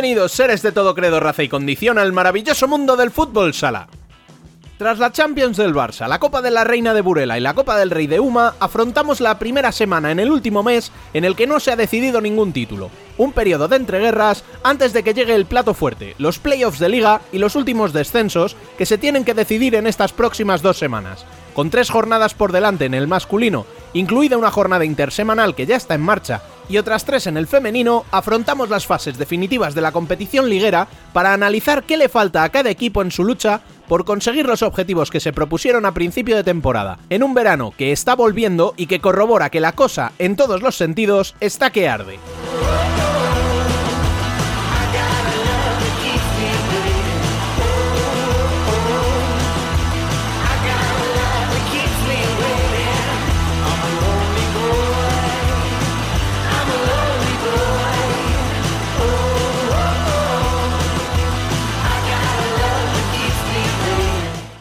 Bienvenidos seres de todo credo, raza y condición al maravilloso mundo del fútbol sala. Tras la Champions del Barça, la Copa de la Reina de Burela y la Copa del Rey de Uma, afrontamos la primera semana en el último mes en el que no se ha decidido ningún título. Un periodo de entreguerras antes de que llegue el plato fuerte, los playoffs de liga y los últimos descensos que se tienen que decidir en estas próximas dos semanas. Con tres jornadas por delante en el masculino, incluida una jornada intersemanal que ya está en marcha y otras tres en el femenino, afrontamos las fases definitivas de la competición liguera para analizar qué le falta a cada equipo en su lucha por conseguir los objetivos que se propusieron a principio de temporada, en un verano que está volviendo y que corrobora que la cosa, en todos los sentidos, está que arde.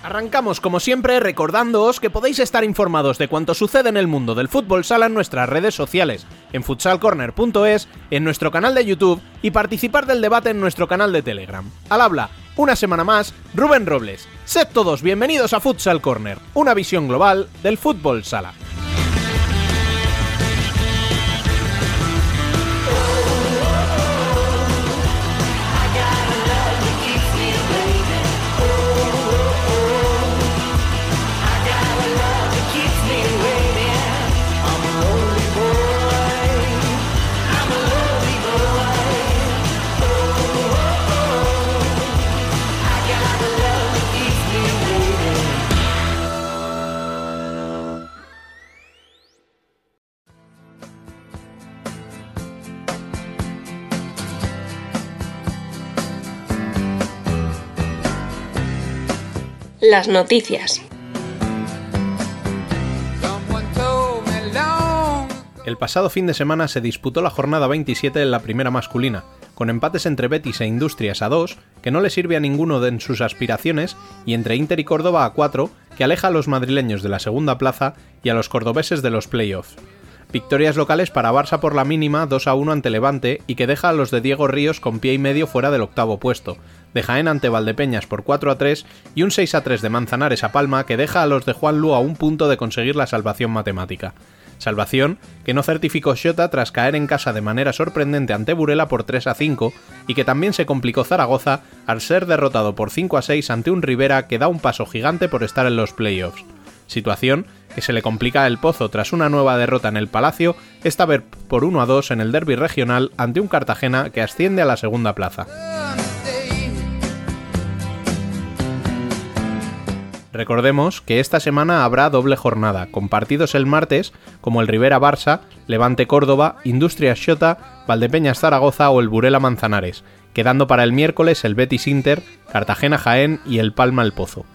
Arrancamos como siempre recordándoos que podéis estar informados de cuanto sucede en el mundo del fútbol sala en nuestras redes sociales, en futsalcorner.es, en nuestro canal de YouTube y participar del debate en nuestro canal de Telegram. Al habla, una semana más, Rubén Robles. Sed todos bienvenidos a Futsal Corner, una visión global del fútbol sala. Las noticias. El pasado fin de semana se disputó la jornada 27 en la primera masculina, con empates entre Betis e Industrias a 2, que no le sirve a ninguno de en sus aspiraciones, y entre Inter y Córdoba a 4, que aleja a los madrileños de la segunda plaza y a los cordobeses de los playoffs. Victorias locales para Barça por la mínima 2 a 1 ante Levante y que deja a los de Diego Ríos con pie y medio fuera del octavo puesto, de Jaén ante Valdepeñas por 4 a 3 y un 6 a 3 de Manzanares a Palma que deja a los de Juan Lu a un punto de conseguir la salvación matemática. Salvación que no certificó Xota tras caer en casa de manera sorprendente ante Burela por 3 a 5 y que también se complicó Zaragoza al ser derrotado por 5 a 6 ante un Rivera que da un paso gigante por estar en los playoffs. Situación que se le complica el pozo tras una nueva derrota en el Palacio, esta vez por 1 a 2 en el derby regional ante un Cartagena que asciende a la segunda plaza. Recordemos que esta semana habrá doble jornada, con partidos el martes, como el Rivera Barça, Levante Córdoba, Industrias Xota, Valdepeñas Zaragoza o el Burela Manzanares, quedando para el miércoles el Betis Inter, Cartagena Jaén y el Palma El Pozo.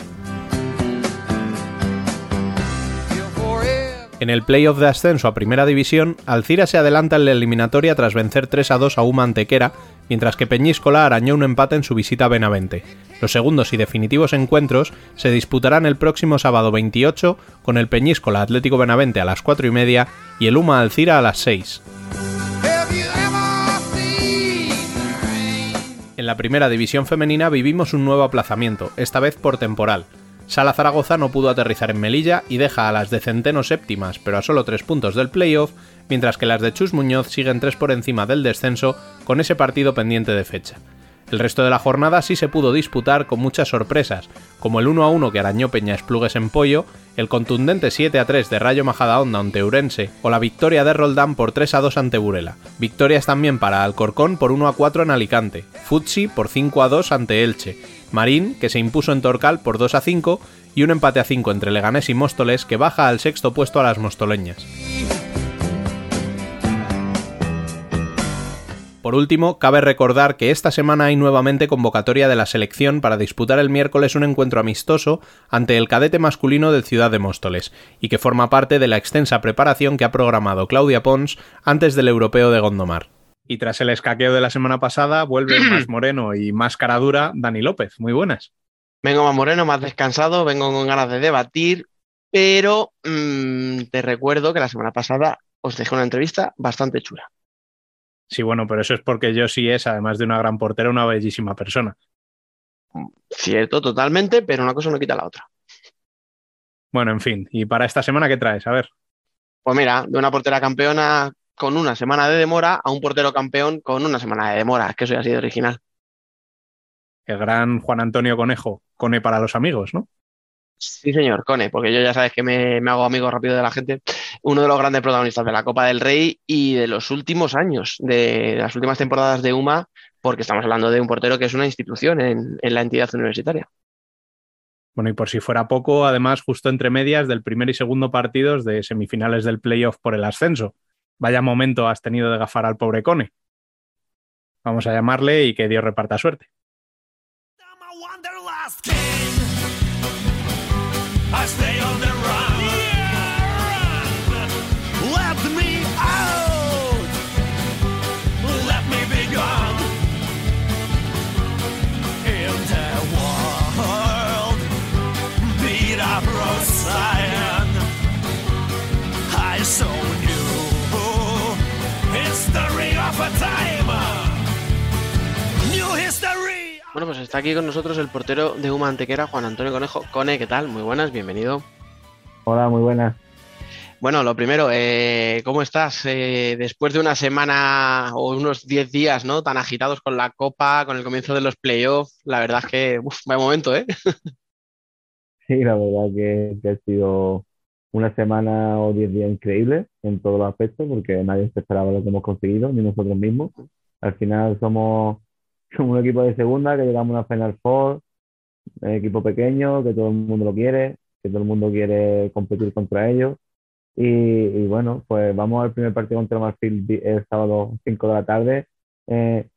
En el playoff de ascenso a Primera División, Alcira se adelanta en la eliminatoria tras vencer 3 a 2 a Uma Antequera, mientras que Peñíscola arañó un empate en su visita a Benavente. Los segundos y definitivos encuentros se disputarán el próximo sábado 28 con el Peñíscola Atlético Benavente a las 4 y media y el Uma Alcira a las 6. En la primera división femenina vivimos un nuevo aplazamiento, esta vez por temporal. Sala Zaragoza no pudo aterrizar en Melilla y deja a las de Centeno séptimas, pero a solo tres puntos del playoff, mientras que las de Chus Muñoz siguen tres por encima del descenso con ese partido pendiente de fecha. El resto de la jornada sí se pudo disputar con muchas sorpresas, como el 1 a 1 que arañó Peña Esplugues en Pollo, el contundente 7 a 3 de Rayo Majadahonda ante Urense o la victoria de Roldán por 3 a 2 ante Burela. Victorias también para Alcorcón por 1 a 4 en Alicante, Futsi por 5 a 2 ante Elche, Marín, que se impuso en Torcal por 2 a 5, y un empate a 5 entre Leganés y Móstoles que baja al sexto puesto a las mostoleñas. Por último, cabe recordar que esta semana hay nuevamente convocatoria de la selección para disputar el miércoles un encuentro amistoso ante el cadete masculino del Ciudad de Móstoles, y que forma parte de la extensa preparación que ha programado Claudia Pons antes del europeo de Gondomar. Y tras el escaqueo de la semana pasada, vuelve más moreno y más cara dura Dani López. Muy buenas. Vengo más moreno, más descansado, vengo con ganas de debatir, pero mmm, te recuerdo que la semana pasada os dejé una entrevista bastante chula. Sí, bueno, pero eso es porque yo sí es, además de una gran portera, una bellísima persona. Cierto, totalmente, pero una cosa no quita la otra. Bueno, en fin, ¿y para esta semana qué traes? A ver. Pues mira, de una portera campeona con una semana de demora a un portero campeón con una semana de demora. Es que eso ya ha sido original. El gran Juan Antonio Conejo, Cone para los amigos, ¿no? Sí, señor, Cone, porque yo ya sabes que me, me, hago amigo rápido de la gente. Uno de los grandes protagonistas de la Copa del Rey y de los últimos años, de las últimas temporadas de UMA, porque estamos hablando de un portero que es una institución en, en la entidad universitaria. Bueno, y por si fuera poco, además, justo entre medias del primer y segundo partidos de semifinales del playoff por el ascenso. Vaya momento has tenido de gafar al pobre Cone. Vamos a llamarle y que Dios reparta suerte. Bueno, pues está aquí con nosotros el portero de Uma Antequera, Juan Antonio Conejo. Cone, ¿qué tal? Muy buenas, bienvenido. Hola, muy buenas. Bueno, lo primero, eh, ¿cómo estás? Eh, después de una semana o unos 10 días, ¿no? Tan agitados con la Copa, con el comienzo de los playoffs, la verdad es que, uf, vaya momento, ¿eh? Sí, la verdad que, que ha sido una semana o 10 días increíbles en todos los aspectos, porque nadie se esperaba lo que hemos conseguido, ni nosotros mismos. Al final somos somos un equipo de segunda que llegamos a una Final Four, un equipo pequeño, que todo el mundo lo quiere, que todo el mundo quiere competir contra ellos. Y, bueno, pues vamos al primer partido contra Marfil el sábado 5 de la tarde, eh,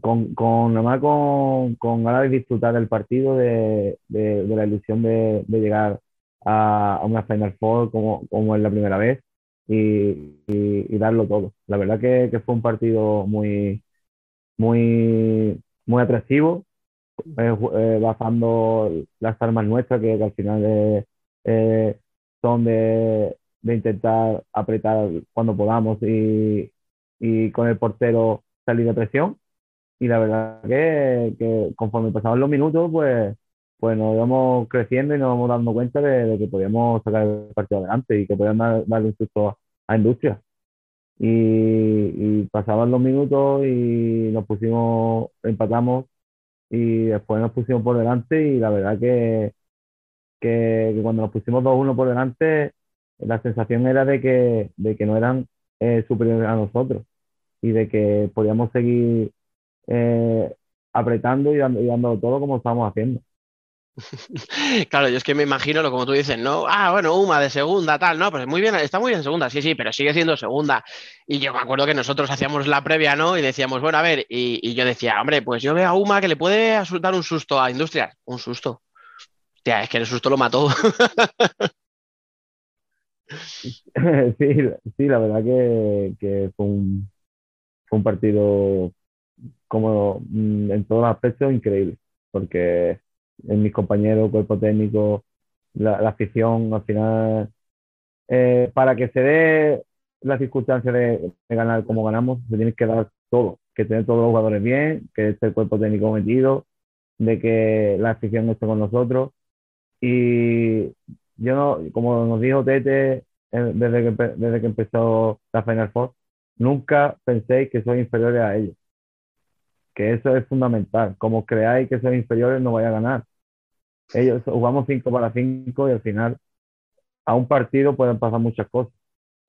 con, con, nada más con, con ganas de disfrutar del partido, de, de, de la ilusión de, de llegar a, a, una Final Four como, como es la primera vez y, y, y darlo todo. La verdad que, que fue un partido muy, muy, muy atractivo, eh, eh, basando las armas nuestras, que, que al final eh, eh, son de, de, intentar apretar cuando podamos y, y, con el portero salir de presión. Y la verdad que, que conforme pasaban los minutos, pues, pues nos íbamos creciendo y nos vamos dando cuenta de, de, que podíamos sacar el partido adelante y que podíamos dar, darle un susto a, a Industria y, pasaban los minutos y nos pusimos, empatamos y después nos pusimos por delante y la verdad que, que, que cuando nos pusimos 2-1 por delante, la sensación era de que, de que no eran eh, superiores a nosotros y de que podíamos seguir eh, apretando y dando, y dando todo como estábamos haciendo. Claro, yo es que me imagino lo como tú dices, ¿no? Ah, bueno, Uma de segunda, tal, no, pues muy bien, está muy bien segunda, sí, sí, pero sigue siendo segunda. Y yo me acuerdo que nosotros hacíamos la previa, ¿no? Y decíamos, bueno, a ver, y, yo decía, hombre, pues yo veo a Uma que le puede dar un susto a Industrias. Un susto. Hostia, es que el susto lo mató. sí, sí, la verdad que, que fue, un, fue un partido como mm, en todos los aspectos increíble, porque en mis compañeros, cuerpo técnico, la, la afición, al final, eh, para que se dé la circunstancia de, ganar como ganamos, se tiene que dar todo, que tener todos los jugadores bien, que esté el cuerpo técnico metido, de que la afición esté con nosotros. Y yo, no, como nos dijo Tete eh, desde, que, desde que empezó la Final Four, nunca penséis que soy inferior a ellos que eso es fundamental. Como creáis que sois inferiores, no vais a ganar. Ellos jugamos 5 para 5 y al final a un partido pueden pasar muchas cosas.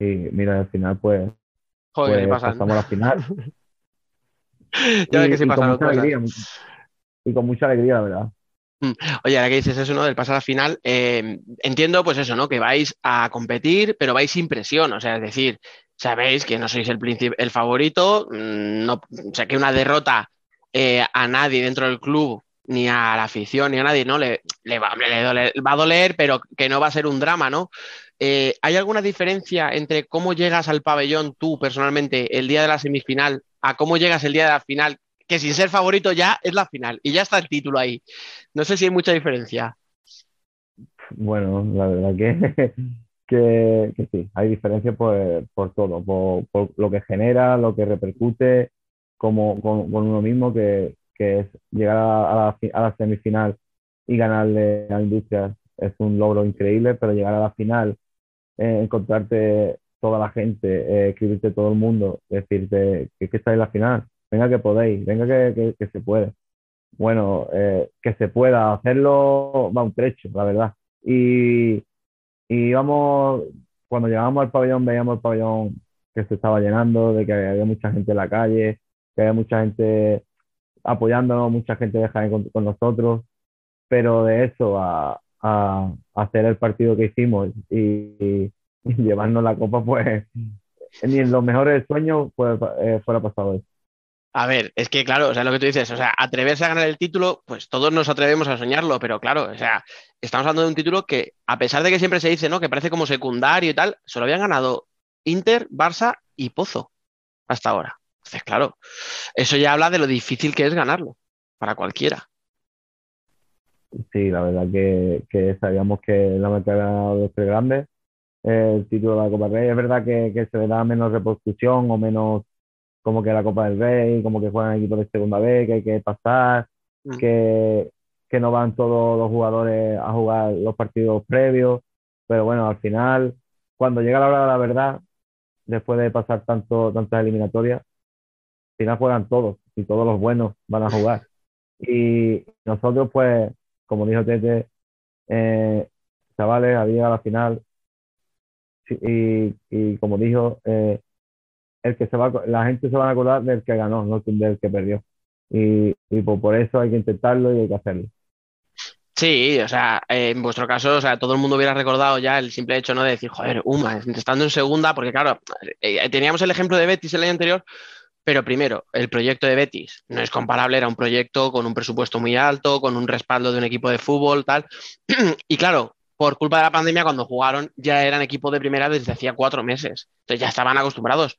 Y mira, al final pues, Joder, pues pasamos a la final. ya y, que se y, con mucha alegría, y con mucha alegría, la verdad. Mm. Oye, ahora que dices eso, ¿no? Del pasar a la final, eh, entiendo, pues eso, ¿no? Que vais a competir, pero vais sin presión. O sea, es decir, sabéis que no sois el, el favorito, mm, no, o sea, que una derrota eh, a nadie dentro del club, ni a la afición, ni a nadie, ¿no? Le, va, le doler, va, a doler, pero que no va a ser un drama, ¿no? Eh, ¿Hay alguna diferencia entre cómo llegas al pabellón tú personalmente el día de la semifinal a cómo llegas el día de la final? Que sin ser favorito ya es la final y ya está el título ahí. No sé si hay mucha diferencia. Bueno, la verdad que, que, sí, hay diferencias por, por todo, por, lo que genera, lo que repercute como, con, uno mismo, que, es llegar a, la, semifinal y ganarle a Industrias es un logro increíble, pero llegar a la final, eh, encontrarte toda la gente, eh, escribirte todo el mundo, decirte que, que estáis en la final, venga que podéis, venga que, se puede. Bueno, eh, que se pueda hacerlo va un trecho, la verdad. Y, y íbamos, cuando llegábamos al pabellón, veíamos el pabellón que se estaba llenando, de que había mucha gente en la calle, que había mucha gente apoyándonos, mucha gente deja con, con nosotros, pero de eso a, hacer el partido que hicimos y, llevarnos la copa, pues ni en los mejores sueños pues, fuera pasado eso. A ver, es que claro, o sea, lo que tú dices, o sea, atreverse a ganar el título, pues todos nos atrevemos a soñarlo, pero claro, o sea, estamos hablando de un título que, a pesar de que siempre se dice, ¿no? Que parece como secundario y tal, solo habían ganado Inter, Barça y Pozo hasta ahora. Entonces, claro, eso ya habla de lo difícil que es ganarlo para cualquiera. Sí, la verdad que, sabíamos que la meta era de tres grandes, el título de la Copa del Rey. Es verdad que, que se le da menos repercusión o menos como que la Copa del Rey, como que juegan equipos de segunda vez, que hay que pasar, mm. que, que no van todos los jugadores a jugar los partidos previos, pero bueno, al final, cuando llega la hora de la verdad, después de pasar tanto, tantas eliminatorias, final juegan todos y todos los buenos van a jugar. Y nosotros, pues, como dijo Tete, eh, chavales, había a la final y, y como dijo, eh, el que se va, la gente se va a acordar del que ganó, no del que perdió. Y, y por, eso hay que intentarlo y hay que hacerlo. Sí, o sea, en vuestro caso, o sea, todo el mundo hubiera recordado ya el simple hecho, ¿no? De decir, joder, Uma, estando en segunda, porque claro, eh, teníamos el ejemplo de Betis el año anterior, pero primero, el proyecto de Betis no es comparable, era un proyecto con un presupuesto muy alto, con un respaldo de un equipo de fútbol, tal. y claro, por culpa de la pandemia, cuando jugaron ya eran equipo de primera desde hacía cuatro meses. Entonces ya estaban acostumbrados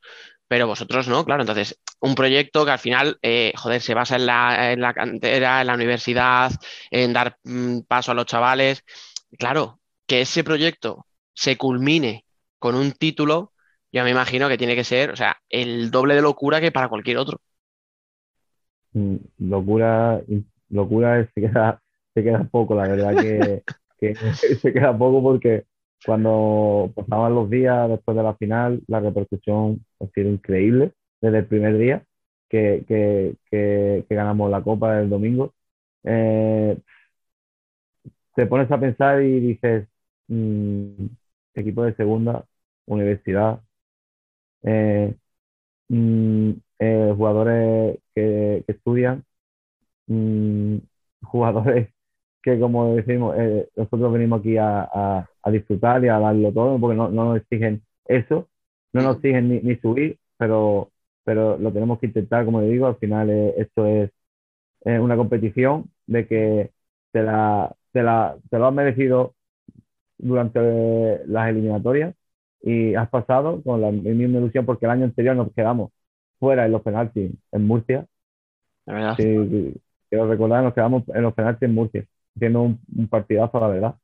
pero vosotros no, claro. Entonces, un proyecto que al final, eh, joder, se basa en la, en la, cantera, en la universidad, en dar mm, paso a los chavales. Claro, que ese proyecto se culmine con un título, yo me imagino que tiene que ser, o sea, el doble de locura que para cualquier otro. Mm, locura, locura se queda, se queda poco, la verdad que, que se queda poco porque cuando pasaban los días después de la final, la repercusión ha sido increíble desde el primer día que, que, que, ganamos la Copa del domingo. Eh, te pones a pensar y dices, mm, equipo de segunda, universidad, eh, mm, eh, jugadores que, estudian, mm, jugadores que como decimos, nosotros venimos aquí a, a disfrutar y a darlo todo, porque no, no nos exigen eso, no nos exigen ni, ni, subir, pero, pero lo tenemos que intentar, como le digo, al final eh, esto es una competición de que te, la, te, la, te lo has merecido durante las eliminatorias y has pasado con la misma ilusión porque el año anterior nos quedamos fuera en los penaltis en Murcia. Sí, quiero recordar, nos quedamos en los penaltis en Murcia, haciendo un, un partidazo, la verdad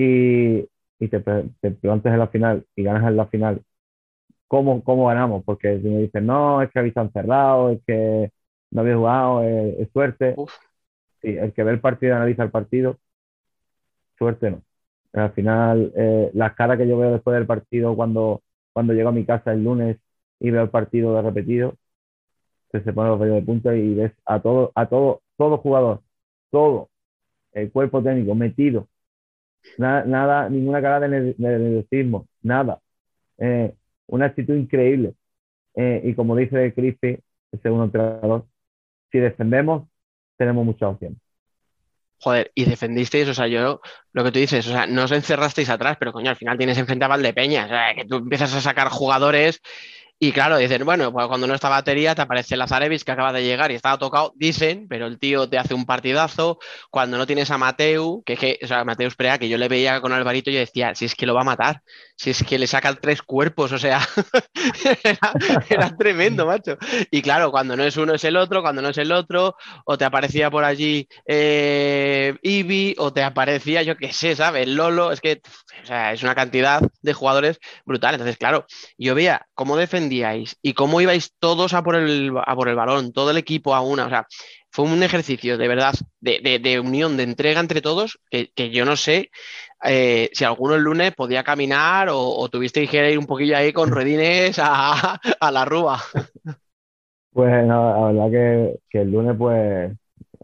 y, y te, te, plantes en la final y ganas en la final, ¿cómo, cómo ganamos? Porque si me dicen, no, es que habéis cerrado, es que no habéis jugado, es, suerte. Sí, el que ve el partido analiza el partido, suerte no. Al final, eh, las caras que yo veo después del partido cuando, cuando llego a mi casa el lunes y veo el partido de repetido, se pone los vellos de punta y ves a todo, a todo, todo jugador, todo, el cuerpo técnico metido Nada, nada ninguna cara de, nerviosismo, nada. Eh, una actitud increíble. Eh, y como dice Crispy, el segundo entrenador, si defendemos, tenemos muchas opciones. Joder, y defendisteis, o sea, yo, lo que tú dices, o sea, no os encerrasteis atrás, pero coño, al final tienes enfrente a Valdepeña, o sea, que tú empiezas a sacar jugadores Y claro, dicen, bueno, pues cuando no está batería te aparece Lazarevic que acaba de llegar y estaba tocado, dicen, pero el tío te hace un partidazo. Cuando no tienes a Mateu, que es que, o sea, Mateu Prea, que yo le veía con Alvarito y yo decía, si es que lo va a matar, si es que le sacan tres cuerpos, o sea, era, tremendo, macho. Y claro, cuando no es uno es el otro, cuando no es el otro, o te aparecía por allí eh, Ibi, o te aparecía, yo qué sé, ¿sabes? Lolo, es que, o sea, es una cantidad de jugadores brutal. Entonces, claro, yo veía cómo y cómo ibais todos a por el, a por el balón, todo el equipo a una, o sea, fue un ejercicio de verdad, de, unión, de entrega entre todos, que, yo no sé eh, si alguno el lunes podía caminar o, tuviste que ir un poquillo ahí con ruedines a, la rúa. Pues no, la verdad que, el lunes, pues,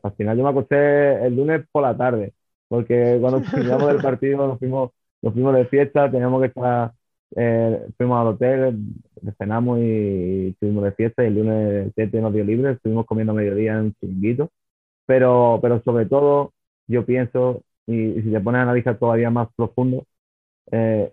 al final yo me acosté el lunes por la tarde, porque cuando terminamos del partido nos fuimos, nos fuimos de fiesta, teníamos que estar, eh, fuimos al hotel, cenamos y, estuvimos de fiesta y el lunes el tete nos dio libre, estuvimos comiendo a mediodía en un chinguito, pero, pero sobre todo yo pienso, y, si te pones a analizar todavía más profundo, eh,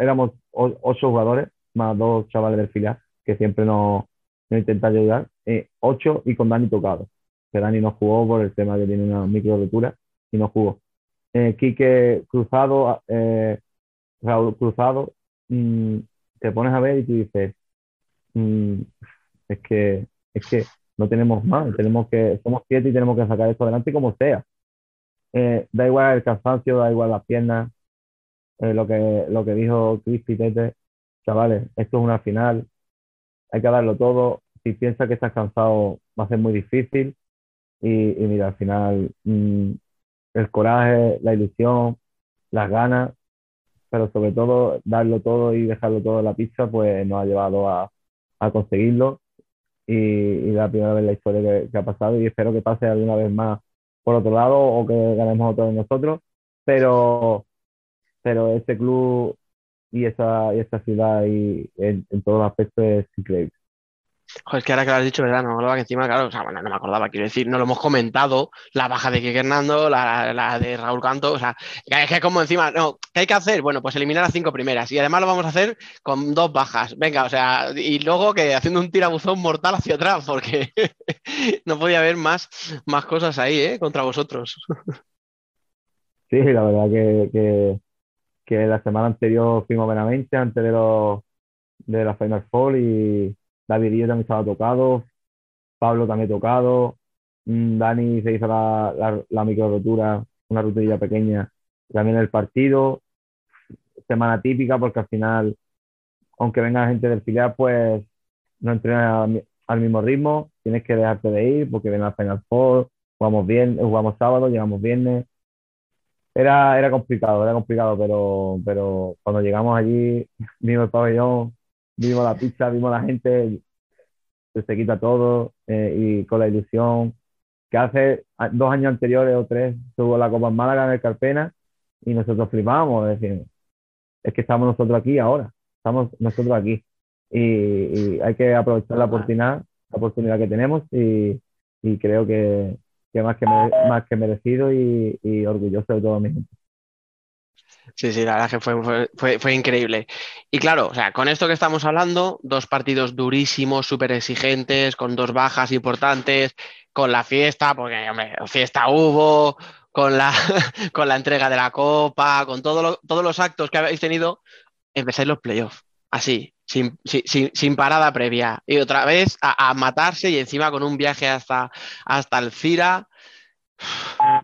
éramos ocho jugadores, más dos chavales del filial, que siempre nos, nos intentan ayudar, eh, ocho y con Dani tocado, que Dani no jugó por el tema que tiene una micro rotura y no jugó. Eh, Quique Cruzado, eh, Raúl Cruzado, te pones a ver y tú dices, mm, es que es que no tenemos más, tenemos que, somos siete y tenemos que sacar esto adelante como sea. Eh, da igual el cansancio, da igual las piernas, eh, lo, que, lo que dijo Chris Pitete, chavales, esto es una final, hay que darlo todo. Si piensas que estás cansado, va a ser muy difícil. Y, mira, al final, mm, el coraje, la ilusión, las ganas, pero sobre todo darlo todo y dejarlo todo en la pista, pues nos ha llevado a, a conseguirlo. Y, y, la primera vez la historia que, ha pasado y espero que pase alguna vez más por otro lado o que ganemos otro de nosotros, pero, pero este club y esa, y esta ciudad y en, en todos los aspectos es increíble. Joder, es que ahora que lo has dicho, ¿verdad? No me acordaba que encima, claro, o sea, bueno, no me acordaba, quiero decir, no lo hemos comentado, la baja de Kike Hernando, la, la, de Raúl Canto, o sea, es que como encima, no, ¿qué hay que hacer? Bueno, pues eliminar a cinco primeras y además lo vamos a hacer con dos bajas, venga, o sea, y luego que haciendo un tirabuzón mortal hacia atrás, porque no podía haber más, más cosas ahí, ¿eh? Contra vosotros. Sí, la verdad que, que, la semana anterior fuimos Benavente antes de los de la Final Four y David también estaba tocado, Pablo también tocado, mm, Dani se hizo la, la, micro rotura, una rutilla pequeña también el partido. Semana típica porque al final, aunque venga gente del filial, pues no entrena al, mismo ritmo, tienes que dejarte de ir porque viene al Final Four, jugamos, bien, jugamos sábado, llegamos viernes. Era, era complicado, era complicado, pero, pero cuando llegamos allí, vimos el pabellón, vimos la pizza, vimos la gente, se quita todo eh, y con la ilusión que hace dos años anteriores o tres tuvo la Copa en Málaga en el Carpena y nosotros flipábamos, decir, es que estamos nosotros aquí ahora, estamos nosotros aquí y, hay que aprovechar la oportunidad, la oportunidad que tenemos y, y creo que, que, más, que más que merecido y, y orgulloso de todo mi gente. Sí, sí, la verdad que fue, fue, fue, increíble. Y claro, o sea, con esto que estamos hablando, dos partidos durísimos, súper exigentes, con dos bajas importantes, con la fiesta, porque hombre, fiesta hubo, con la, con la entrega de la copa, con todo todos los actos que habéis tenido, empezáis los playoffs, así, sin, sin, sin, parada previa. Y otra vez a, a, matarse y encima con un viaje hasta, hasta el CIRA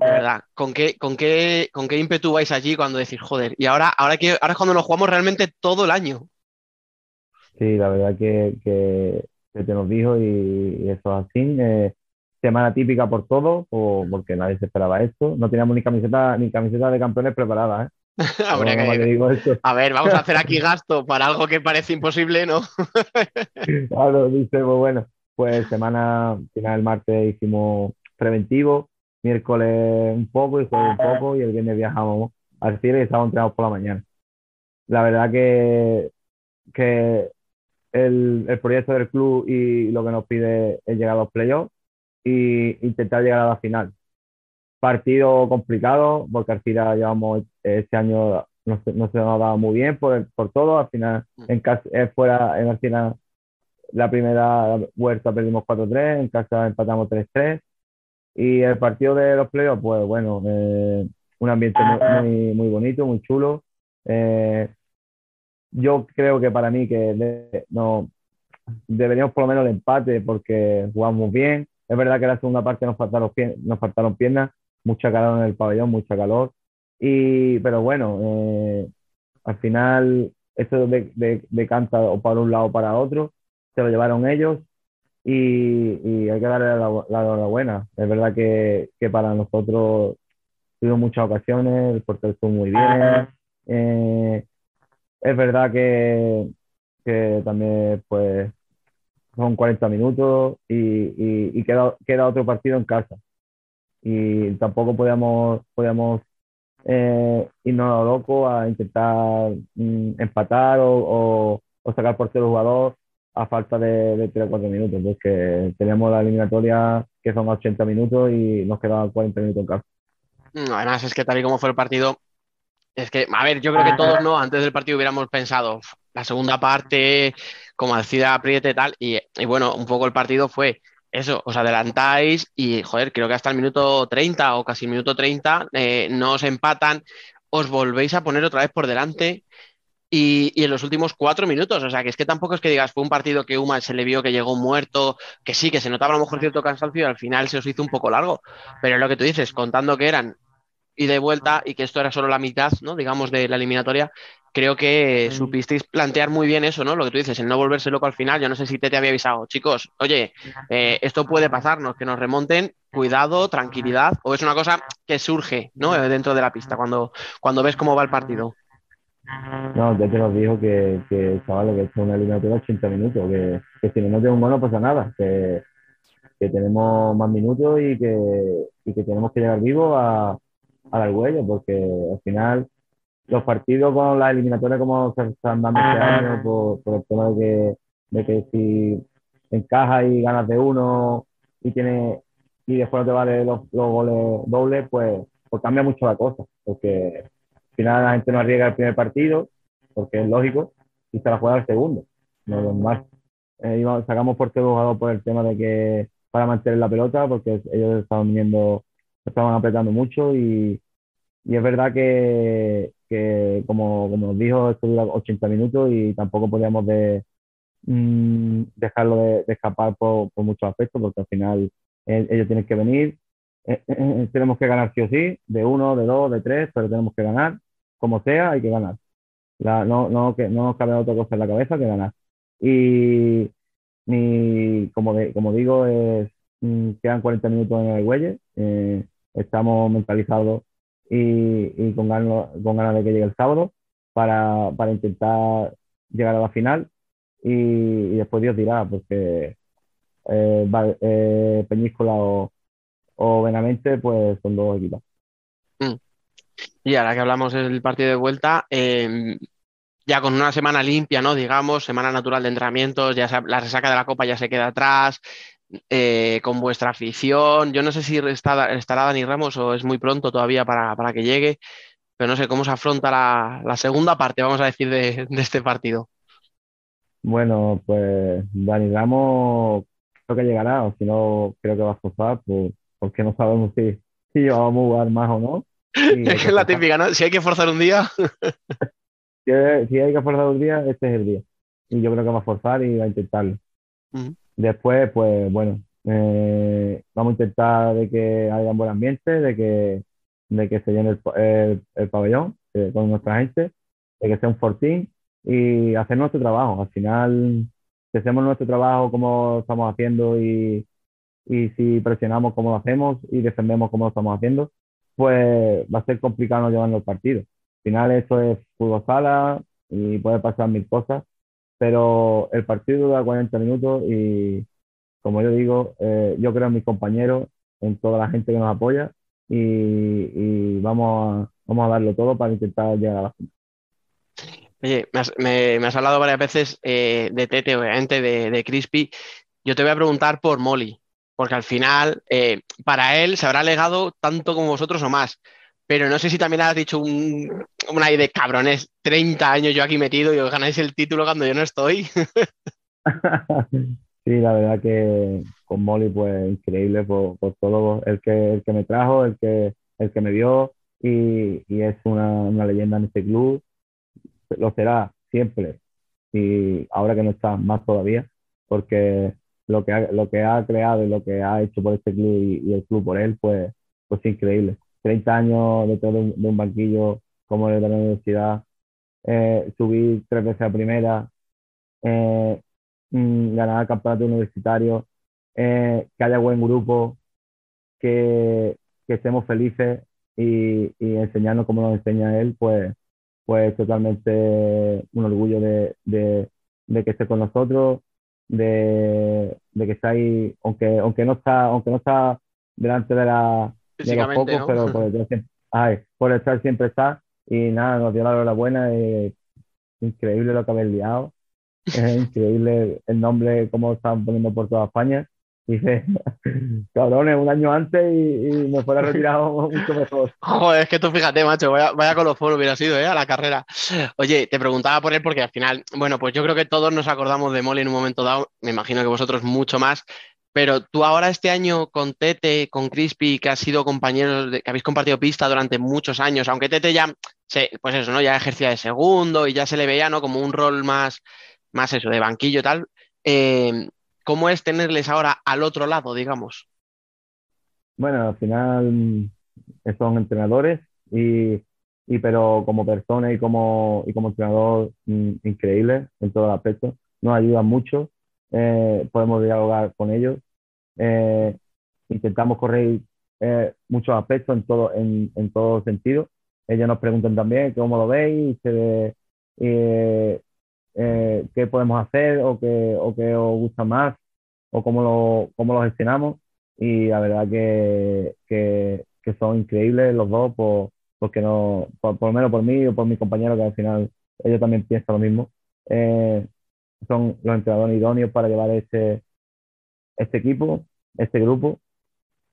verdad, ¿con qué, con, qué, ¿con qué ímpetu vais allí cuando decís, joder, y ahora, ahora, que, ahora es cuando lo jugamos realmente todo el año? Sí, la verdad que, que, te nos dijo y, eso es así. Eh, semana típica por todo, o porque nadie se esperaba esto. No teníamos ni camiseta, ni camiseta de campeones preparadas, ¿eh? A ver, vamos a hacer aquí gasto para algo que parece imposible, ¿no? claro, dice, pues bueno, pues semana final del martes hicimos preventivo, miércoles un poco y jueves un poco y el viernes viajamos al cielo y estábamos entrenados por la mañana. La verdad que, que el, el, proyecto del club y lo que nos pide es llegar a los playoffs e intentar llegar a la final. Partido complicado porque al final llevamos este año no se, nos ha dado muy bien por, por todo. Al final, mm. en casa, eh, fuera, en final, la primera vuelta perdimos 4-3, en casa empatamos 3-3. Y el partido de los playoffs, pues bueno, eh, un ambiente muy, muy, bonito, muy chulo. Eh, yo creo que para mí que no deberíamos por lo menos el empate porque jugamos bien. Es verdad que en la segunda parte nos faltaron, nos faltaron piernas, mucha calor en el pabellón, mucha calor. Y, pero bueno, eh, al final esto de, de, de, o para un lado o para otro, se lo llevaron ellos y, hay que darle la, enhorabuena. Es verdad que, que, para nosotros tuvimos muchas ocasiones, el portero estuvo muy bien. Eh, es verdad que, que también pues son 40 minutos y, y, queda, queda otro partido en casa. Y tampoco podíamos, podíamos eh, irnos a loco a intentar mm, empatar o, o, sacar por el jugador a falta de, de 3 o 4 minutos, porque teníamos la eliminatoria que son 80 minutos y nos quedaban 40 minutos en casa. Mm, además, es que tal y como fue el partido, es que, a ver, yo creo que todos, ¿no? Antes del partido hubiéramos pensado, la segunda parte, como decía Apriete y tal, y, bueno, un poco el partido fue eso, os adelantáis y, joder, creo que hasta el minuto 30 o casi el minuto 30 eh, no os empatan, os volvéis a poner otra vez por delante y, en los últimos cuatro minutos, o sea, que es que tampoco es que digas, fue un partido que Uma se le vio que llegó muerto, que sí, que se notaba a lo mejor cierto cansancio y al final se os hizo un poco largo, pero lo que tú dices, contando que eran y de vuelta y que esto era solo la mitad, ¿no? Digamos, de la eliminatoria, creo que supisteis plantear muy bien eso, ¿no? Lo que tú dices, el no volverse loco al final. Yo no sé si te, te había avisado, chicos, oye, eh, esto puede pasarnos, que nos remonten, cuidado, tranquilidad, o es una cosa que surge, ¿no? Dentro de la pista, cuando, cuando ves cómo va el partido. No, ya te lo dijo que, que chaval, que es una eliminatoria de 80 minutos, que, que si no nos un gol no pasa nada, que, que tenemos más minutos y que, y que tenemos que llegar vivos a a dar huello, porque al final los partidos con la eliminatoria como se están dando este año, por, el tema de que, de que si encaja y ganas de uno y tiene y después no te vale los, los goles dobles, pues, pues cambia mucho la cosa, porque final la gente no arriesga el primer partido, porque es lógico, y se la juega el segundo. No, normal. Eh, sacamos por todo jugador por el tema de que para mantener la pelota, porque ellos estaban viniendo estaban apretando mucho y, y es verdad que, que como, como nos dijo, esto dura 80 minutos y tampoco podíamos de, mm, dejarlo de, escapar por, por, muchos aspectos, porque al final eh, ellos tienen que venir, eh, eh, tenemos que ganar sí o sí, de uno, de dos, de tres, pero tenemos que ganar, como sea, hay que ganar. No, no, que, no nos cabe otra cosa en la cabeza que ganar. Y, ni como, de, como digo, es, mm, quedan 40 minutos en el Güelle estamos mentalizados y, con, ganas, con ganas de que llegue el sábado para, para intentar llegar a la final y, después Dios dirá, porque eh, eh, Peñíscola o, o pues son dos equipos. Y ahora que hablamos del partido de vuelta, em, ya con una semana limpia, ¿no? Digamos, semana natural de entrenamientos, ya la resaca de la Copa ya se queda atrás, eh, con vuestra afición. Yo no sé si está, estará Dani Ramos o es muy pronto todavía para, que llegue, pero no sé cómo se afronta la, segunda parte, vamos a decir, de, este partido. Bueno, pues Dani Ramos creo que llegará, o si no, creo que va a forzar, pues, porque no sabemos si, si vamos a jugar más o no. Es la típica, ¿no? Si hay que forzar un día. si, hay, que forzar un día, este es el día. Y yo creo que va a forzar y va a intentarlo. Después, pues bueno, eh, vamos a intentar de que haya un buen ambiente, de que, de que se llene el, el, pabellón eh, con nuestra gente, de que sea un fortín y hacer nuestro trabajo. Al final, si hacemos nuestro trabajo como estamos haciendo y, y si presionamos como lo hacemos y defendemos como lo estamos haciendo, pues va a ser complicado no llevarnos el partido. Al final, eso es fútbol sala y puede pasar mil cosas pero el partido dura 40 minutos y, como yo digo, eh, yo creo en mis compañeros, en toda la gente que nos apoya y, vamos, a, vamos a darlo todo para intentar llegar a la final. Oye, me has, hablado varias veces eh, de Tete, obviamente, de, de Crispy. Yo te voy a preguntar por Molly, porque al final, eh, para él se habrá legado tanto como vosotros o más. pero no sé si también has dicho un, una de cabrones, 30 años yo aquí metido y os ganáis el título cuando yo no estoy. sí, la verdad que con Molly, pues increíble por, todo, el que, el que me trajo, el que, el que me vio y, es una, una leyenda en este club. Lo será siempre y ahora que no está más todavía, porque lo que ha, lo que ha creado y lo que ha hecho por este club y, el club por él, pues, pues increíble. 30 años detrás de un, banquillo como el de la universidad, eh, subir tres veces a primera, eh, mm, ganar el campeonato universitario, eh, que haya buen grupo, que, que estemos felices y, y, enseñarnos como nos enseña él, pues, pues totalmente un orgullo de, de, de que esté con nosotros, de, de, que está ahí, aunque, aunque no está, aunque no está delante de, la, de los pocos, pero por estar, ay, por estar siempre está. Y nada, nos dio la enhorabuena. y increíble lo que habéis liado. Es increíble el nombre, cómo están poniendo por toda España. Dice, cabrones, un año antes y, me fuera retirado mucho mejor. Joder, es que tú fíjate, macho, vaya, vaya con los foros hubiera sido, ¿eh? A la carrera. Oye, te preguntaba por él porque al final, bueno, pues yo creo que todos nos acordamos de Molly en un momento dado, me imagino que vosotros mucho más, pero tú ahora este año con Tete, con Crispy, que has sido compañeros, de, que habéis compartido pista durante muchos años, aunque Tete ya, pues eso, ¿no? Ya ejercía de segundo y ya se le veía, ¿no? Como un rol más, más eso, de banquillo y tal. Eh, ¿Cómo es tenerles ahora al otro lado, digamos? Bueno, al final mm, son entrenadores y, pero como persona y como, y como entrenador mm, increíble en todo el aspecto. Nos ayudan mucho, eh, podemos dialogar con ellos. Eh, intentamos correr eh, muchos aspectos en todo, en, en todo sentido. Ellos nos preguntan también cómo lo veis, qué podemos hacer o qué, o qué os gusta más o cómo lo, cómo lo gestionamos. Y la verdad que, que, que son increíbles los dos, por, porque no, por, lo menos por mí o por mi compañero, que al final ellos también piensan lo mismo. Eh, son los entrenadores idóneos para llevar este, este equipo, este grupo.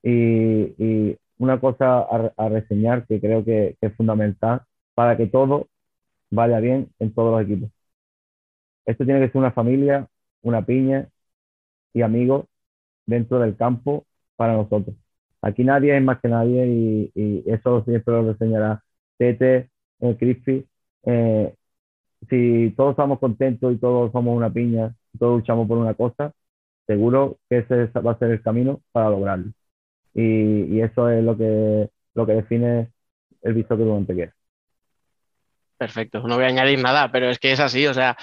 Y, y una cosa a, reseñar que creo que, que, es fundamental para que todo vaya bien en todos los equipos. Esto tiene que ser una familia, una piña y amigos dentro del campo para nosotros. Aquí nadie es más que nadie y, eso siempre lo reseñará Tete, eh, Crispy. Eh, si todos estamos contentos y todos somos una piña, todos luchamos por una cosa, seguro que ese va a ser el camino para lograrlo. Y, eso es lo que, lo que define el visto que tú. Perfecto, no voy a añadir nada, pero es que es así, o sea,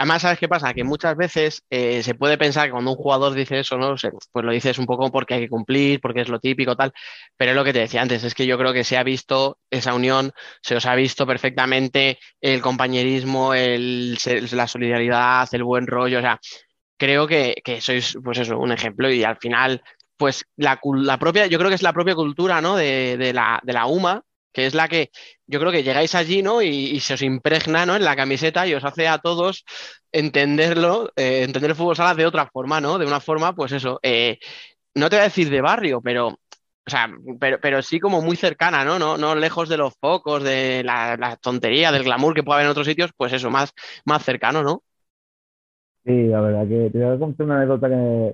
Además, ¿sabes qué pasa? Que muchas veces eh, se puede pensar que cuando un jugador dice eso, ¿no? pues lo dices un poco porque hay que cumplir, porque es lo típico, tal. Pero es lo que te decía antes, es que yo creo que se ha visto esa unión, se os ha visto perfectamente el compañerismo, el, la solidaridad, el buen rollo. O sea, creo que, sois, pues eso, un ejemplo. Y al final, pues la, propia, yo creo que es la propia cultura, ¿no? De, la, de la UMA, que es la que yo creo que llegáis allí, ¿no? Y, se os impregna, ¿no? En la camiseta y os hace a todos entenderlo, eh, entender el fútbol sala de otra forma, ¿no? De una forma, pues eso, eh, no te voy a decir de barrio, pero, o sea, pero, pero sí como muy cercana, ¿no? No, no lejos de los focos, de la, tontería, del glamour que puede haber en otros sitios, pues eso, más, más cercano, ¿no? Sí, la verdad que te voy a contar una anécdota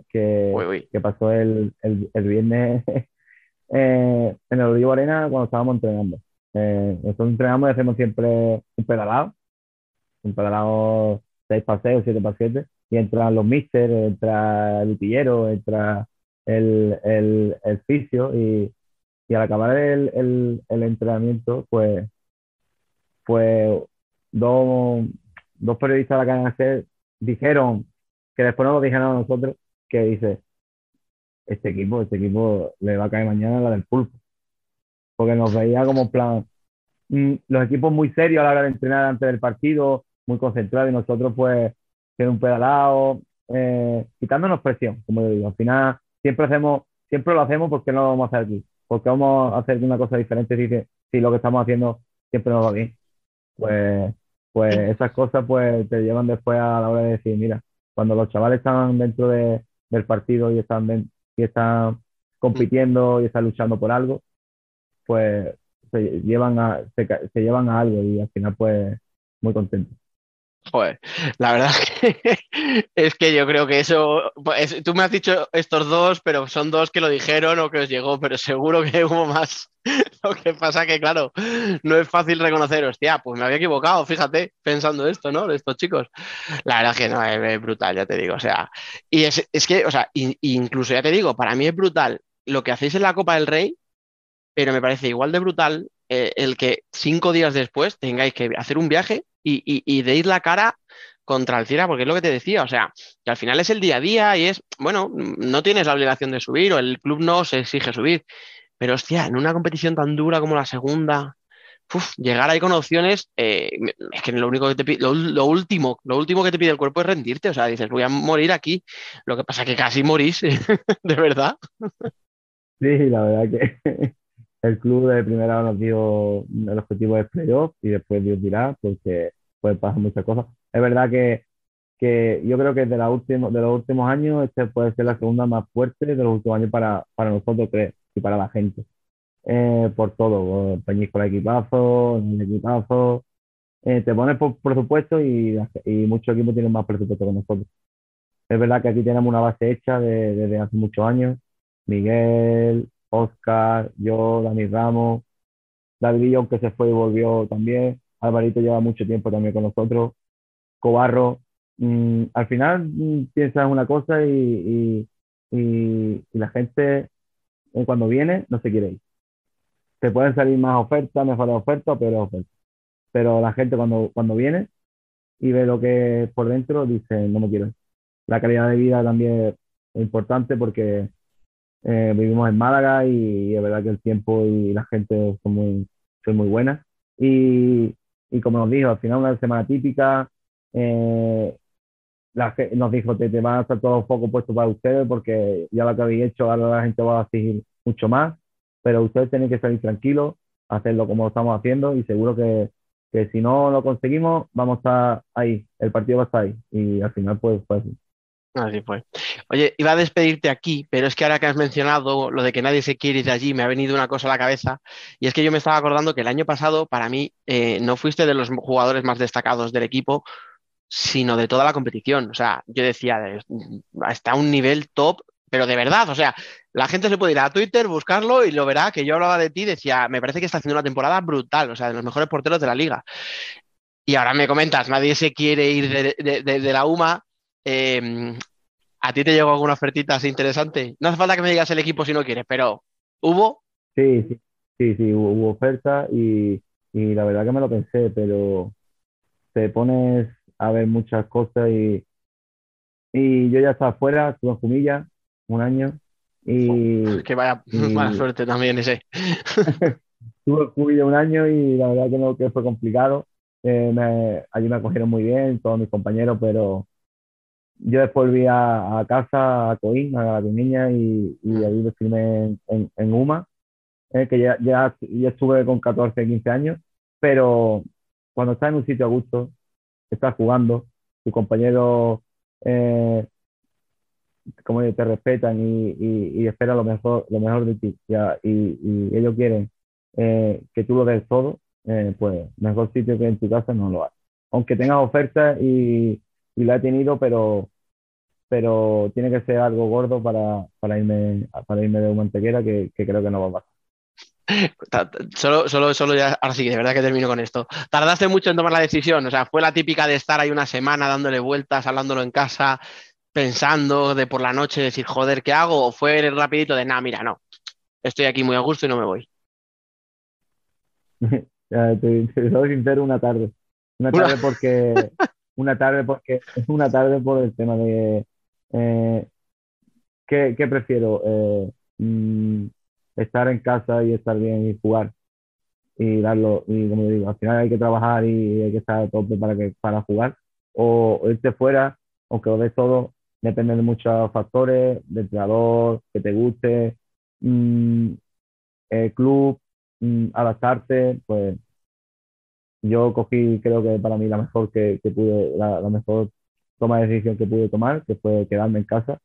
que, que, pasó el, el, el viernes eh, en el Olivo Arena cuando estábamos entrenando. Eh, nosotros entrenamos y hacemos siempre un pedalado, un pedalado 6 para 6 o 7 para 7, y entran los míster, entra el utillero, entra el, el, el fisio, y, y, al acabar el, el, el entrenamiento, pues, pues dos, dos periodistas de la cadena dijeron, que después no lo dijeron a nosotros, que dice, este equipo, este equipo le va a caer mañana la del pulpo. Porque nos veía como plan, mm, los equipos muy serios a la hora de entrenar antes del partido, muy concentrados y nosotros pues tiene un pedalado, eh, quitándonos presión, como yo digo. Al final siempre hacemos, siempre lo hacemos porque no lo vamos a hacer aquí, porque vamos a hacer una cosa diferente si, si lo que estamos haciendo siempre nos va bien. Pues, pues esas cosas pues te llevan después a la hora de decir, mira, cuando los chavales están dentro de, del partido y están y está compitiendo y está luchando por algo, pues se llevan a, se, se llevan a algo y al final pues muy contento. Joder, la verdad que es que yo creo que eso, pues, tú me has dicho estos dos, pero son dos que lo dijeron o que os llegó, pero seguro que hubo más. Lo que pasa que, claro, no es fácil reconocer, hostia, pues me había equivocado, fíjate, pensando esto, ¿no? De estos chicos. La verdad que no, es, brutal, ya te digo, o sea, y es, es que, o sea, incluso ya te digo, para mí es brutal lo que hacéis en la Copa del Rey, pero me parece igual de brutal eh, el que cinco días después tengáis que hacer un viaje y, y, deis la cara contra el Cira, porque es lo que te decía, o sea, que al final es el día a día y es, bueno, no tienes la obligación de subir o el club no se exige subir, pero hostia, en una competición tan dura como la segunda, llegar ahí con opciones, eh, es que lo único que te pide, lo, último, lo último que te pide el cuerpo es rendirte, o sea, dices, voy a morir aquí, lo que pasa es que casi morís, de verdad. Sí, la verdad que el club de primera nos dio el objetivo de playoff y después Dios dirá, porque puede pasar muchas cosas. Es verdad que, que yo creo que de, la último, de los últimos años, este puede ser la segunda más fuerte de los últimos años para, para nosotros y para la gente. Eh, por todo, Peñis con el equipazo, el equipazo. Eh, te pones por presupuesto y, y muchos equipos tienen más presupuesto que nosotros. Es verdad que aquí tenemos una base hecha desde hace muchos años. Miguel, Oscar, yo, Dani Ramos, David Villón que se fue y volvió también, Alvarito lleva mucho tiempo también con nosotros, Cobarro, mm, al final mm, piensas una cosa y, la gente eh, cuando viene no se quiere ir. Te pueden salir más ofertas, mejores ofertas, pero ofertas. Pero la gente cuando, cuando viene y ve lo que es por dentro, dice, no me quiero. La calidad de vida también es importante porque eh, vivimos en Málaga y, es verdad que el tiempo y la gente son muy, son muy buenas. Y, y como nos dijo, al final una semana típica, eh, la, nos dijo, te, te van a estar todos los focos puestos para ustedes porque ya lo que habéis hecho, ahora la gente va a exigir mucho más, pero ustedes tienen que salir tranquilos, hacerlo como lo estamos haciendo y seguro que, que si no lo conseguimos, vamos a estar ahí, el partido va a estar ahí y al final pues, pues Así fue. Oye, iba a despedirte aquí, pero es que ahora que has mencionado lo de que nadie se quiere ir de allí, me ha venido una cosa a la cabeza, y es que yo me estaba acordando que el año pasado, para mí, eh, no fuiste de los jugadores más destacados del equipo, sino de toda la competición. O sea, yo decía, está un nivel top, pero de verdad, o sea, la gente se puede ir a Twitter, buscarlo y lo verá, que yo hablaba de ti, decía, me parece que está haciendo una temporada brutal, o sea, de los mejores porteros de la liga. Y ahora me comentas, nadie se quiere ir de la UMA Em, ¿A ti te llegó alguna ofertita así interesante? No hace falta que me digas el equipo si no quieres, pero ¿hubo? Sí, sí, sí, sí hubo, oferta y, la verdad que me lo pensé, pero te pones a ver muchas cosas y, y yo ya estaba fuera, estuve en Jumilla un año y... que vaya mala suerte también ese. estuve en Jumilla un año y la verdad que no que fue complicado. Eh, allí me acogieron muy bien todos mis compañeros, pero yo después volví a, casa, a Coín, a la niña, y, y ahí me firmé en, en, UMA, eh, que ya, ya, ya, estuve con 14, 15 años, pero cuando estás en un sitio a gusto, estás jugando, tus compañeros eh, como te respetan y, y, y, esperan lo mejor, lo mejor de ti, ya, y, y, ellos quieren eh, que tú lo des todo, eh, pues mejor sitio que en tu casa no lo hay. Aunque tengas ofertas y y la he tenido, pero, pero tiene que ser algo gordo para, para, irme, para irme de Mantequera, que, que creo que no va a pasar. Solo, solo, solo ya, ahora sí, de verdad que termino con esto. ¿Tardaste mucho en tomar la decisión? O sea, ¿fue la típica de estar ahí una semana dándole vueltas, hablándolo en casa, pensando de por la noche, decir, joder, ¿qué hago? ¿O fue rapidito de, nada, mira, no, estoy aquí muy a gusto y no me voy? te, te soy sincero, una tarde. Una tarde porque una tarde porque es una tarde por el tema de eh, ¿qué, ¿qué, prefiero eh, mm, estar en casa y estar bien y jugar y darlo y como digo al final hay que trabajar y hay que estar a tope para que para jugar o irte fuera aunque lo ves todo depende de muchos factores entrenador que te guste mm, el club mm, adaptarte pues yo cogí, creo que para mí la mejor que, que pude, la, mejor toma de decisión que pude tomar, que fue quedarme en casa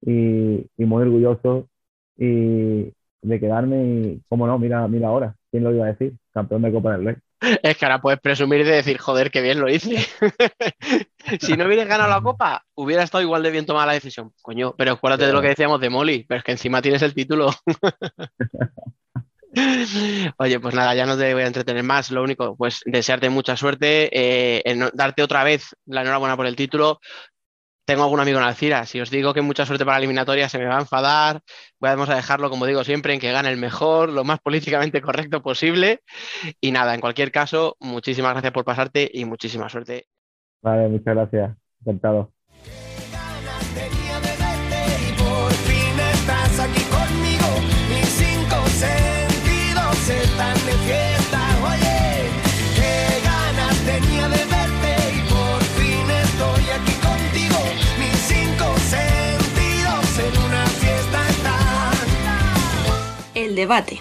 y, y muy orgulloso y de quedarme y, cómo no, mira, mira ahora, ¿quién lo iba a decir? Campeón de Copa del Rey. Es que ahora puedes presumir de decir, joder, qué bien lo hice. si no hubieras ganado la copa, hubiera estado igual de bien tomada la decisión. Coño, pero acuérdate de lo que decíamos de Molly, pero es que encima tienes el título. Oye, pues nada, ya no te voy a entretener más. Lo único, pues desearte mucha suerte, eh, en darte otra vez la enhorabuena por el título. Tengo algún amigo en Alcira. Si os digo que mucha suerte para la eliminatoria, se me va a enfadar. Vamos a dejarlo, como digo siempre, en que gane el mejor, lo más políticamente correcto posible. Y nada, en cualquier caso, muchísimas gracias por pasarte y muchísima suerte. Vale, muchas gracias. Encantado. Debate.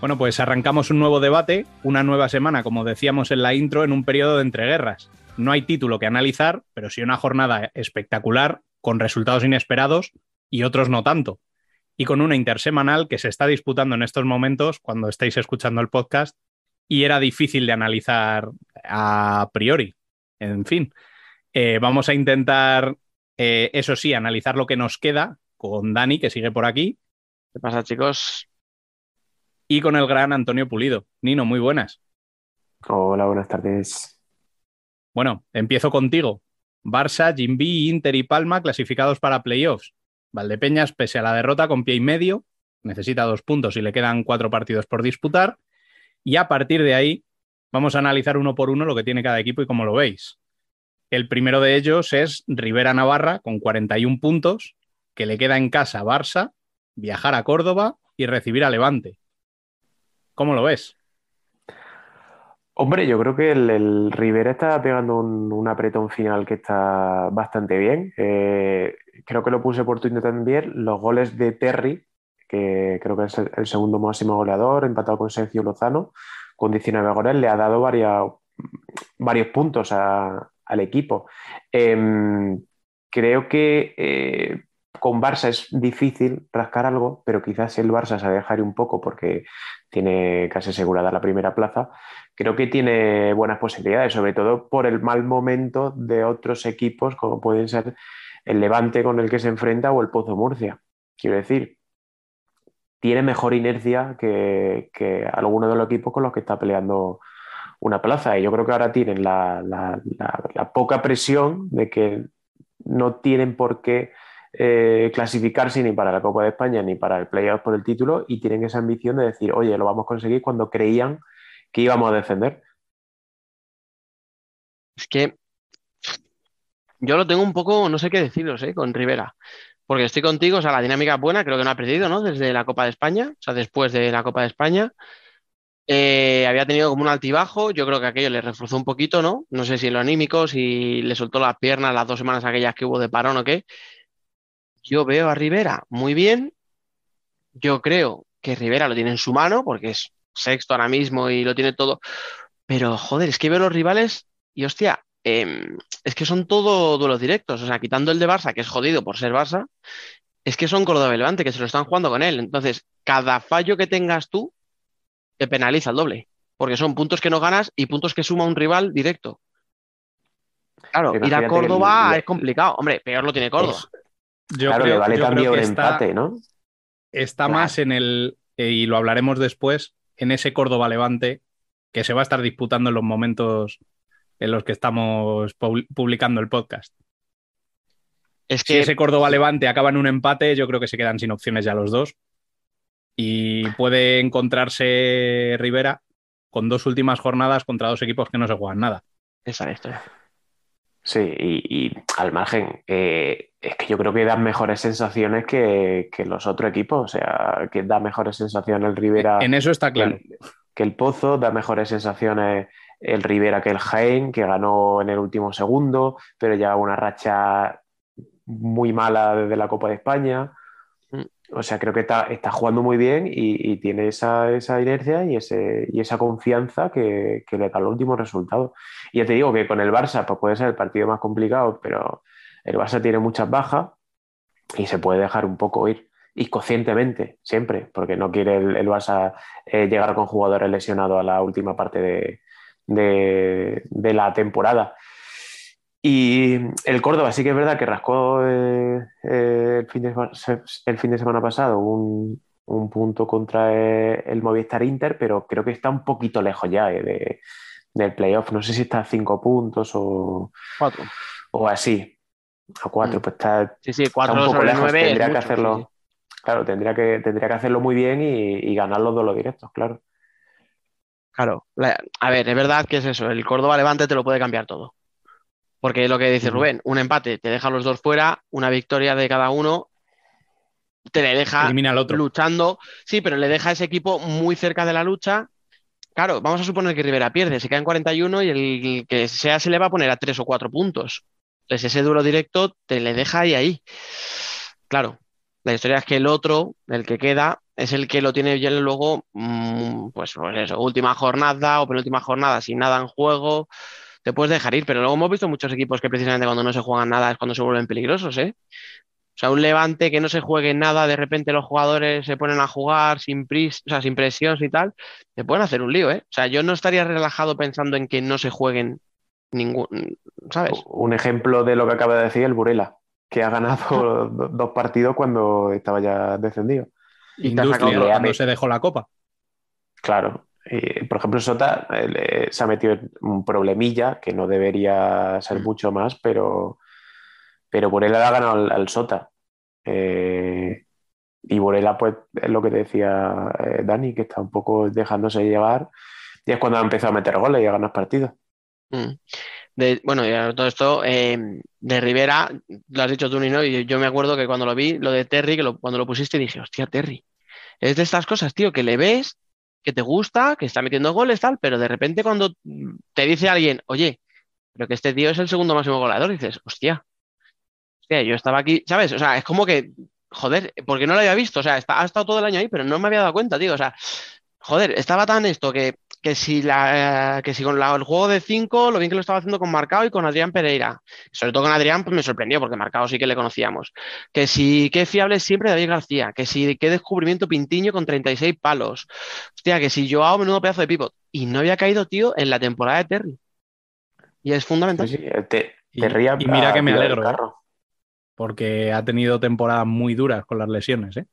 Bueno, pues arrancamos un nuevo debate, una nueva semana, como decíamos en la intro, en un periodo de entreguerras. No hay título que analizar, pero sí una jornada espectacular, con resultados inesperados y otros no tanto. Y con una intersemanal que se está disputando en estos momentos cuando estáis escuchando el podcast y era difícil de analizar a priori. En fin, eh, vamos a intentar, eh, eso sí, analizar lo que nos queda con Dani, que sigue por aquí, ¿Qué pasa, chicos? y con el gran Antonio Pulido. Nino, muy buenas. Hola, buenas tardes. Bueno, empiezo contigo. Barça, Jimby, Inter y Palma clasificados para playoffs. Valdepeñas, pese a la derrota con pie y medio, necesita dos puntos y le quedan cuatro partidos por disputar. Y a partir de ahí, vamos a analizar uno por uno lo que tiene cada equipo y cómo lo veis. El primero de ellos es Rivera Navarra con 41 puntos, que le queda en casa a Barça, viajar a Córdoba y recibir a Levante. ¿Cómo lo ves? Hombre, yo creo que el, Rivera está pegando un, un apretón final que está bastante bien. Eh, creo que lo puse por Twitter también. Los goles de Terry, que creo que es el, segundo máximo goleador, empatado con Sergio Lozano, con 19 goles, le ha dado varios puntos al equipo. Em, creo que eh, con Barça es difícil rascar algo, pero quizás el Barça se dejar un poco porque tiene casi asegurada la primera plaza. Creo que tiene buenas posibilidades, sobre todo por el mal momento de otros equipos, como pueden ser el Levante con el que se enfrenta o el Pozo Murcia. Quiero decir, tiene mejor inercia que, que alguno de los equipos con los que está peleando una plaza. Y yo creo que ahora tienen la, poca presión de que no tienen por qué eh, clasificarse ni para la Copa de España ni para el playoff por el título y tienen esa ambición de decir, oye, lo vamos a conseguir cuando creían que íbamos a defender. Es que yo lo tengo un poco, no sé qué deciros, ¿eh? con Rivera. Porque estoy contigo, o sea, la dinámica es buena, creo que no ha perdido, ¿no? Desde la Copa de España, o sea, después de la Copa de España. Eh, había tenido como un altibajo, yo creo que aquello le reforzó un poquito, ¿no? No sé si lo anímico, si le soltó las piernas las dos semanas aquellas que hubo de parón o qué. Yo veo a Rivera muy bien. Yo creo que Rivera lo tiene en su mano porque es sexto ahora mismo y lo tiene todo. Pero joder, es que veo los rivales y hostia, em, es que son todo duelos directos. O sea, quitando el de Barça, que es jodido por ser Barça, es que son Córdoba y Levante, que se lo están jugando con él. Entonces, cada fallo que tengas tú te penaliza el doble. Porque son puntos que no ganas y puntos que suma un rival directo. Claro, ir a Córdoba el- es complicado. Hombre, peor lo tiene Córdoba. Yo claro, creo- le vale yo creo también que está- empate, ¿no? está Claro. más en el, eh, y lo hablaremos después, en ese Córdoba Levante que se va a estar disputando en los momentos en los que estamos pub- publicando el podcast. Es Si que ese Córdoba Levante acaba en un empate, yo creo que se quedan sin opciones ya los dos. Y puede encontrarse Rivera con dos últimas jornadas contra dos equipos que no se juegan nada. esa es la historia. Sí, y, y al margen, eh, es que yo creo que dan mejores sensaciones que, que los otros equipos, o sea, que da mejores sensaciones el Rivera En eso está que claro. el, que el Pozo, da mejores sensaciones el Rivera que el Jaén, que ganó en el último segundo, pero lleva una racha muy mala desde la Copa de España. Mm. O sea, creo que está, está jugando muy bien y, y tiene esa, esa, inercia y, ese, y esa confianza que, que, le da el último resultado. Y ya te digo que con el Barça pues puede ser el partido más complicado, pero el Barça tiene muchas bajas y se puede dejar un poco ir. Y conscientemente, siempre, porque no quiere el, el Barça eh, llegar con jugadores lesionados a la última parte de, de, de la temporada. Y el Córdoba sí que es verdad que rascó eh, eh, el, fin de, el, fin de, semana pasado un, un punto contra eh, el Movistar Inter, pero creo que está un poquito lejos ya de, del playoff. No sé si está a cinco puntos o, cuatro. o así. A cuatro, mm. pues está, sí, sí, cuatro está un poco lejos. Tendría que hacerlo. Sí. Claro, tendría que, tendría que hacerlo muy bien y, y ganar los duelos directos, claro. Claro, a ver, es verdad que es eso, el Córdoba Levante te lo puede cambiar todo. Porque lo que dice Rubén, un empate te deja los dos fuera, una victoria de cada uno te le deja al otro. luchando. Sí, pero le deja a ese equipo muy cerca de la lucha. Claro, vamos a suponer que Rivera pierde, se queda en 41 y el que sea se le va a poner a tres o cuatro puntos. Entonces ese duro directo te le deja ahí ahí. Claro, la historia es que el otro, el que queda, es el que lo tiene ya luego, mmm, pues, pues eso, última jornada o penúltima jornada sin nada en juego te puedes dejar ir, pero luego hemos visto muchos equipos que precisamente cuando no se juegan nada es cuando se vuelven peligrosos, ¿eh? O sea, un levante que no se juegue nada, de repente los jugadores se ponen a jugar sin, pris, o sea, sin presión y tal, te pueden hacer un lío, ¿eh? O sea, yo no estaría relajado pensando en que no se jueguen ningún, ¿sabes? Un ejemplo de lo que acaba de decir el Burela, que ha ganado dos partidos cuando estaba ya descendido. Y Industria, cuando se dejó la copa. Claro, eh, por ejemplo, Sota eh, se ha metido en un problemilla que no debería ser Mm. mucho más, pero, pero Borela ha ganado al, al Sota. Eh, y Borela, pues, es lo que decía eh, Dani, que está un poco dejándose llevar. Y es cuando ha empezado a meter goles y a ganar partidos. Mm. De, bueno, y todo esto, eh, de Rivera, lo has dicho tú, Nino, y yo me acuerdo que cuando lo vi, lo de Terry, que lo, cuando lo pusiste dije, hostia, Terry, es de estas cosas, tío, que le ves que te gusta, que está metiendo goles, tal, pero de repente cuando te dice alguien, oye, pero que este tío es el segundo máximo goleador, dices, hostia, hostia, yo estaba aquí, ¿sabes? O sea, es como que, joder, porque no lo había visto, o sea, está, ha estado todo el año ahí, pero no me había dado cuenta, tío, o sea, joder, estaba tan esto que, que si, la, que si con la, el juego de 5, lo bien que lo estaba haciendo con Marcao y con Adrián Pereira. Sobre todo con Adrián, pues me sorprendió, porque Marcao sí que le conocíamos. Que si, qué fiable es siempre David García. Que si, qué descubrimiento Pintiño con 36 palos. Hostia, que si Joao, menudo pedazo de pivot. Y no había caído, tío, en la temporada de Terry. Y es fundamental. Sí, sí, te, Y, mira que me alegro, ¿eh? porque ha tenido temporadas muy duras con las lesiones. ¿eh?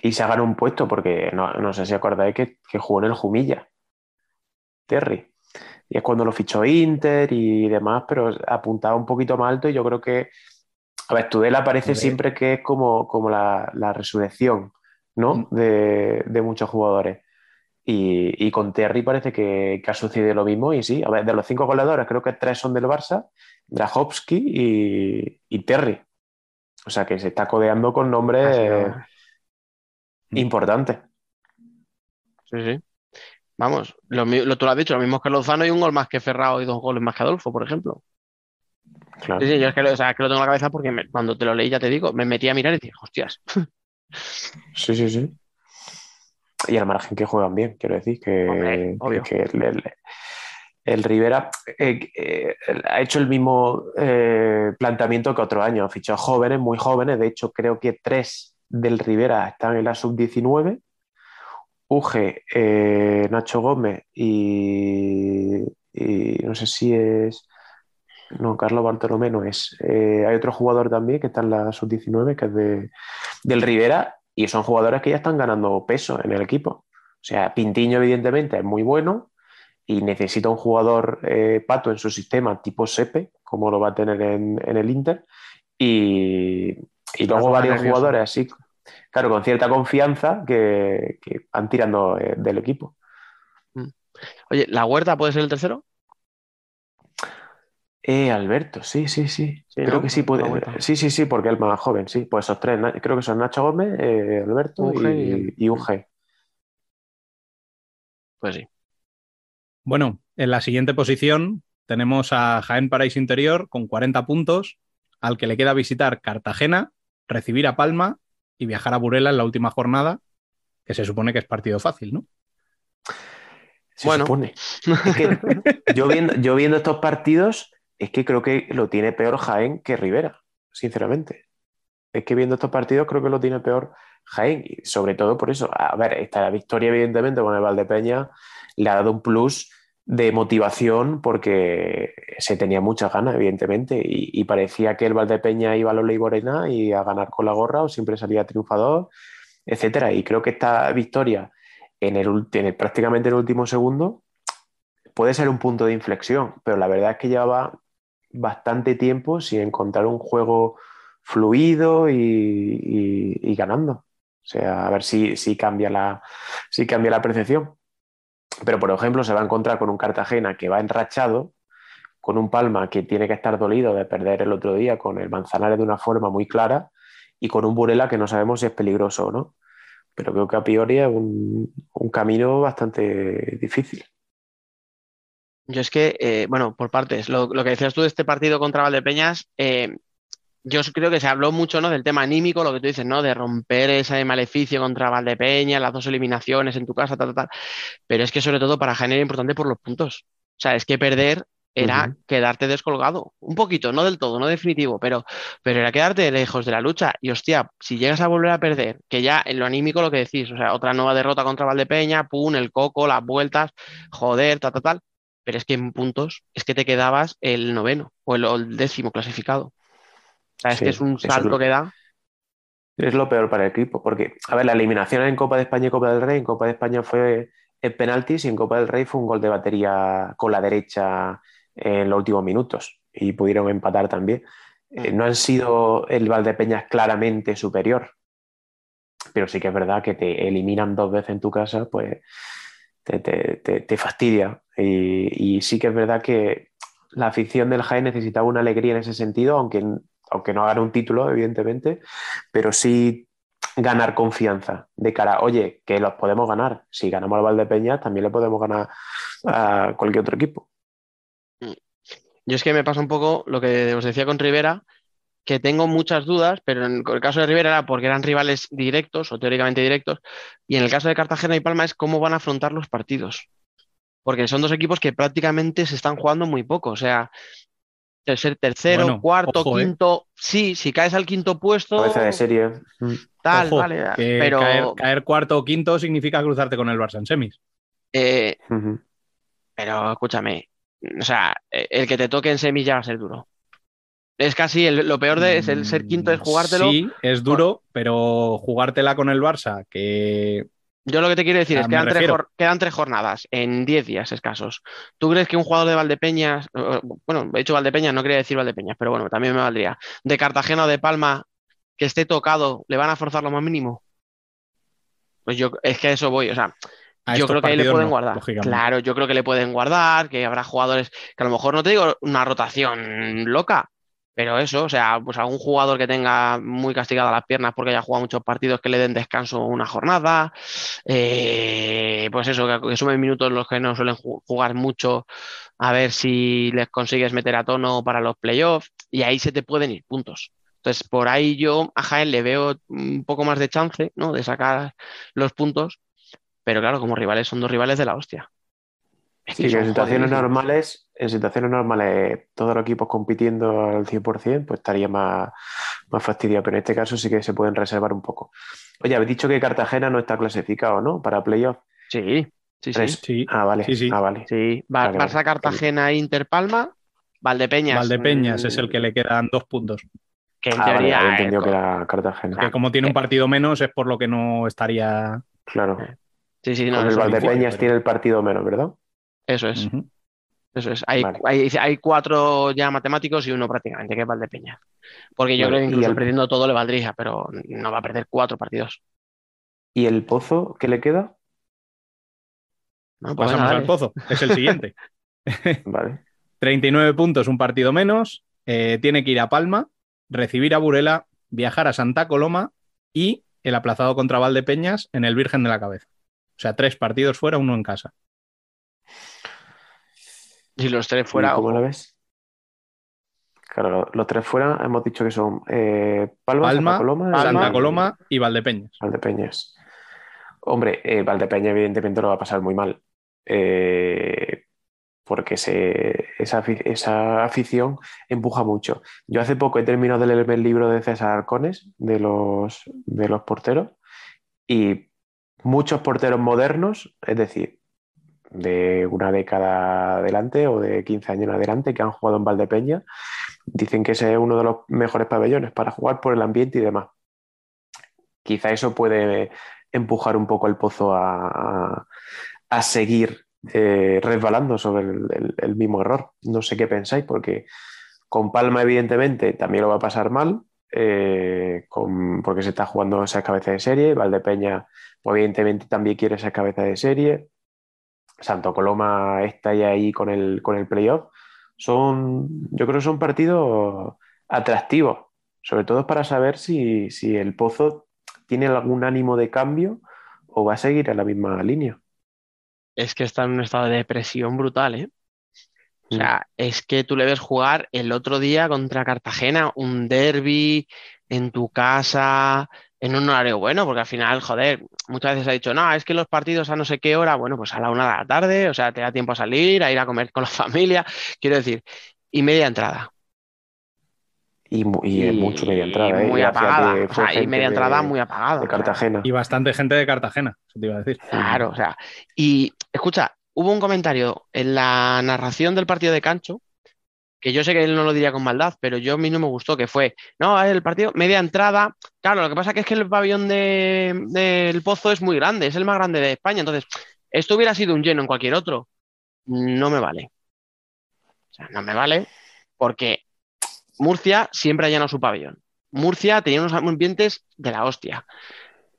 Y se ha ganado un puesto porque no, no sé si acordáis que, que jugó en el Jumilla, Terry. Y es cuando lo fichó Inter y demás, pero apuntaba un poquito más alto y yo creo que, a ver, Tudela parece Hombre. siempre que es como, como la, la resurrección, ¿no? De, de muchos jugadores. Y, y con Terry parece que, que ha sucedido lo mismo y sí, a ver, de los cinco goleadores creo que tres son del Barça, Drahovski y, y Terry. O sea que se está codeando con nombres Así que- importantes. Sí, sí. Vamos, lo, tú lo has dicho, lo mismo que Lozano y un gol más que Ferrao y dos goles más que Adolfo, por ejemplo. Claro. Sí, sí, yo es que, lo, o sea, es que lo tengo en la cabeza porque me- cuando te lo leí, ya te digo, me metí a mirar y dije, hostias. Sí, sí, sí. Y al margen que juegan bien, quiero decir, que, Hombre, obvio. que el, el- el Rivera eh, eh, ha hecho el mismo eh, planteamiento que otro año. Ha fichado jóvenes, muy jóvenes. De hecho, creo que tres del Rivera están en la sub-19. Uge, eh, Nacho Gómez y, no sé si es. No, Carlos Bartolomé no es. Eh, hay otro jugador también que está en la sub-19, que es de, del Rivera, y son jugadores que ya están ganando peso en el equipo. O sea, Pintiño, evidentemente, es muy bueno y necesita un jugador eh, pato en su sistema tipo Sepe, como lo va a tener en, en el Inter. Y, y luego varios nervioso. jugadores así, claro, con cierta confianza que, que van tirando eh, del equipo. Oye, ¿la huerta puede ser el tercero? Eh, Alberto, sí, sí, sí. Sí, Creo ¿no? que sí puede. Sí, sí, sí, porque es el más joven, sí. Pues esos tres, creo que son Nacho Gómez, eh, Alberto Uge y, y Uge. Pues sí. Bueno, en la siguiente posición tenemos a Jaén Paraíso Interior con 40 puntos, al que le queda visitar Cartagena, recibir a Palma y viajar a Burela en la última jornada, que se supone que es partido fácil, ¿no? Se Bueno. supone. Es que yo, viendo, yo viendo estos partidos, es que creo que lo tiene peor Jaén que Rivera, sinceramente. Es que viendo estos partidos creo que lo tiene peor Jaén, y sobre todo por eso. A ver, esta victoria, evidentemente, con el Valdepeña le ha dado un plus de motivación porque se tenía muchas ganas, evidentemente, y, parecía que el Valdepeña iba a los Leiborena y a ganar con la gorra o siempre salía triunfador, etcétera. Y creo que esta victoria en el, en el- prácticamente en el último segundo puede ser un punto de inflexión, pero la verdad es que llevaba bastante tiempo sin encontrar un juego fluido y, y- y ganando. O sea, a ver si, si cambia la, si cambia la percepción. Pero, por ejemplo, se va a encontrar con un Cartagena que va enrachado, con un Palma que tiene que estar dolido de perder el otro día con el Manzanares de una forma muy clara y con un Burela que no sabemos si es peligroso o no. Pero creo que a priori es un, camino bastante difícil. Yo es que, eh, bueno, por partes, lo, lo que decías tú de este partido contra Valdepeñas, eh, yo creo que se habló mucho, ¿no? Del tema anímico, lo que tú dices, ¿no? De romper ese maleficio contra Valdepeñas, las dos eliminaciones en tu casa, tal, tal, tal. Pero es que sobre todo para Jaén era importante por los puntos. O sea, es que perder era quedarte descolgado. Un poquito, no del todo, no definitivo, pero, pero era quedarte lejos de la lucha. Y hostia, si llegas a volver a perder, que ya en lo anímico lo que decís, o sea, otra nueva derrota contra Valdepeña, pum, el coco, las vueltas, joder, tal, tal, tal. Pero es que en puntos es que te quedabas el noveno o el, o el décimo clasificado. O sea, es Sí, que es un eso es salto lo- que da. Es lo peor para el equipo, porque, a ver, la eliminación en Copa de España y Copa del Rey, en Copa de España fue en penaltis y en Copa del Rey fue un gol de batería con la derecha en los últimos minutos y pudieron empatar también. Eh, no han sido el Valdepeñas claramente superior, pero sí que es verdad que te eliminan dos veces en tu casa, pues te, te- te- te fastidia. Y, y sí que es verdad que la afición del Jaén necesitaba una alegría en ese sentido, aunque, aunque no gane un título, evidentemente, pero sí ganar confianza de cara, oye, que los podemos ganar. Si ganamos al Valdepeñas, también le podemos ganar a cualquier otro equipo. Yo es que me pasa un poco lo que os decía con Rivera, que tengo muchas dudas, pero en el caso de Rivera era porque eran rivales directos o teóricamente directos, y en el caso de Cartagena y Palma es cómo van a afrontar los partidos. Porque son dos equipos que prácticamente se están jugando muy poco. O sea, ser tercero, Bueno, cuarto, ojo, ¿eh? quinto. Sí, si caes al quinto puesto, Cabeza de serie. Mm. tal, Ojo, vale. que Pero caer, caer cuarto o quinto significa cruzarte con el Barça en semis. eh. Pero escúchame, o sea, el que te toque en semis ya va a ser duro. Es casi el- lo peor de es el ser quinto es jugártelo. Sí, es duro, pero jugártela con el Barça, que Yo lo que te quiero decir Ah, es que quedan tres, quedan tres jornadas en 10 días escasos. ¿Tú crees que un jugador de Valdepeñas, bueno, he dicho Valdepeñas, no quería decir Valdepeñas, pero bueno, también me valdría, de Cartagena o de Palma, que esté tocado, le van a forzar lo más mínimo? Pues yo, es que a eso voy, o sea, a yo creo que ahí le pueden no, guardar. Claro, yo creo que le pueden guardar, que habrá jugadores que a lo mejor no te digo una rotación loca, pero eso, o sea, pues algún jugador que tenga muy castigadas las piernas porque haya jugado muchos partidos que le den descanso una jornada, eh, pues eso, que, que sumen minutos los que no suelen ju- jugar mucho, a ver si les consigues meter a tono para los playoffs, y ahí se te pueden ir puntos. Entonces, por ahí yo a Jaén le veo un poco más de chance, ¿no? De sacar los puntos, pero claro, como rivales son dos rivales de la hostia. Es Sí, que en situaciones normales, en situaciones normales, todos los equipos compitiendo al 100%, pues estaría más, más fastidiado, pero en este caso sí que se pueden reservar un poco. Oye, habéis dicho que Cartagena no está clasificado, ¿no? Para playoff. Sí, sí, sí. Ah, vale. Sí, sí. Ah, vale. Sí, Va- Vale, vale. Barça, Cartagena, Inter, Palma, Valdepeñas. Valdepeñas mm, es el que le quedan dos puntos. que en Ah, vale, teoría. eh, entendido que era Cartagena. Que como tiene un partido menos es por lo que no estaría. Claro. Sí, sí, no, Con el Valdepeñas pero- tiene el partido menos, ¿verdad? eso es. Eso es. Hay, Vale. hay, hay cuatro ya matemáticos y uno prácticamente, que es Valdepeñas. Porque yo Vale, creo que incluso el- perdiendo todo le valdría, pero no va a perder cuatro partidos. ¿Y el Pozo qué le queda? No, pues Pasamos venga, al dale. pozo, es el siguiente. Vale. 39 puntos, un partido menos. eh, tiene que ir a Palma, recibir a Burela, viajar a Santa Coloma y el aplazado contra Valdepeñas en el Virgen de la Cabeza. O sea, tres partidos fuera, uno en casa. Si los tres ¿Y fuera. cómo ojo. lo ves? Claro, los tres fuera hemos dicho que son eh, Palma, Palma, Santa Coloma, Santa y Coloma y Valdepeñas. Valdepeñas. Hombre, eh, Valdepeña evidentemente lo va a pasar muy mal. eh, porque se- esa, esa afición empuja mucho. Yo hace poco he terminado de leerme el libro de César Arcones, de los, de los porteros, y muchos porteros modernos, es decir, de una década adelante o de 15 años adelante que han jugado en Valdepeña, dicen que ese es uno de los mejores pabellones para jugar por el ambiente y demás. Quizá eso puede empujar un poco el pozo a, a- seguir eh, resbalando sobre el, el- mismo error. No sé qué pensáis, porque con Palma, evidentemente, también lo va a pasar mal, eh, con- porque se está jugando esa cabeza de serie. Valdepeña, evidentemente, también quiere esa cabeza de serie. Santo Coloma está ya ahí con el, con el playoff. Son, yo creo que son partidos atractivos, sobre todo para saber si, si el Pozo tiene algún ánimo de cambio o va a seguir en la misma línea. Es que está en un estado de depresión brutal, ¿eh? O sea, es que tú le ves jugar el otro día contra Cartagena, un derby en tu casa, en un horario bueno, porque al final, joder, muchas veces ha dicho, no, es que los partidos a no sé qué hora, bueno, pues a la una de la tarde, o sea, te da tiempo a salir, a ir a comer con la familia, quiero decir, y media entrada. Y, mucho media entrada, ¿eh? Muy apagada, o sea, y media entrada de- muy apagada. de o sea, Cartagena. Y bastante gente de Cartagena, eso te iba a decir. Claro, o sea, y escucha, hubo un comentario en la narración del partido de Cancho, que yo sé que él no lo diría con maldad, pero yo a mí no me gustó, que fue, no, el partido, media entrada, claro, lo que pasa que es que el pabellón de- del Pozo es muy grande, es el más grande de España, entonces, esto hubiera sido un lleno en cualquier otro, no me vale. O sea, no me vale, porque Murcia siempre ha llenado su pabellón. Murcia tenía unos ambientes de la hostia.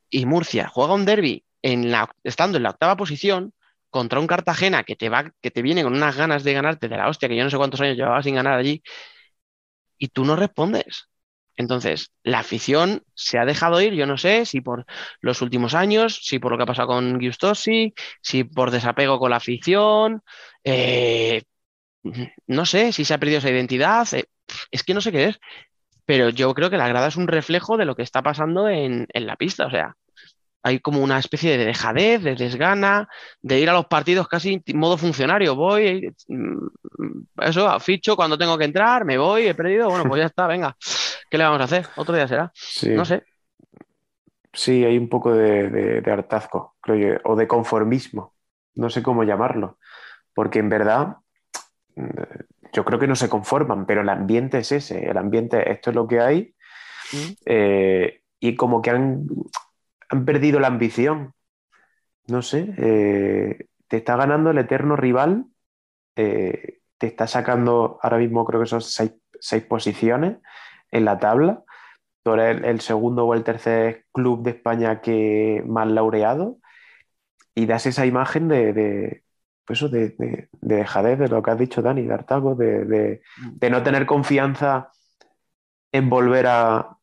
Y Murcia juega un derby en la, estando en la octava posición contra un Cartagena que te va, que te viene con unas ganas de ganarte de la hostia, que yo no sé cuántos años llevaba sin ganar allí, y tú no respondes. Entonces, la afición se ha dejado ir, yo no sé si por los últimos años, si por lo que ha pasado con Giustosi, si por desapego con la afición, eh, no sé si se ha perdido esa identidad, eh, es que no sé qué es, pero yo creo que la grada es un reflejo de lo que está pasando en, en la pista, o sea, hay como una especie de dejadez, de desgana, de ir a los partidos casi en modo funcionario, voy, mm, eso, ficho cuando tengo que entrar, me voy, he perdido, bueno, pues ya está, venga, ¿qué le vamos a hacer? Otro día será, Sí. no sé. Sí, hay un poco de, de- de hartazgo, creo yo, o de conformismo, no sé cómo llamarlo, porque en verdad mm, yo creo que no se conforman, pero el ambiente es ese, el ambiente, esto es lo que hay, Mm. eh, y como que han, han perdido la ambición, no sé, eh, te está ganando el eterno rival, eh, te está sacando ahora mismo creo que son seis, seis posiciones en la tabla. Tú eres el, segundo o el tercer club de España que más laureado y das esa imagen de, de, pues de, de- de dejadez, de lo que has dicho, Dani, de hartazgo, de, de- no tener confianza en volver a-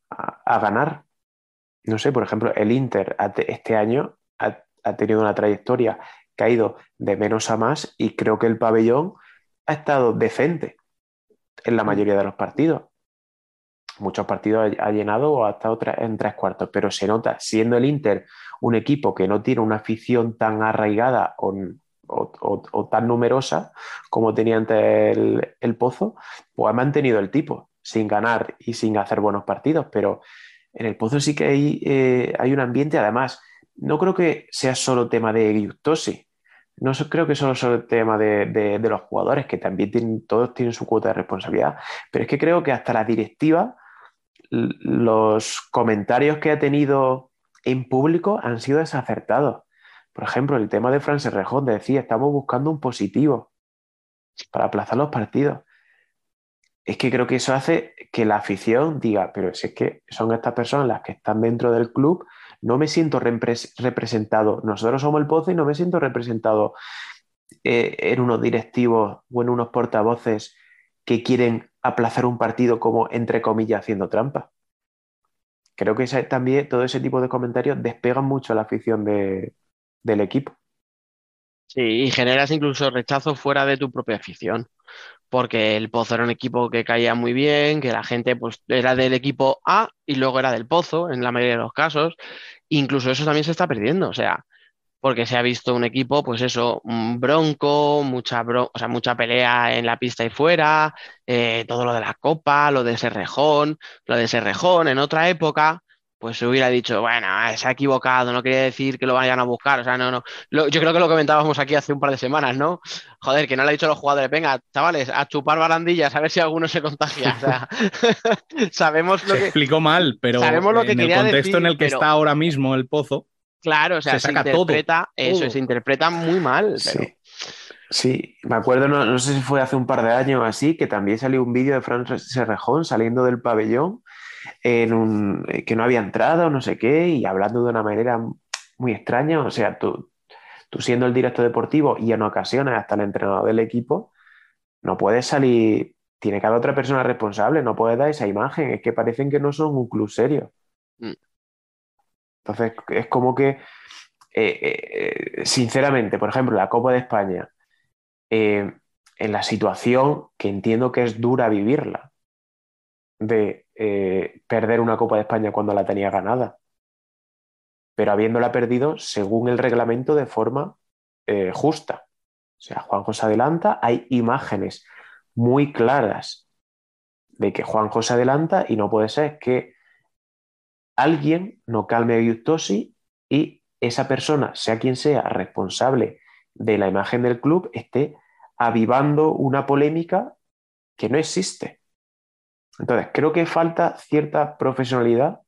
a ganar. No sé, por ejemplo, el Inter este año ha, ha tenido una trayectoria que ha ido de menos a más y creo que el pabellón ha estado decente en la mayoría de los partidos. Muchos partidos ha, llenado o ha estado en tres cuartos, pero se nota, siendo el Inter un equipo que no tiene una afición tan arraigada o, o- o- o tan numerosa como tenía antes el, el Pozo, pues ha mantenido el tipo, sin ganar y sin hacer buenos partidos, pero en el Pozo sí que hay, eh, hay un ambiente, además, no creo que sea solo tema de Giustosi, no creo que solo sea el tema de, de- de los jugadores, que también tienen, todos tienen su cuota de responsabilidad, pero es que creo que hasta la directiva, los comentarios que ha tenido en público han sido desacertados. Por ejemplo, el tema de Francis Rejón decía, estamos buscando un positivo para aplazar los partidos. Es que creo que eso hace que la afición diga, pero si es que son estas personas las que están dentro del club, no me siento repres- representado. Nosotros somos el Pozo y no me siento representado eh, en unos directivos o en unos portavoces que quieren aplazar un partido como, entre comillas, haciendo trampa. Creo que ese- también todo ese tipo de comentarios despegan mucho a la afición de- del equipo. Sí, y generas incluso rechazo fuera de tu propia afición. Porque el Pozo era un equipo que caía muy bien, que la gente pues era del equipo A y luego era del Pozo en la mayoría de los casos. Incluso eso también se está perdiendo, o sea, porque se ha visto un equipo, pues eso, bronco, mucha, bro- o sea, mucha pelea en la pista y fuera, eh, todo lo de la copa, lo de Serrejón, lo de Serrejón en otra época, pues se hubiera dicho, bueno, eh, se ha equivocado, no quería decir que lo vayan a buscar, o sea, no, no. Lo- yo creo que lo comentábamos aquí hace un par de semanas, ¿no? Joder, que no le ha dicho a los jugadores, venga, chavales, a chupar barandillas, a ver si alguno se contagia. O sea, sabemos lo Se que. explicó mal, pero Sabemos lo que en el contexto en el que pero- está ahora mismo el pozo, Claro, o sea, se se, saca todo, interpreta, eso, todo. se interpreta muy mal, pero. Sí. Sí, me acuerdo, no, no sé si fue hace un par de años así, que también salió un vídeo de Fran Serrejón saliendo del pabellón en un, eh, que no había entrado, no sé qué, y hablando de una manera muy extraña. O sea, tú, tú siendo el director deportivo y en ocasiones hasta el entrenador del equipo, no puedes salir, tiene que haber otra persona responsable, no puedes dar esa imagen, es que parecen que no son un club serio. Mm. Entonces, es como que, eh, eh, eh, sinceramente, por ejemplo, la Copa de España, eh, en la situación que entiendo que es dura vivirla, de eh, perder una Copa de España cuando la tenía ganada, pero habiéndola perdido según el reglamento de forma eh, justa. O sea, Juanjo se adelanta, hay imágenes muy claras de que Juanjo se adelanta y no puede ser que alguien no calme a Giustosi y esa persona, sea quien sea responsable de la imagen del club, esté avivando una polémica que no existe. Entonces, creo que falta cierta profesionalidad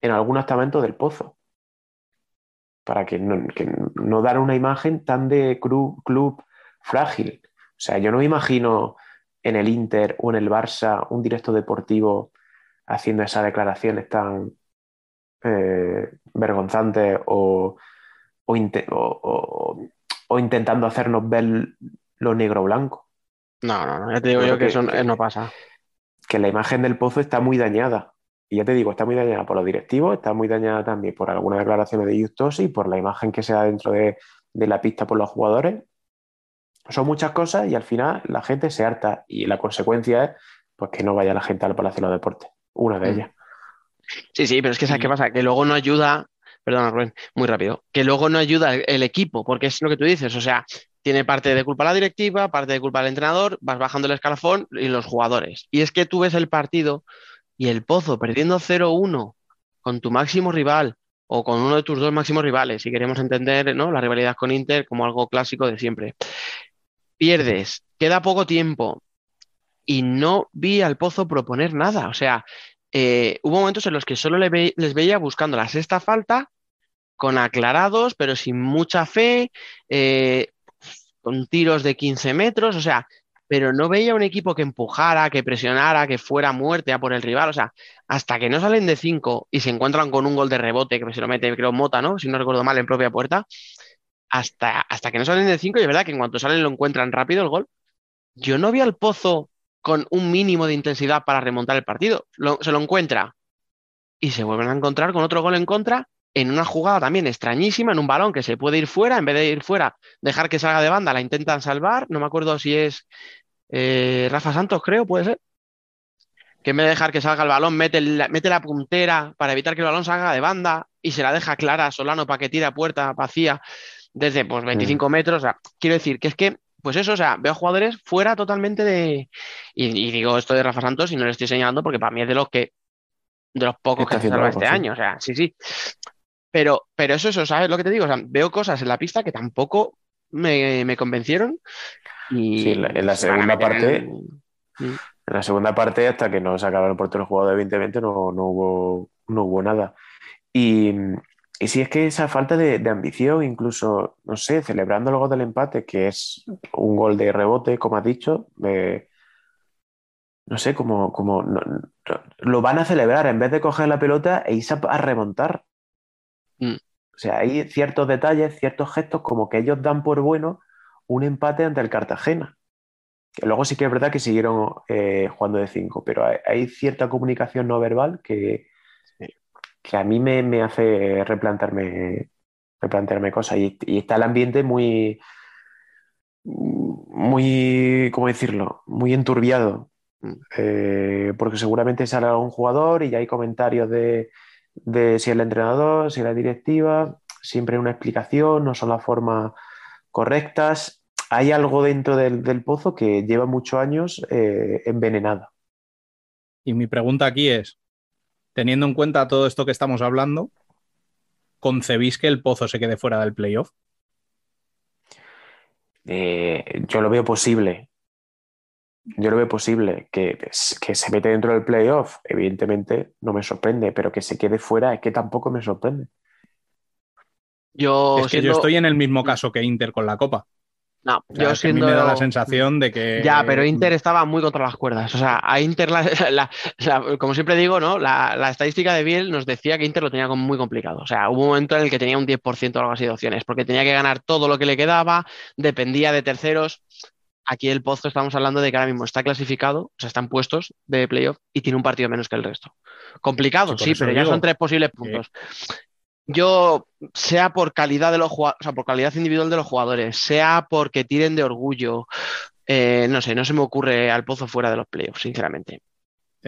en algún estamento del pozo para que no, que no dar una imagen tan de club, club frágil. O sea, yo no me imagino en el Inter o en el Barça un directo deportivo haciendo esas declaraciones tan eh, vergonzantes o, o, inte- o- o- o intentando hacernos ver lo negro-blanco. No, no, no, ya te digo yo que que- eso que- no pasa. Que la imagen del pozo está muy dañada. Y ya te digo, está muy dañada por los directivos, está muy dañada también por algunas declaraciones de Justosi y por la imagen que se da dentro de, de la pista por los jugadores. Son muchas cosas y al final la gente se harta y la consecuencia es pues, que no vaya la gente al Palacio de los Deportes. Una de Mm. ellas. Sí, sí, pero es que ¿sabes qué pasa? Que luego no ayuda, perdona, Rubén, muy rápido, que luego no ayuda el equipo, porque es lo que tú dices, o sea, tiene parte de culpa la directiva, parte de culpa el entrenador, vas bajando el escalafón y los jugadores. Y es que tú ves el partido y el Pozo perdiendo 0-1 con tu máximo rival o con uno de tus dos máximos rivales, si queremos entender, ¿no? la rivalidad con Inter como algo clásico de siempre. Pierdes, queda poco tiempo y no vi al Pozo proponer nada, o sea, eh, hubo momentos en los que solo le les veía buscando la sexta falta, con aclarados, pero sin mucha fe, eh, con tiros de 15 metros, o sea, pero no veía un equipo que empujara, que presionara, que fuera muerte a por el rival, o sea, hasta que no salen de 5 y se encuentran con un gol de rebote que se lo mete, creo, Mota, ¿no? Si no recuerdo mal, en propia puerta, hasta, hasta que no salen de 5, y es verdad que en cuanto salen lo encuentran rápido el gol, yo no vi al Pozo con un mínimo de intensidad para remontar el partido. Se lo encuentra y se vuelven a encontrar con otro gol en contra en una jugada también extrañísima, en un balón que se puede ir fuera, en vez de ir fuera, dejar que salga de banda, la intentan salvar. No me acuerdo si es eh, Rafa Santos, creo, puede ser. Que en vez de dejar que salga el balón, mete la, mete la puntera para evitar que el balón salga de banda y se la deja clara a Solano para que tire a puerta vacía desde pues 25 metros. O sea, quiero decir que es que, pues eso, o sea, veo jugadores fuera totalmente de. Y, y digo esto de Rafa Santos y no le estoy señalando porque para mí es de los que. De los pocos Está que se salva este sí. año. O sea, sí, sí. Pero, pero eso, eso, ¿sabes lo que te digo? O sea, veo cosas en la pista que tampoco me, me convencieron. Y Sí, en la- en segunda parte- en- En la segunda parte, hasta que no se acabara el portero jugador, evidentemente no, no, hubo, no hubo nada. Y, y sí es que esa falta de, de ambición, incluso, no sé, celebrando el gol del empate, que es un gol de rebote, como has dicho, eh, no sé, como, como no- no- lo van a celebrar en vez de coger la pelota e irse a, a remontar. Mm. O sea, hay ciertos detalles, ciertos gestos como que ellos dan por bueno un empate ante el Cartagena. Que Luego sí que es verdad que siguieron eh, jugando de 5, pero hay, hay cierta comunicación no verbal que, que a mí me, me hace replantearme, replantearme cosas. Y, y está el ambiente muy, muy, ¿cómo decirlo? Muy enturbiado. Mm. Eh, porque seguramente sale algún jugador y ya hay comentarios de, de si el entrenador, si la directiva, siempre hay una explicación, no son las formas correctas. Hay algo dentro del, del pozo que lleva muchos años eh, envenenado. Y mi pregunta aquí es, teniendo en cuenta todo esto que estamos hablando, ¿concebís que el Pozo se quede fuera del playoff? Eh, yo lo veo posible. Yo lo veo posible. Que, que se mete dentro del playoff, evidentemente no me sorprende, pero que se quede fuera es que tampoco me sorprende. Yo es que siendo- yo estoy en el mismo caso que Inter con la Copa. No, O sea, yo es que a mí me da la sensación de que... Ya, pero Inter estaba muy contra las cuerdas. O sea, a Inter, la- la- la- como siempre digo, ¿no? La, la estadística de Biel nos decía que Inter lo tenía como muy complicado. O sea, hubo un momento en el que tenía un 10% o algo así de opciones, porque tenía que ganar todo lo que le quedaba, dependía de terceros. Aquí el Pozo estamos hablando de que ahora mismo está clasificado, o sea, están puestos de playoff y tiene un partido menos que el resto. Complicado, Sí, pero ya son tres posibles puntos. Yo, sea por calidad de los jugadores, o sea, por calidad individual de los jugadores, sea porque tiren de orgullo, eh, no sé, no se me ocurre al pozo fuera de los playoffs, sinceramente.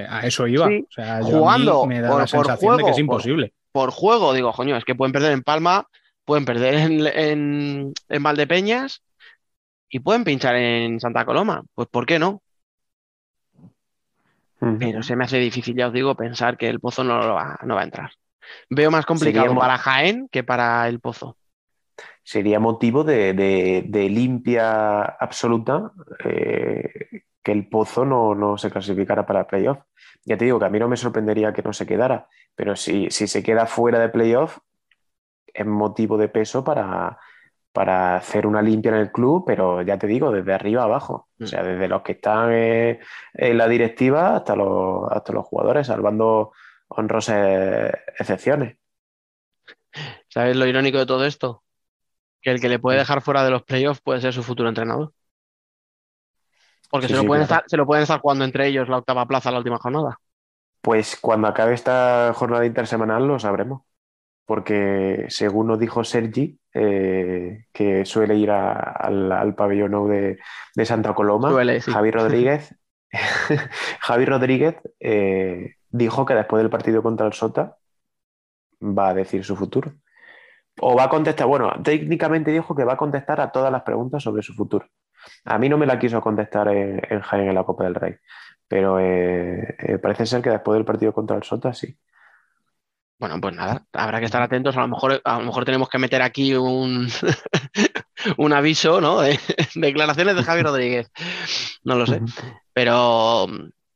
A eso iba. Sí, O sea, yo a mí jugando me da por- la sensación de que juego, es imposible. Por juego, digo, coño, es que pueden perder en Palma, pueden perder en, en, en Valdepeñas y pueden pinchar en Santa Coloma. Pues, ¿por qué no? Pero se me hace difícil, ya os digo, pensar que el pozo no, lo va, no va a entrar. Veo más complicado Sería para Jaén que para el pozo. Sería motivo de, de- de limpia absoluta eh, que el Pozo no, no se clasificara para playoff. Ya te digo que a mí no me sorprendería que no se quedara, pero si, si se queda fuera de playoff, es motivo de peso para, para hacer una limpia en el club, pero ya te digo, desde arriba abajo. O sea, desde los que están eh, en la directiva hasta los, hasta los jugadores, salvando honrosas excepciones. ¿Sabes lo irónico de todo esto? Que el que le puede dejar fuera de los playoffs puede ser su futuro entrenador. Porque Sí, se, lo sí, pueden claro. estar, se lo pueden estar jugando entre ellos la octava plaza la última jornada. Pues cuando acabe esta jornada intersemanal lo sabremos. Porque según nos dijo Sergi, eh, que suele ir a- al, al pabellón de, de Santa Coloma, Suele, sí. Javi Rodríguez, Javi Rodríguez eh, dijo que después del partido contra el Sota va a decir su futuro. O va a contestar, bueno, técnicamente dijo que va a contestar a todas las preguntas sobre su futuro. A mí no me la quiso contestar en, en Jaén en la Copa del Rey, pero eh, parece ser que después del partido contra el Sota sí. Bueno, pues nada, habrá que estar atentos. A lo mejor, a lo mejor tenemos que meter aquí un, un aviso, ¿no? De declaraciones de Javi Rodríguez. No lo sé. Pero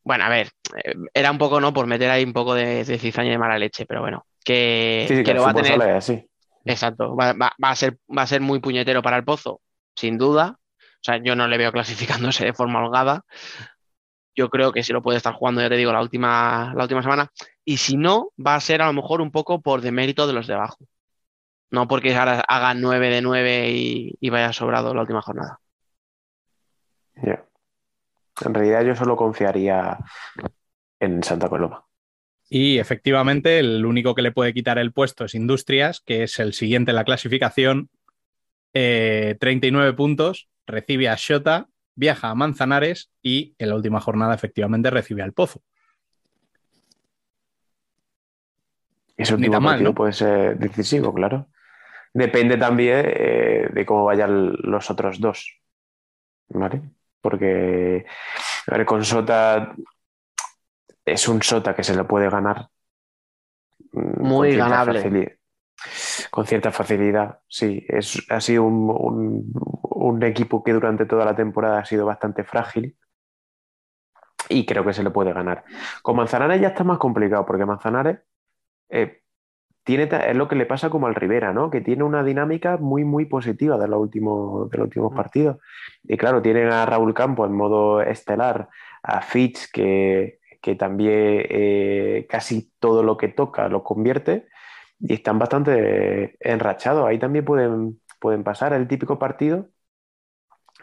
bueno, a ver, eh, era un poco, ¿no? Por meter ahí un poco de, de cizaña y de mala leche, pero bueno, que, Sí, sí, que lo va a tener. así. Exacto, va, va- va a ser, va a ser muy puñetero para el Pozo, sin duda. O sea, yo no le veo clasificándose de forma holgada. Yo creo que sí lo puede estar jugando, ya te digo, la última, la última semana. Y si no, va a ser a lo mejor un poco por demérito de los de abajo. No porque ahora haga 9 de 9 y, y vaya sobrado la última jornada. Ya. En realidad yo solo confiaría en Santa Coloma. Y efectivamente, el único que le puede quitar el puesto es Industrias, que es el siguiente en la clasificación. Eh, 39 puntos, recibe a Shota, viaja a Manzanares y en la última jornada efectivamente recibe al Pozo. Ni último tan mal, ¿no? puede ser decisivo, claro. Depende también eh, de cómo vayan los otros dos. ¿Vale? Porque, a ver, con Sota es un Sota que se le puede ganar. mm, Muy ganable. Con cierta facilidad, sí. Es, ha sido un, un- un equipo que durante toda la temporada ha sido bastante frágil y creo que se le puede ganar. Con Manzanares ya está más complicado porque Manzanares eh, tiene, es lo que le pasa como al Rivera, ¿no? Que tiene una dinámica muy, muy positiva de los últimos, de los últimos Mm. partidos. Y claro, tienen a Raúl Campos en modo estelar, a Fitch, que, que también eh, casi todo lo que toca lo convierte, y están bastante enrachados. Ahí también pueden, pueden pasar el típico partido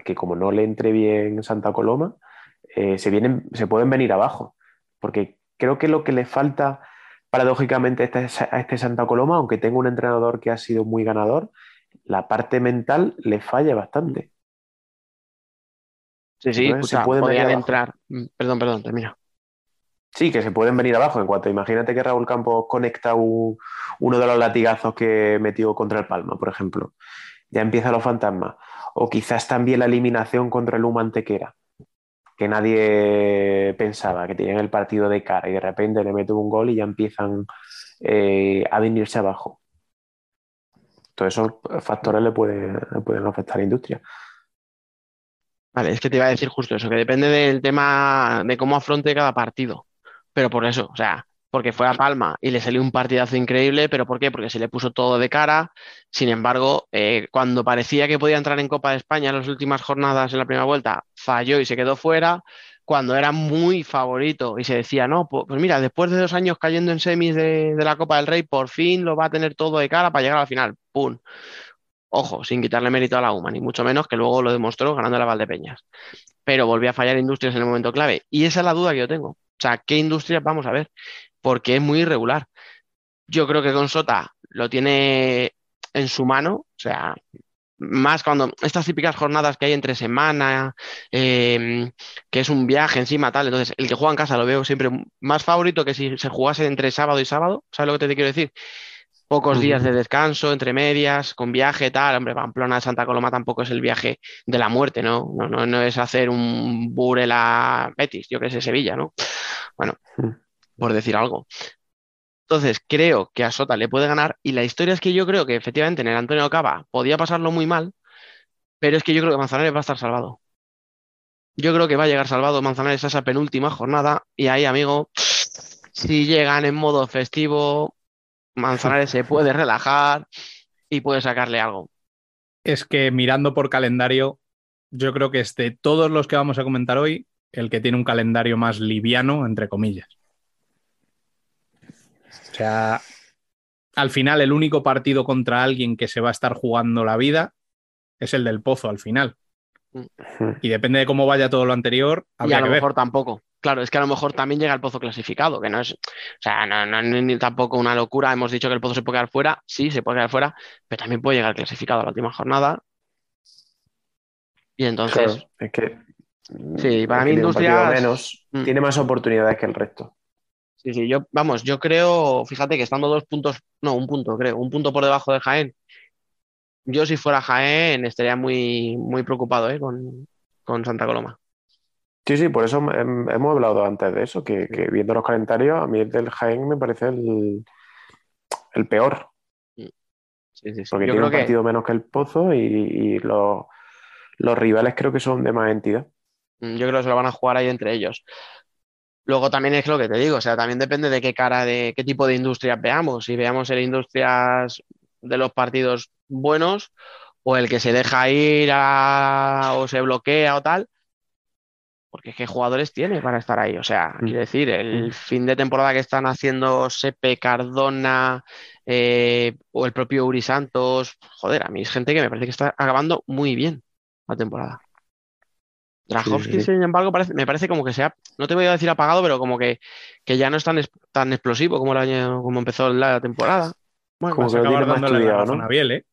que como no le entre bien Santa Coloma, eh, se, vienen, se pueden venir abajo. Porque creo que lo que le falta paradójicamente a este, a este Santa Coloma, aunque tenga un entrenador que ha sido muy ganador, la parte mental le falla bastante. Sí, sí, Entonces, se pueden abajo. entrar. Mm, Perdón, perdón, termina. Sí, que se pueden venir abajo. En cuanto imagínate que Raúl Campos conecta un- uno de los latigazos que metió contra el Palma, por ejemplo. Ya empiezan los fantasmas. O quizás también la eliminación contra el Luma Antequera, que nadie pensaba, que tenían el partido de cara y de repente le meten un gol y ya empiezan eh, a venirse abajo. Todos esos factores le pueden, le pueden afectar a la industria. Vale, es que te iba a decir justo eso, que depende del tema de cómo afronte cada partido. Pero por eso, o sea, porque fue a Palma y le salió un partidazo increíble, pero ¿por qué? Porque se le puso todo de cara. Sin embargo, eh, cuando parecía que podía entrar en Copa de España en las últimas jornadas en la primera vuelta, falló y se quedó fuera. Cuando era muy favorito y se decía, no, pu- pues mira, después de dos años cayendo en semis de, de la Copa del Rey, por fin lo va a tener todo de cara para llegar a la final. ¡Pum! Ojo, sin quitarle mérito a la UMA, ni mucho menos que luego lo demostró ganando la Valdepeñas. Pero volvió a fallar Industrias en el momento clave. Y esa es la duda que yo tengo. O sea, ¿qué industrias vamos a ver? Porque es muy irregular. Yo creo que con Sota lo tiene en su mano, o sea, más cuando estas típicas jornadas que hay entre semana, eh, que es un viaje encima, tal. Entonces, el que juega en casa lo veo siempre más favorito que si se jugase entre sábado y sábado. ¿Sabes lo que te quiero decir? Pocos días de descanso, entre medias, con viaje, tal. Hombre, Pamplona a Santa Coloma tampoco es el viaje de la muerte, ¿no? No, no, no es hacer un Burela Betis, yo que sé, Sevilla, ¿no? Bueno, por decir algo. Entonces, creo que a Sota le puede ganar. Y la historia es que yo creo que efectivamente en el Antonio Cava podía pasarlo muy mal, pero es que yo creo que Manzanares va a estar salvado. Yo creo que va a llegar salvado Manzanares a esa penúltima jornada. Y ahí, amigo, si llegan en modo festivo, Manzanares se puede relajar y puede sacarle algo. Es que mirando por calendario, yo creo que es de todos los que vamos a comentar hoy, el que tiene un calendario más liviano, entre comillas. O sea, al final el único partido contra alguien que se va a estar jugando la vida es el del Pozo al final. Y depende de cómo vaya todo lo anterior, Y a lo que ver. mejor tampoco. Claro, es que a lo mejor también llega el pozo clasificado, que no es, o sea, no, no, ni tampoco una locura. Hemos dicho que el pozo se puede quedar fuera, sí, se puede quedar fuera, pero también puede llegar clasificado a la última jornada. Y entonces, Claro, es que. Sí, para mí Industrias- menos, Mm. tiene más oportunidades que el resto. sí, sí, yo, vamos, yo creo, fíjate que estando dos puntos, no, un punto, creo, un punto por debajo de Jaén, yo si fuera Jaén estaría muy, muy preocupado, ¿eh? con, con Santa Coloma. Sí, sí, por eso hem- hemos hablado antes de eso, que, que viendo los calendarios, a mí el del Jaén me parece el, el peor, Sí, sí, sí. porque Yo tiene creo un que, partido menos que el Pozo y, y los, los rivales creo que son de más entidad. Mm, Yo creo que se lo van a jugar ahí entre ellos. Luego también es lo que te digo, o sea, también depende de qué cara de qué tipo de industrias veamos. Si veamos el industrias de los partidos buenos o el que se deja ir a- o se bloquea o tal, porque qué jugadores tiene para estar ahí. O sea, Mm. quiero decir, el Mm. fin de temporada que están haciendo Sepe, Cardona eh, o el propio Uri Santos, joder, a mí es gente que me parece que está acabando muy bien la temporada. Drahovski, Sí, sí. sin embargo, parece- me parece como que se ha, no te voy a decir apagado, pero como que, que ya no es tan, es- tan explosivo como el año, como empezó la temporada. Bueno, Como que lo tiene más estudiado, ¿no? Biel, ¿eh?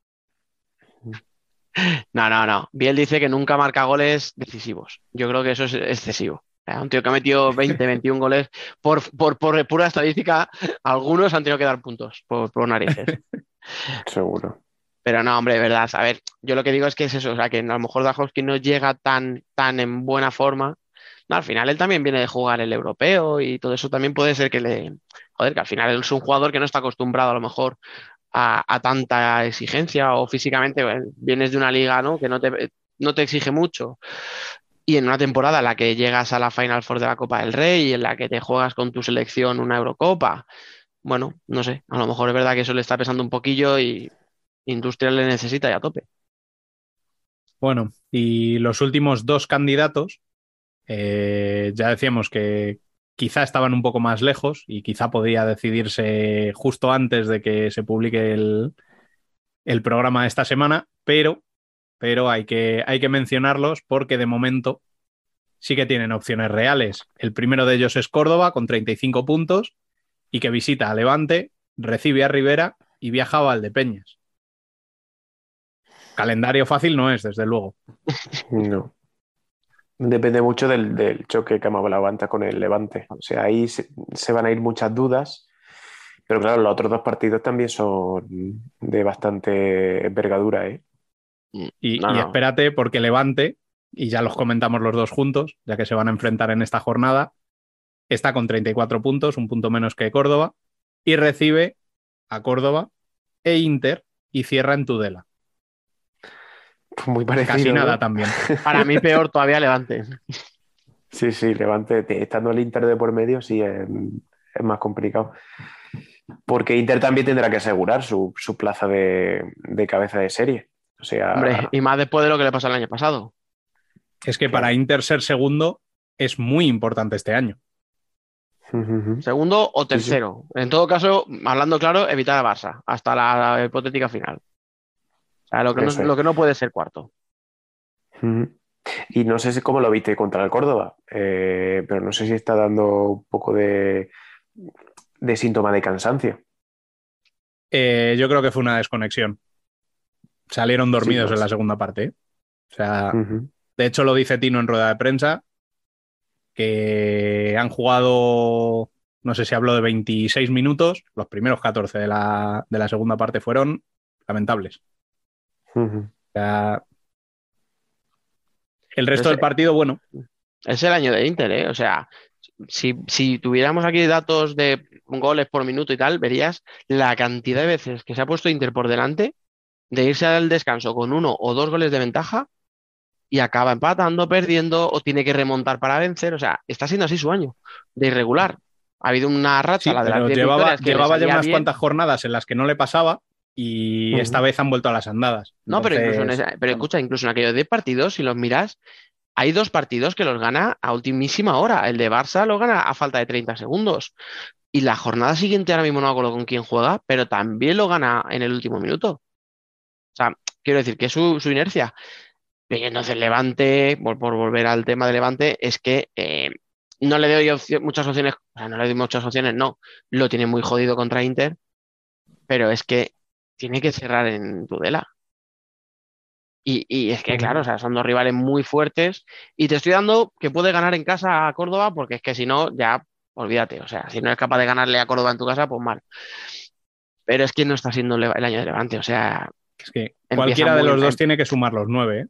No, no, no. Biel dice que nunca marca goles decisivos. Yo creo que eso es excesivo. Un tío que ha metido 20, 21 goles, por, por, por pura estadística, algunos han tenido que dar puntos por, por narices. Seguro. Pero no, hombre, de verdad. A ver, yo lo que digo es que es eso, o sea, que a lo mejor Drahovski no llega tan, tan en buena forma. No, al final él también viene de jugar el europeo y todo eso también puede ser que le. Joder, que al final él es un jugador que no está acostumbrado a lo mejor a, tanta exigencia o físicamente bueno, vienes de una liga, ¿no? que no te, no te exige mucho. Y en una temporada en la que llegas a la Final Four de la Copa del Rey en la que te juegas con tu selección una Eurocopa, bueno, no sé, a lo mejor es verdad que eso le está pesando un poquillo y Industrial le necesita y a tope. Bueno, y los últimos dos candidatos, eh, ya decíamos que quizá estaban un poco más lejos y quizá podría decidirse justo antes de que se publique el, programa de esta semana, pero, pero hay, que, hay que mencionarlos porque de momento sí que tienen opciones reales. El primero de ellos es Córdoba con 35 puntos y que visita a Levante, recibe a Rivera y viaja a Valdepeñas. Calendario fácil no es, desde luego. No. Depende mucho del, del choque que hemos hablado antes con el Levante. O sea, ahí se, se van a ir muchas dudas. Pero claro, los otros dos partidos también son de bastante envergadura, ¿eh? Y, No, y no. espérate porque Levante, y ya los comentamos los dos juntos, ya que se van a enfrentar en esta jornada, está con 34 puntos, un punto menos que Córdoba, y recibe a Córdoba e Inter y cierra en Tudela. Muy parecido. Casi ¿no? nada también. Para mí peor todavía Levante. Sí, sí, Levante, te- estando el Inter de por medio, sí es, es más complicado. Porque Inter también tendrá que asegurar su, su plaza de, de cabeza de serie. O sea, Hombre, y más después de lo que le pasó el año pasado. Es que para Inter ser segundo es muy importante este año. Segundo o sí. tercero. En todo caso, hablando claro, evitar a Barça hasta la hipotética final. Sea, lo que, no, Eso es. lo que no puede ser cuarto. Y no sé si cómo lo viste contra el Córdoba, eh, pero no sé si está dando un poco de, de síntoma de cansancio. Eh, yo creo que fue una desconexión. Salieron dormidos Sí, pues. en la segunda parte. O sea, de hecho lo dice Tino en rueda de prensa, que han jugado, no sé si habló de 26 minutos, los primeros 14 de la, de la segunda parte fueron lamentables. El resto del partido, bueno, Es el año de Inter, ¿eh? O sea, si, si tuviéramos aquí datos de goles por minuto y tal, verías la cantidad de veces que se ha puesto Inter por delante de irse al descanso con uno o dos goles de ventaja y acaba empatando, perdiendo o tiene que remontar para vencer. O sea, está siendo así su año de irregular. Ha habido una racha, sí, la de las pero 10 llevaba, llevaba ya unas bien. cuantas jornadas en las que no le pasaba y esta vez han vuelto a las andadas. No, pero incluso en esa- pero escucha, incluso en aquellos 10 partidos, si los miras, hay dos partidos que los gana a ultimísima hora. El de Barça lo gana a falta de 30 segundos. Y la jornada siguiente, ahora mismo no acuerdo con quién juega, pero también lo gana en el último minuto. O sea, quiero decir que es su, su inercia. Y entonces Levante, por, por volver al tema de Levante, es que eh, no le doy opcio- muchas opciones, o sea, no le doy muchas opciones, no. Lo tiene muy jodido contra Inter, pero es que tiene que cerrar en Tudela. Y, y es que, claro, o sea, son dos rivales muy fuertes. Y te estoy dando que puede ganar en casa a Córdoba, porque es que si no, ya olvídate. O sea, si no eres capaz de ganarle a Córdoba en tu casa, pues mal. Pero es que no está siendo el año de Levante. O sea, es que cualquiera de los dos tiene que sumar los nueve. ¿eh?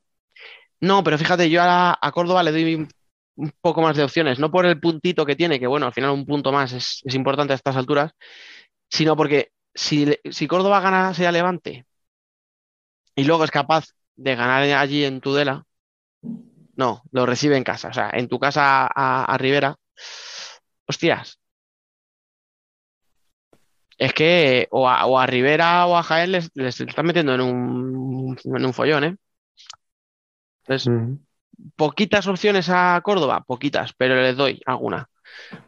no, pero fíjate, yo a, a Córdoba le doy un, un poco más de opciones. No por el puntito que tiene, que bueno, al final un punto más es, es importante a estas alturas, sino porque si, Córdoba gana a Levante y luego es capaz de ganar allí en Tudela, no, lo recibe en casa. O sea, en tu casa a, a Rivera, hostias. Es que o a, o a Rivera o a Jaén les, les están metiendo en un, en un follón, ¿eh? Entonces, poquitas opciones a Córdoba, poquitas, pero les doy alguna.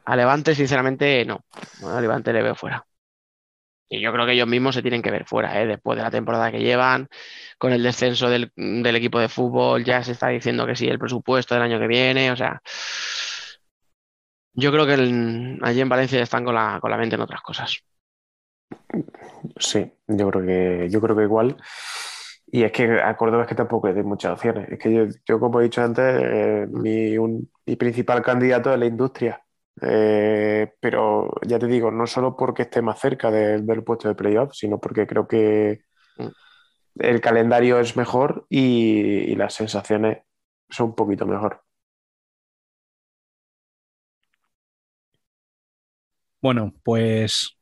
A Levante, sinceramente, no. A Levante le veo fuera. Y yo creo que ellos mismos se tienen que ver fuera, ¿eh? Después de la temporada que llevan, con el descenso del, equipo de fútbol, ya se está diciendo que sí, el presupuesto del año que viene, o sea. Yo creo que allí en Valencia están con la, con la mente en otras cosas. Sí, yo creo que, yo creo que igual. Y es que a Córdoba es que tampoco doy muchas opciones. Es que yo, yo, como he dicho antes, eh, mi principal candidato es la industria. Eh, pero ya te digo, no solo porque esté más cerca de- del puesto de playoff, sino porque creo que Mm. el calendario es mejor y, y las sensaciones son un poquito mejor. Bueno, pues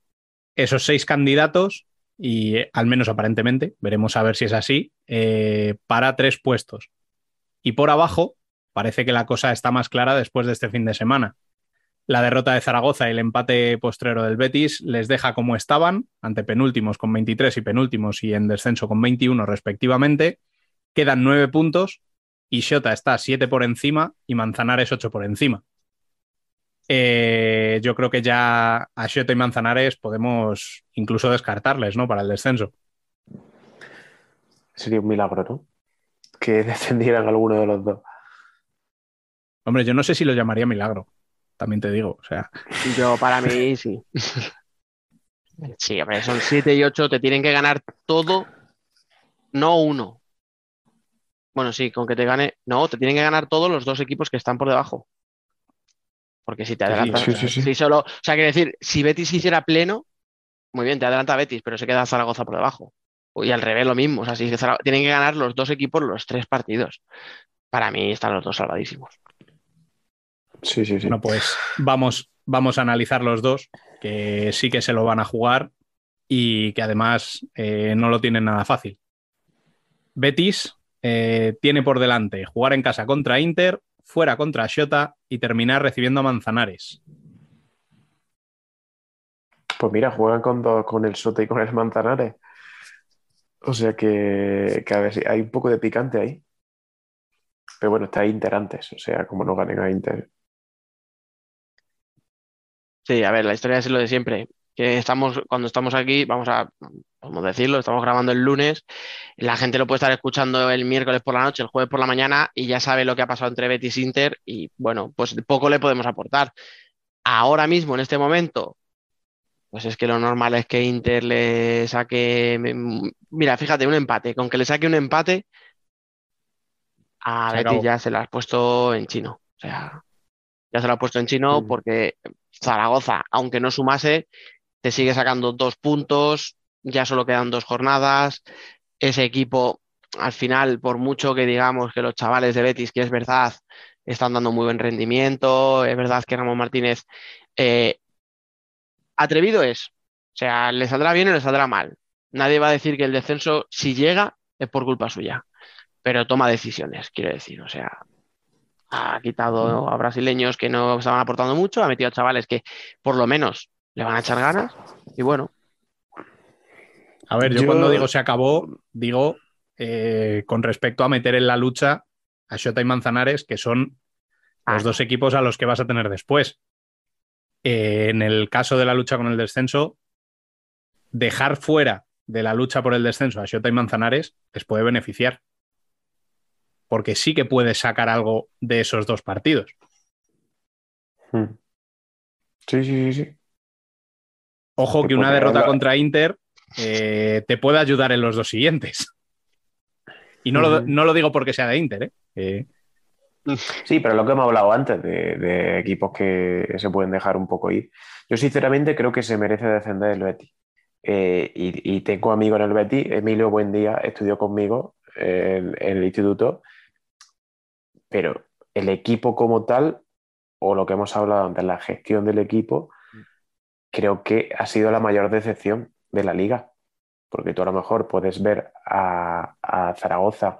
esos seis candidatos, y eh, al menos aparentemente, veremos a ver si es así, eh, para tres puestos. Y por abajo, parece que la cosa está más clara después de este fin de semana. La derrota de Zaragoza y el empate postrero del Betis les deja como estaban, ante penúltimos con 23 y penúltimos y en descenso con 21 respectivamente. Quedan nueve puntos y Xota está siete por encima y Manzanares ocho por encima. Eh, yo creo que ya a Xota y Manzanares podemos incluso descartarles, ¿no? Para el descenso. Sería un milagro, ¿no? Que descendieran alguno de los dos. Hombre, yo no sé si lo llamaría milagro, también te digo. O sea, Yo, para mí, sí. Sí, hombre, son 7 y 8, te tienen que ganar todo, no uno. Bueno, sí, con que te gane. No, te tienen que ganar todos los dos equipos que están por debajo. Porque si te adelantas. sí, sí, sí. si solo. O sea, quiere decir, si Betis hiciera pleno, muy bien, te adelanta Betis, pero se queda Zaragoza por debajo. Y al revés lo mismo. O sea, si Zara- tienen que ganar los dos equipos los tres partidos. Para mí están los dos salvadísimos. Sí, sí, sí. Bueno, pues vamos, vamos a analizar los dos, que sí que se lo van a jugar y que además eh, no lo tienen nada fácil. Betis eh, tiene por delante jugar en casa contra Inter, fuera contra Xota y terminar recibiendo a Manzanares. Pues mira, juegan con, dos- con el Sote y con el Manzanares. O sea que, que a ver si hay un poco de picante ahí. Pero bueno, está Inter antes. O sea, como no ganen a Inter. Sí, a ver, la historia es lo de siempre. Que estamos, cuando estamos aquí, vamos a, vamos a decirlo, estamos grabando el lunes, la gente lo puede estar escuchando el miércoles por la noche, el jueves por la mañana y ya sabe lo que ha pasado entre Betis e Inter y bueno, pues poco le podemos aportar. Ahora mismo, en este momento, pues es que lo normal es que Inter le saque, mira, fíjate, un empate, con que le saque un empate, a Se Betis acabó. ya se la has puesto en chino. O sea, ya se la ha puesto en chino Mm. porque Zaragoza, aunque no sumase, te sigue sacando dos puntos, ya solo quedan dos jornadas. Ese equipo, al final, por mucho que digamos que los chavales de Betis, que es verdad, están dando muy buen rendimiento, es verdad que Ramón Martínez eh, atrevido es. O sea, le saldrá bien o le saldrá mal. Nadie va a decir que el descenso, si llega, es por culpa suya. Pero toma decisiones, quiero decir. O sea, ha quitado a brasileños que no estaban aportando mucho, ha metido a chavales que por lo menos le van a echar ganas. Y bueno, A ver, yo, Yo- cuando digo se acabó, digo eh, con respecto a meter en la lucha a Xota y Manzanares, que son Ah, los dos equipos a los que vas a tener después. Eh, en el caso de la lucha con el descenso, dejar fuera de la lucha por el descenso a Xota y Manzanares les puede beneficiar. Porque sí que puedes sacar algo de esos dos partidos. Mm. Sí, sí, sí, sí. Ojo Que que una derrota hablar- contra Inter eh, te puede ayudar en los dos siguientes. Y no, lo, no lo digo porque sea de Inter, ¿eh? Eh, Sí, pero lo que hemos hablado antes de, de equipos que se pueden dejar un poco ir. Yo sinceramente creo que se merece defender el Betis. Eh, y, y tengo amigos en el Betis. Emilio Buendía estudió conmigo en, en el instituto. Pero el equipo como tal, o lo que hemos hablado antes, la gestión del equipo, creo que ha sido la mayor decepción de la liga. Porque tú a lo mejor puedes ver a, a Zaragoza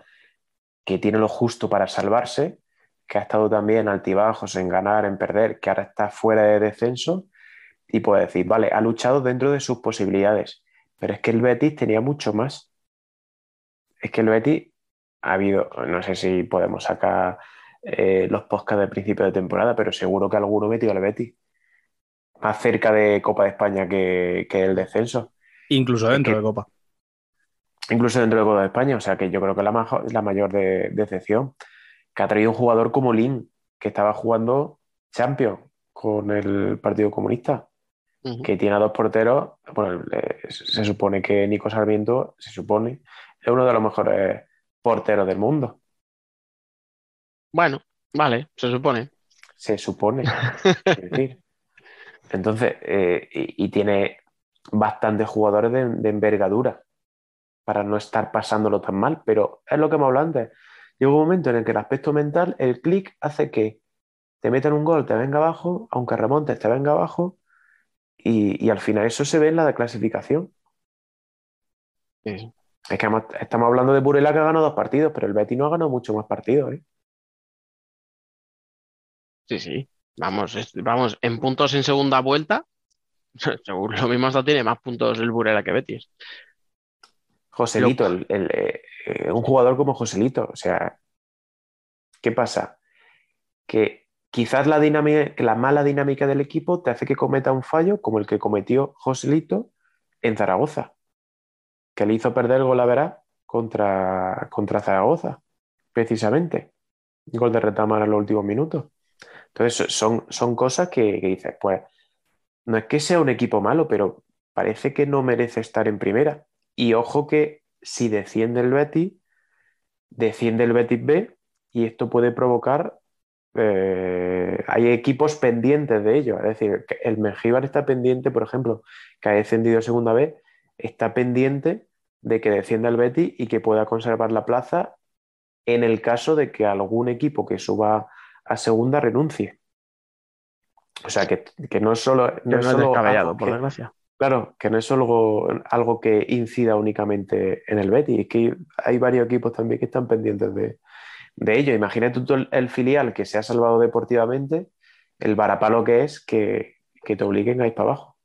que tiene lo justo para salvarse, que ha estado también altibajos en ganar, en perder, que ahora está fuera de descenso, y puedes decir, vale, ha luchado dentro de sus posibilidades, pero es que el Betis tenía mucho más. Es que el Betis ha habido, no sé si podemos sacar eh, los podcasts de principio de temporada, pero seguro que alguno metió al Betis más cerca de Copa de España que, que el descenso incluso dentro que- de Copa. incluso dentro de Copa de España. O sea que yo creo que la, majo- la mayor de- decepción que ha traído un jugador como Lin, que estaba jugando Champions con el Partido Comunista, que tiene a dos porteros. Bueno, se supone que Nico Sarmiento, se supone, es uno de los mejores porteros del mundo. bueno, vale, se supone. Se supone. es decir. Entonces, eh, y, y tiene bastantes jugadores de, de envergadura para no estar pasándolo tan mal, pero es lo que hemos hablado antes. Llega un momento en el que el aspecto mental, el clic, hace que te metan un gol, te venga abajo, aunque remontes, te venga abajo, y, y al final eso se ve en la clasificación. Sí. Es que además estamos hablando de Burela que ha ganado dos partidos, pero el Betis no ha ganado mucho más partidos. ¿eh? Sí, sí. Vamos, es- vamos, en puntos en segunda vuelta, seguro lo mismo hasta tiene más puntos el Burela que Betis. Joselito, el- el, eh, un jugador como Joselito, o sea, ¿qué pasa? Que quizás la dinámica, la mala dinámica del equipo te hace que cometa un fallo como el que cometió Joselito en Zaragoza, que le hizo perder el gol a verá contra, contra Zaragoza, precisamente. Gol de retamar en los últimos minutos. Entonces, son, son cosas que, dices, pues, no es que sea un equipo malo, pero parece que no merece estar en primera. Y ojo que si desciende el Betis, desciende el Betis B y esto puede provocar. eh, hay equipos pendientes de ello. Es decir, el Mengíbar está pendiente, por ejemplo, que ha descendido segunda vez, está pendiente de que descienda el Betis y que pueda conservar la plaza en el caso de que algún equipo que suba a segunda renuncie. O sea, que, que no es solo. No no es solo descabellado, por que- desgracia. Claro, que no es solo algo que incida únicamente en el Betis, es que hay varios equipos también que están pendientes de, de ello. Imagínate tú el, el filial que se ha salvado deportivamente, el varapalo que es que, que te obliguen a ir para abajo.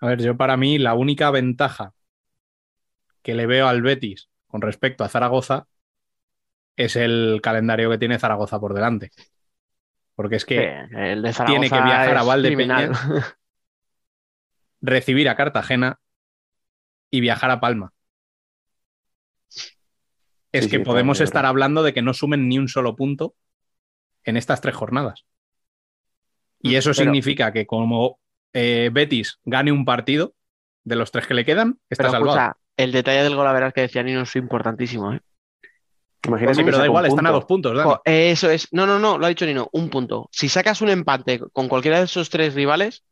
A ver, yo para mí la única ventaja que le veo al Betis con respecto a Zaragoza es el calendario que tiene Zaragoza por delante. Porque es que Sí, el de Zaragoza tiene que viajar a Valdepeñas. recibir a Cartagena y viajar a Palma. Es Sí, que sí, podemos estar hablando de que no sumen ni un solo punto en estas tres jornadas. Y Mm, eso pero- significa que como eh, Betis gane un partido de los tres que le quedan, está Pero salvado. escucha, el detalle del gol a verás que decía Nino es importantísimo. ¿eh? Imagínate sí, pero da igual, están a dos puntos. Dani. Jo, Eso es. No, no, no, lo ha dicho Nino, un punto. Si sacas un empate con cualquiera de esos tres rivales,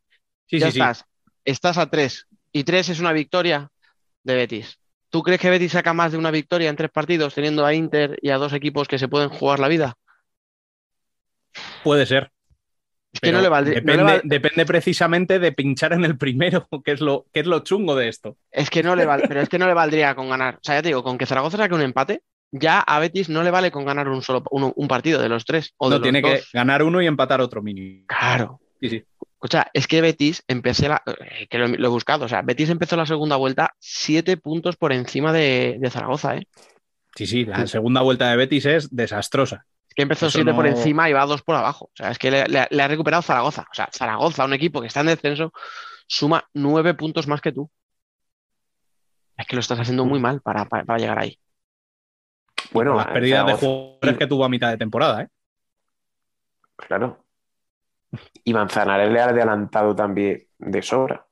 Sí, ya sí. estás. Estás a tres. Y tres es una victoria de Betis. ¿Tú crees que Betis saca más de una victoria en tres partidos, teniendo a Inter y a dos equipos que se pueden jugar la vida? Puede ser. Es que pero no le valdría. no le Depende, precisamente de pinchar en el primero, que es lo, que es lo chungo de esto. Es que no le val- pero es que no le valdría con ganar. O sea, ya te digo, con que Zaragoza saque un empate, ya a Betis no le vale con ganar un solo uno- un partido de los tres. O de No los tiene que ganar uno y empatar otro mínimo. Claro. Sí, sí. Escucha, es que Betis empecé la, eh, que lo, lo he buscado, o sea, Betis empezó la segunda vuelta siete puntos por encima de, de Zaragoza, ¿eh? Sí, sí, la segunda vuelta de Betis es desastrosa. Que empezó Eso siete por no- encima y va dos por abajo. O sea, es que le, le- le ha recuperado Zaragoza. O sea, Zaragoza, un equipo que está en descenso, suma nueve puntos más que tú. Es que lo estás haciendo muy mal para, para- para llegar ahí. Bueno, las pérdidas de jugadores que tuvo a mitad de temporada, ¿eh? Claro. Y Manzanares le ha adelantado también de sobra.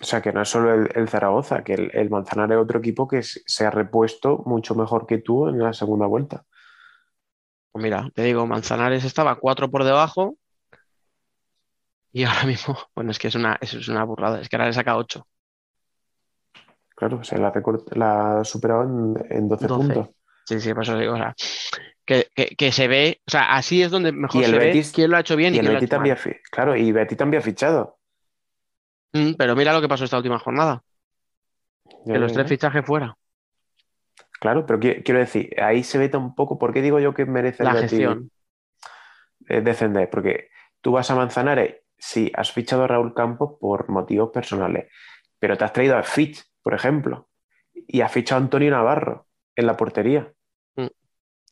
O sea, que no es solo el, el Zaragoza, que el, el Manzanares es otro equipo que se ha repuesto mucho mejor que tú en la segunda vuelta. Pues mira, te digo, Manzanares estaba cuatro por debajo y ahora mismo, bueno, es que es una, eso es una burrada. Es que ahora le saca ocho. Claro, se la, ha recort- la ha superado en, en 12, 12. puntos. Sí, sí, por eso digo, o sea, que, que- que se ve, o sea, así es donde mejor Y el se ve Betis- quién lo ha hecho bien y, Y el Betis también, mal. claro, y Betis también ha fichado. Mm, pero mira lo que pasó esta última jornada, Ya, que los tres fichajes fuera. Claro, pero qui- quiero decir, ahí se ve un poco, ¿por qué digo yo que merece La gestión. eh, descender? Porque tú vas a Manzanares, sí, has fichado a Raúl Campos por motivos personales, pero te has traído a Fitch, por ejemplo, y has fichado a Antonio Navarro en la portería. Mm.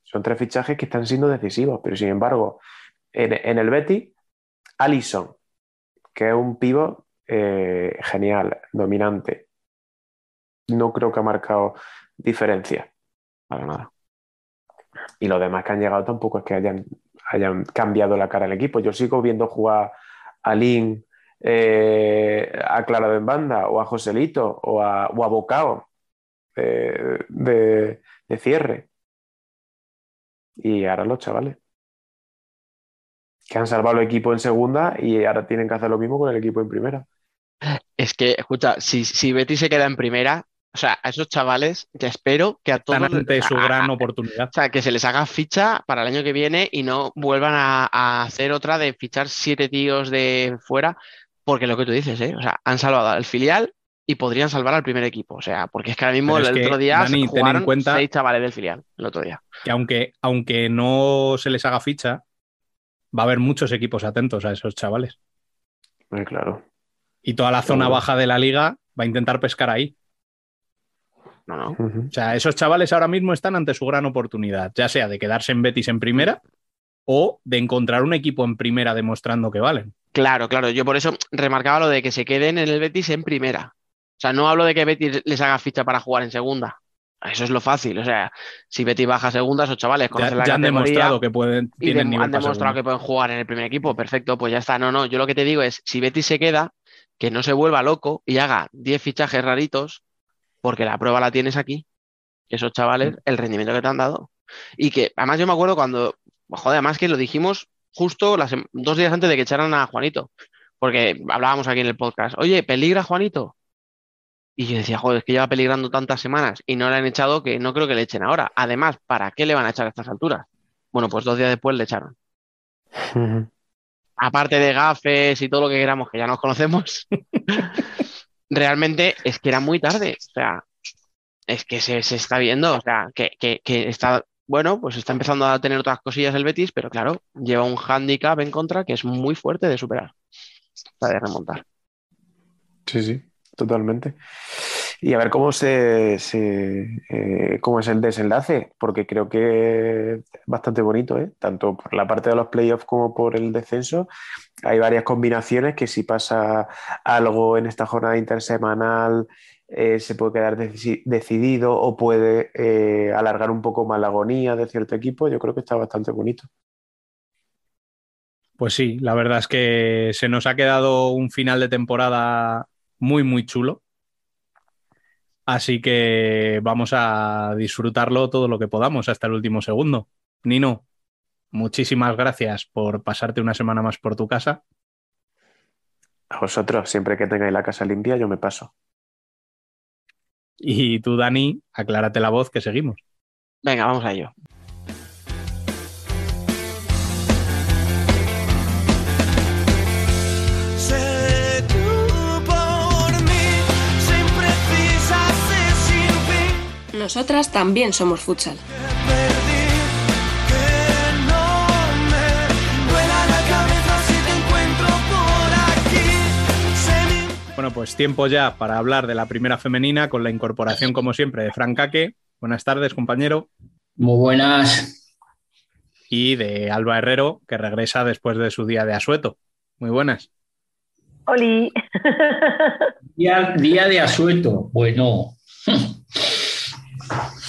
Son tres fichajes que están siendo decisivos, pero sin embargo, en, en el Betis, Allison, que es un pivo eh, genial, dominante. No creo que ha marcado diferencia. Para nada. Y los demás que han llegado tampoco es que hayan, hayan cambiado la cara del equipo. Yo sigo viendo jugar a Lin, eh, a Clara en banda, o a Joselito, o a, o a Bocao eh, de, de cierre. Y ahora los chavales. Que han salvado el equipo en segunda y ahora tienen que hacer lo mismo con el equipo en primera. Es que, escucha, si, si Betis se queda en primera, o sea, a esos chavales, te espero que a Están todos, ante su a- gran oportunidad. o sea, que se les haga ficha para el año que viene y no vuelvan a, a hacer otra de fichar siete tíos de fuera, porque lo que tú dices, ¿eh? O sea, han salvado al filial y podrían salvar al primer equipo. O sea, porque es que ahora mismo el otro día Dani, ten en jugaron cuenta- seis chavales del filial, el otro día. Que aunque, aunque no se les haga ficha, va a haber muchos equipos atentos a esos chavales. Eh, claro. Y toda la zona baja de la liga va a intentar pescar ahí. No, no. O sea, esos chavales ahora mismo están ante su gran oportunidad, ya sea de quedarse en Betis en primera o de encontrar un equipo en primera demostrando que valen. Claro, claro. Yo por eso remarcaba lo de que se queden en el Betis en primera. O sea, no hablo de que Betis les haga ficha para jugar en segunda. Eso es lo fácil. O sea, si Betis baja a segunda, esos chavales Ya, conocen la ya han categoría demostrado que pueden, tienen nivel han demostrado que pueden jugar en el primer equipo. Perfecto, pues ya está. No, no. Yo lo que te digo es, si Betis se queda, que no se vuelva loco y haga 10 fichajes raritos, porque la prueba la tienes aquí. esos chavales el rendimiento que te han dado. Y que además yo me acuerdo cuando, joder, además que lo dijimos justo las, dos días antes de que echaran a Juanito, porque hablábamos aquí en el podcast, oye, ¿peligra Juanito? Y yo decía, joder, es que lleva peligrando tantas semanas y no le han echado que no creo que le echen ahora. Además, ¿para qué le van a echar a estas alturas? Bueno, pues dos días después le echaron. Aparte de gafes y todo lo que queramos, que ya nos conocemos, realmente es que era muy tarde. O sea, es que se, se está viendo, o sea, que, que- que está, bueno, pues está empezando a tener otras cosillas el Betis, pero claro, lleva un hándicap en contra que es muy fuerte de superar, o sea, de remontar. Sí, sí, totalmente. Y a ver cómo se, eh, es el desenlace, porque creo que es bastante bonito, ¿eh? Tanto por la parte de los playoffs como por el descenso. Hay varias combinaciones que si pasa algo en esta jornada intersemanal eh, se puede quedar deci- decidido o puede alargar un poco más la agonía de cierto equipo. Yo creo que está bastante bonito. Pues sí, la verdad es que se nos ha quedado un final de temporada muy, muy chulo. Así que vamos a disfrutarlo todo lo que podamos hasta el último segundo. Nino, muchísimas gracias por pasarte una semana más por tu casa. A vosotros, siempre que tengáis la casa limpia, yo me paso. Y tú, Dani, aclárate la voz que seguimos. Venga, vamos a ello. Nosotras también somos futsal. Bueno, pues tiempo ya para hablar de la primera femenina con la incorporación, como siempre, de Fran Caque. Buenas tardes, compañero. Muy buenas. Y de Alba Herrero, que regresa después de su día de asueto. Muy buenas. Oli. Día, día de asueto. Bueno,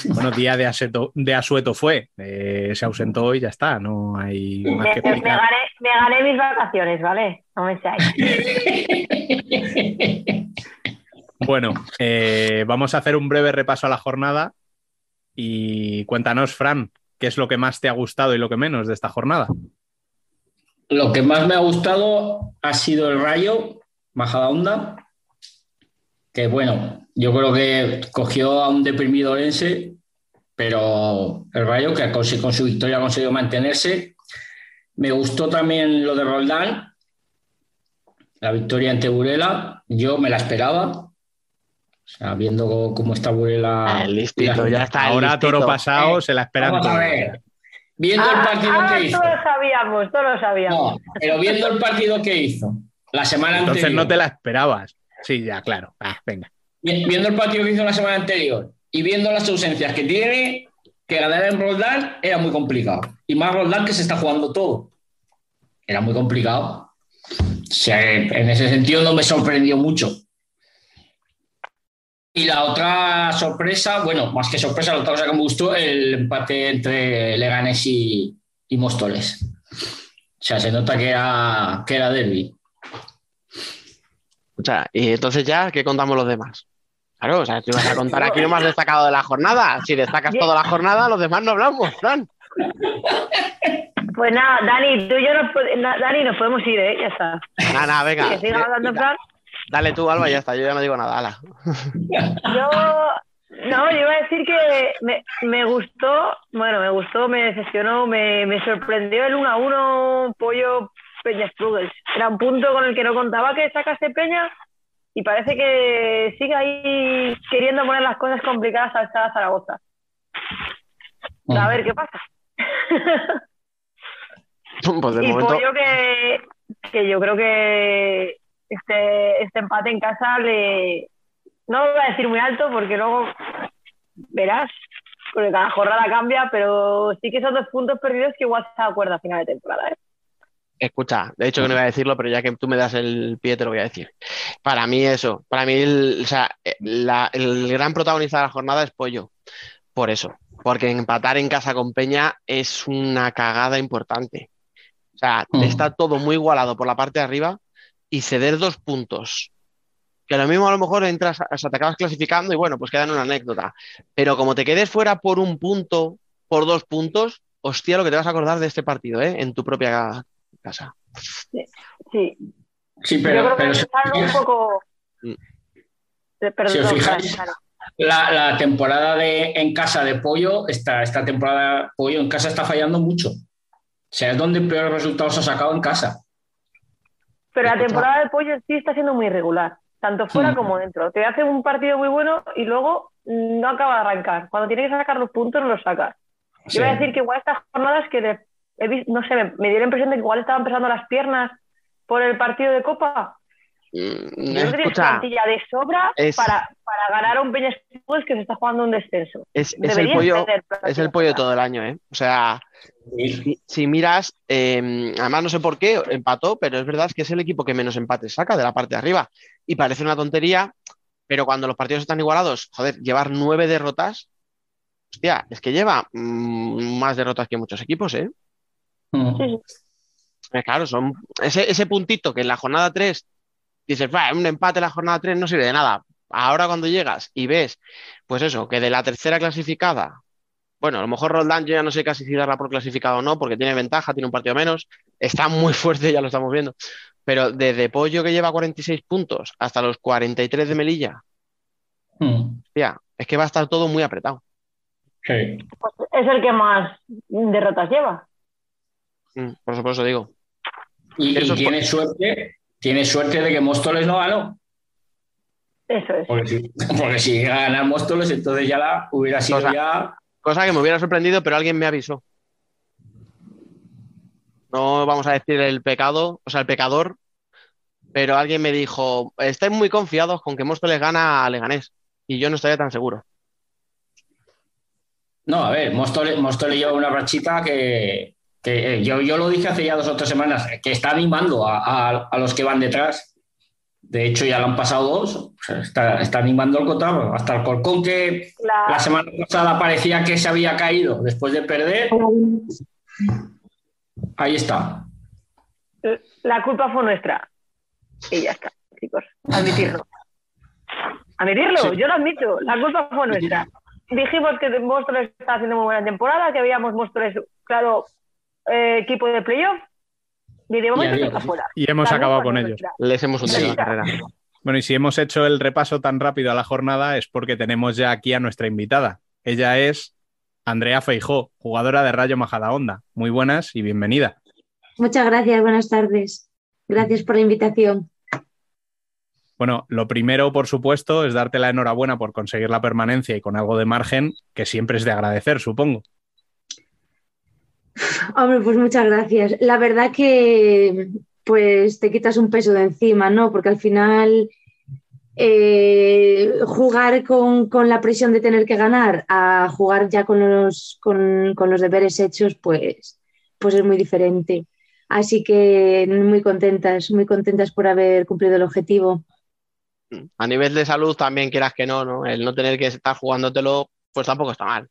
Bueno, día de, aseto- de asueto fue. Eh, se ausentó y ya está. No hay Me, más que me explicar. gané, me gané mis vacaciones, ¿vale? No me seáis. Bueno, eh, vamos a hacer un breve repaso a la jornada y cuéntanos, Fran, ¿qué es lo que más te ha gustado y lo que menos de esta jornada? lo que más me ha gustado ha sido el Rayo, Majada Onda, que bueno, yo creo que cogió a un deprimido Orense, pero el Rayo que con su, con su victoria ha conseguido mantenerse. Me gustó también lo de Roldán, la victoria ante Burela, yo me la esperaba. O sea, viendo cómo está Burela. Ah, listito, ya está. Ahora, listito. toro pasado, Eh, se la esperan Vamos a ver. Viendo el Ah, partido ah, que hizo. todos lo sabíamos, todos lo sabíamos. No, pero viendo el partido que hizo la semana Entonces anterior. no te la esperabas. Sí, ya, claro. Ah, venga. vi- Viendo el partido que hizo la semana anterior y viendo las ausencias que tiene, que ganar en Roldán era muy complicado. Y más Roldán que se está jugando todo. Era muy complicado. O en ese sentido no me sorprendió mucho. Y la otra sorpresa, bueno, más que sorpresa, la otra cosa que me gustó, el empate entre Leganés y, y Móstoles. O sea, se nota que era, que era derbi. O sea, y entonces ya, ¿qué contamos los demás? Claro, o sea, tú vas a contar aquí lo más destacado de la jornada. Si destacas toda la jornada, los demás no hablamos, Fran. Pues nada, Dani, tú y yo nos, Dani, nos podemos ir, ¿eh? Ya está. Nada, nada, venga. Que siga hablando Fran. Dale tú, Alba, y ya está. Yo ya no digo nada. Ala. Yo, no, yo iba a decir que me, me gustó, bueno, me gustó, me decepcionó, me, me sorprendió el 1 a 1 Pollo Peña Strudels. Era un punto con el que no contaba que sacase Peña y parece que sigue ahí queriendo poner las cosas complicadas al Estado Zaragoza. A ver qué pasa. Pues de y momento. Pollo que, que yo creo que este, este empate en casa le... No lo voy a decir muy alto porque luego verás, porque cada jornada cambia, pero sí que son dos puntos perdidos que igual se acuerda a final de temporada. ¿eh? Escucha, de hecho que no iba a decirlo, pero ya que tú me das el pie, te lo voy a decir. Para mí eso, para mí el, o sea, eh, la- el gran protagonista de la jornada es Pollo. Por eso, porque empatar en casa con Peña es una cagada importante. O sea, Mm. está todo muy igualado por la parte de arriba y ceder dos puntos que lo mismo a lo mejor entras, o sea, te acabas clasificando y bueno, pues queda en una anécdota. Pero como te quedes fuera por un punto, por dos puntos, hostia, lo que te vas a acordar de este partido, ¿eh? En tu propia casa. Sí. Sí, Yo pero, creo que pero si, empezaron un poco. Mm. Perdón, si os fijáis, Jare. la, la temporada de, en casa de Pollo, esta, esta temporada Pollo en casa está fallando mucho. O sea, es donde peores resultados ha sacado en casa. Pero la temporada de pollo sí está siendo muy irregular, tanto fuera Mm. como dentro. Te hace un partido muy bueno y luego mm, no acaba de arrancar. Cuando tiene que sacar los puntos, no los saca. Sí. Yo voy a decir que igual estas jornadas que le- he vis- no sé, me, me dio la impresión de que igual estaban pesando las piernas por el partido de Copa. Mm, Yo creo que tienes plantilla de sobra es- para, para ganar a un Peñas que se está jugando un descenso. es, es el pollo, es el pollo todo el año, ¿eh? O sea, si, si miras, eh, además no sé por qué empató, pero es verdad que es el equipo que menos empates saca de la parte de arriba. Y parece una tontería, pero cuando los partidos están igualados, joder, llevar nueve derrotas, hostia, es que lleva mm, más derrotas que muchos equipos, ¿eh? Mm. Sí, sí. Claro, son ese, ese puntito que en la jornada 3 dices, "Bah, un empate en la jornada 3 no sirve de nada. Ahora cuando llegas y ves, pues eso, que de la tercera clasificada, bueno, a lo mejor Roldán yo ya no sé casi si darla por clasificado o no, porque tiene ventaja, tiene un partido menos, está muy fuerte, ya lo estamos viendo. Pero desde Pollo que lleva 46 puntos hasta los 43 de Melilla, Mm. hostia, es que va a estar todo muy apretado. Sí. Pues es el que más derrotas lleva. Mm, Por eso, por eso digo. Y, y tiene suerte, tiene suerte de que Móstoles no ganó. Eso es. Porque si, porque si llega a ganar Móstoles, entonces ya la hubiera sido O sea, ya. Cosa que me hubiera sorprendido, pero alguien me avisó. No vamos a decir el pecado, o sea, el pecador, pero alguien me dijo, estáis muy confiados con que Móstoles gana a Leganés. Y yo no estaría tan seguro. No, a ver, Móstoles, Móstoles lleva una rachita que, que, eh, yo, yo lo dije hace ya dos o tres semanas, que está animando a, a- a los que van detrás. De hecho, ya lo han pasado dos. está, está animando el cotarro. Hasta el Colcón, que La- la semana pasada parecía que se había caído después de perder. Ahí está. La culpa fue nuestra. Y ya está, chicos. Admitirlo. Admitirlo, Sí. yo lo admito. La culpa fue nuestra. Dijimos que Móstoles está haciendo muy buena temporada, que habíamos Móstoles, claro, eh, equipo de playoff. Y de momento adiós. está fuera. Y hemos acabado con ellos. Les hemos hundido Sí. la carrera. Bueno, y si hemos hecho el repaso tan rápido a la jornada es porque tenemos ya aquí a nuestra invitada. Ella es Andrea Feijó, jugadora de Rayo Majadahonda. Muy buenas y bienvenida. Muchas gracias, buenas tardes. Gracias por la invitación. Bueno, lo primero, por supuesto, es darte la enhorabuena por conseguir la permanencia y con algo de margen, que siempre es de agradecer, supongo. Hombre, pues muchas gracias. La verdad que pues te quitas un peso de encima, ¿no? Porque al final eh, jugar con, con la presión de tener que ganar a jugar ya con los, con, con los deberes hechos, pues, pues es muy diferente. Así que muy contentas, muy contentas por haber cumplido el objetivo. A nivel de salud también quieras que no, ¿no? El no tener que estar jugándotelo, pues tampoco está mal.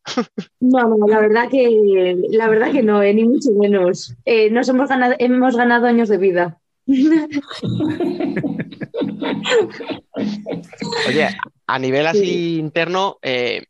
No, no, la verdad que, la verdad que no, eh, ni mucho menos. Eh, nos hemos ganado, hemos ganado años de vida. Oye, a nivel así interno, eh,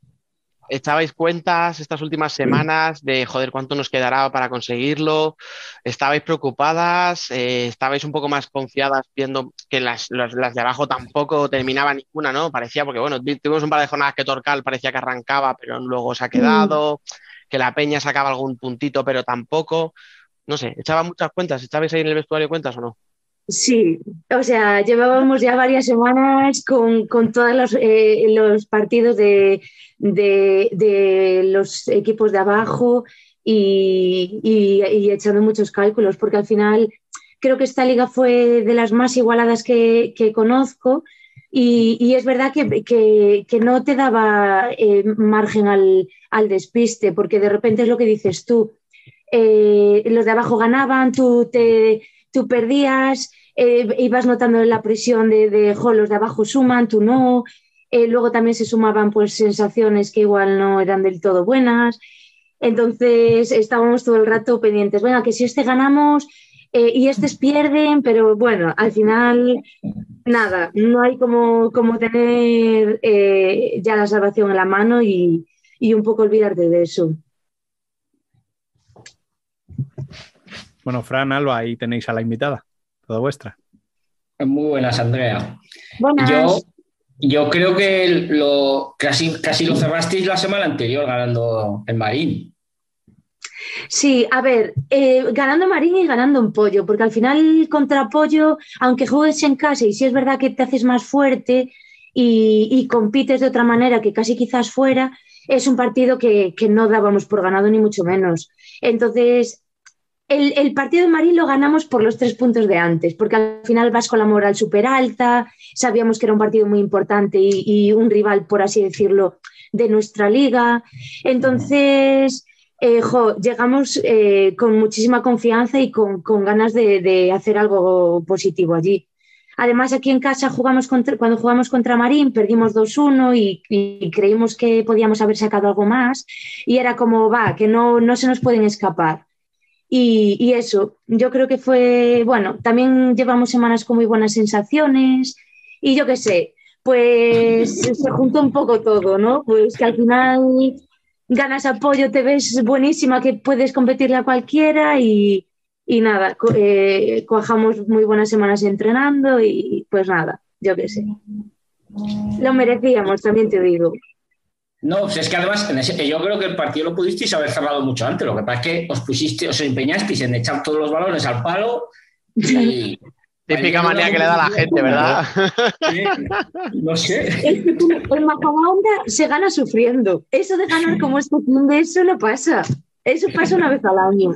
¿echabais cuentas estas últimas semanas de, joder, cuánto nos quedará para conseguirlo? ¿Estabais preocupadas? Eh, ¿Estabais un poco más confiadas viendo que las, las- las de abajo tampoco terminaban ninguna, ¿no? Parecía, porque bueno, vi- tuvimos un par de jornadas que Torcal parecía que arrancaba, pero luego se ha quedado, que la Peña sacaba algún puntito, pero tampoco. No sé, ¿echaban muchas cuentas? ¿Estabais ahí en el vestuario cuentas o no? Sí, o sea, llevábamos ya varias semanas con, con todos los, eh, los partidos de, de- los equipos de abajo y, y- y echando muchos cálculos, porque al final creo que esta liga fue de las más igualadas que, que conozco y, y es verdad que, que- que no te daba eh, margen al, al despiste, porque de repente es lo que dices tú, eh, los de abajo ganaban, tú te tú perdías, eh, ibas notando la presión de, de "Jo, los de abajo suman, tú no. Eh, luego también se sumaban pues sensaciones que igual no eran del todo buenas. Entonces estábamos todo el rato pendientes, venga, que si este ganamos eh, y estos pierden, pero bueno, al final nada, no hay como, como tener ya la salvación en la mano y, y un poco olvidarte de eso. Bueno, Fran, Alba, ahí tenéis a la invitada, toda vuestra. Muy buenas, Andrea. Buenas. Yo, yo creo que lo, casi, casi lo cerrasteis la semana anterior ganando el Marín. Sí, a ver, eh, ganando Marín y ganando un pollo, porque al final contra pollo, aunque juegues en casa y si es verdad que te haces más fuerte y, y compites de otra manera que casi quizás fuera, es un partido que, que no dábamos por ganado ni mucho menos. Entonces, el, el partido de Marín lo ganamos por los tres puntos de antes, porque al final vas con la moral súper alta, sabíamos que era un partido muy importante y, y un rival, por así decirlo, de nuestra liga. Entonces, eh, jo, llegamos eh, con muchísima confianza y con, con ganas de, de hacer algo positivo allí. Además, aquí en casa jugamos contra, cuando jugamos contra Marín, perdimos 2-1 y, y creímos que podíamos haber sacado algo más. Y era como, va, que no, no se nos pueden escapar. Y, y eso, yo creo que fue, bueno, también llevamos semanas con muy buenas sensaciones y yo qué sé, pues se juntó un poco todo, ¿no? Pues que al final ganas apoyo, te ves buenísima, que puedes competirle a cualquiera y, y nada, co- eh, cuajamos muy buenas semanas entrenando y pues nada, yo qué sé. Lo merecíamos, también te digo. No, pues es que además en ese- yo creo que el partido lo pudisteis haber cerrado mucho antes. Lo que pasa es que os pusiste, os empeñasteis en echar todos los balones al palo y. Típica manía que le da a la gente, ¿verdad? Sí, No sé. Es que tú- el Majadahonda se gana sufriendo. Eso de ganar como este fin de eso no pasa. Eso pasa una vez al año.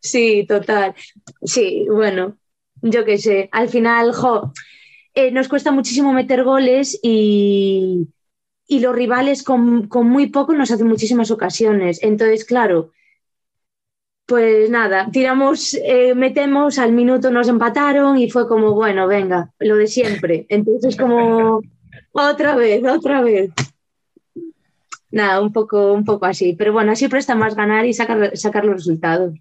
Sí, total. Sí, bueno, yo qué sé. Al final, jo, eh, nos cuesta muchísimo meter goles y, y los rivales con, con muy poco nos hacen muchísimas ocasiones. Entonces, claro, pues nada, tiramos, eh, metemos, al minuto nos empataron y fue como, bueno, venga, lo de siempre. Entonces, como, otra vez, otra vez. Nada, un poco, un poco así. Pero bueno, siempre está más ganar y sacar, sacar los resultados.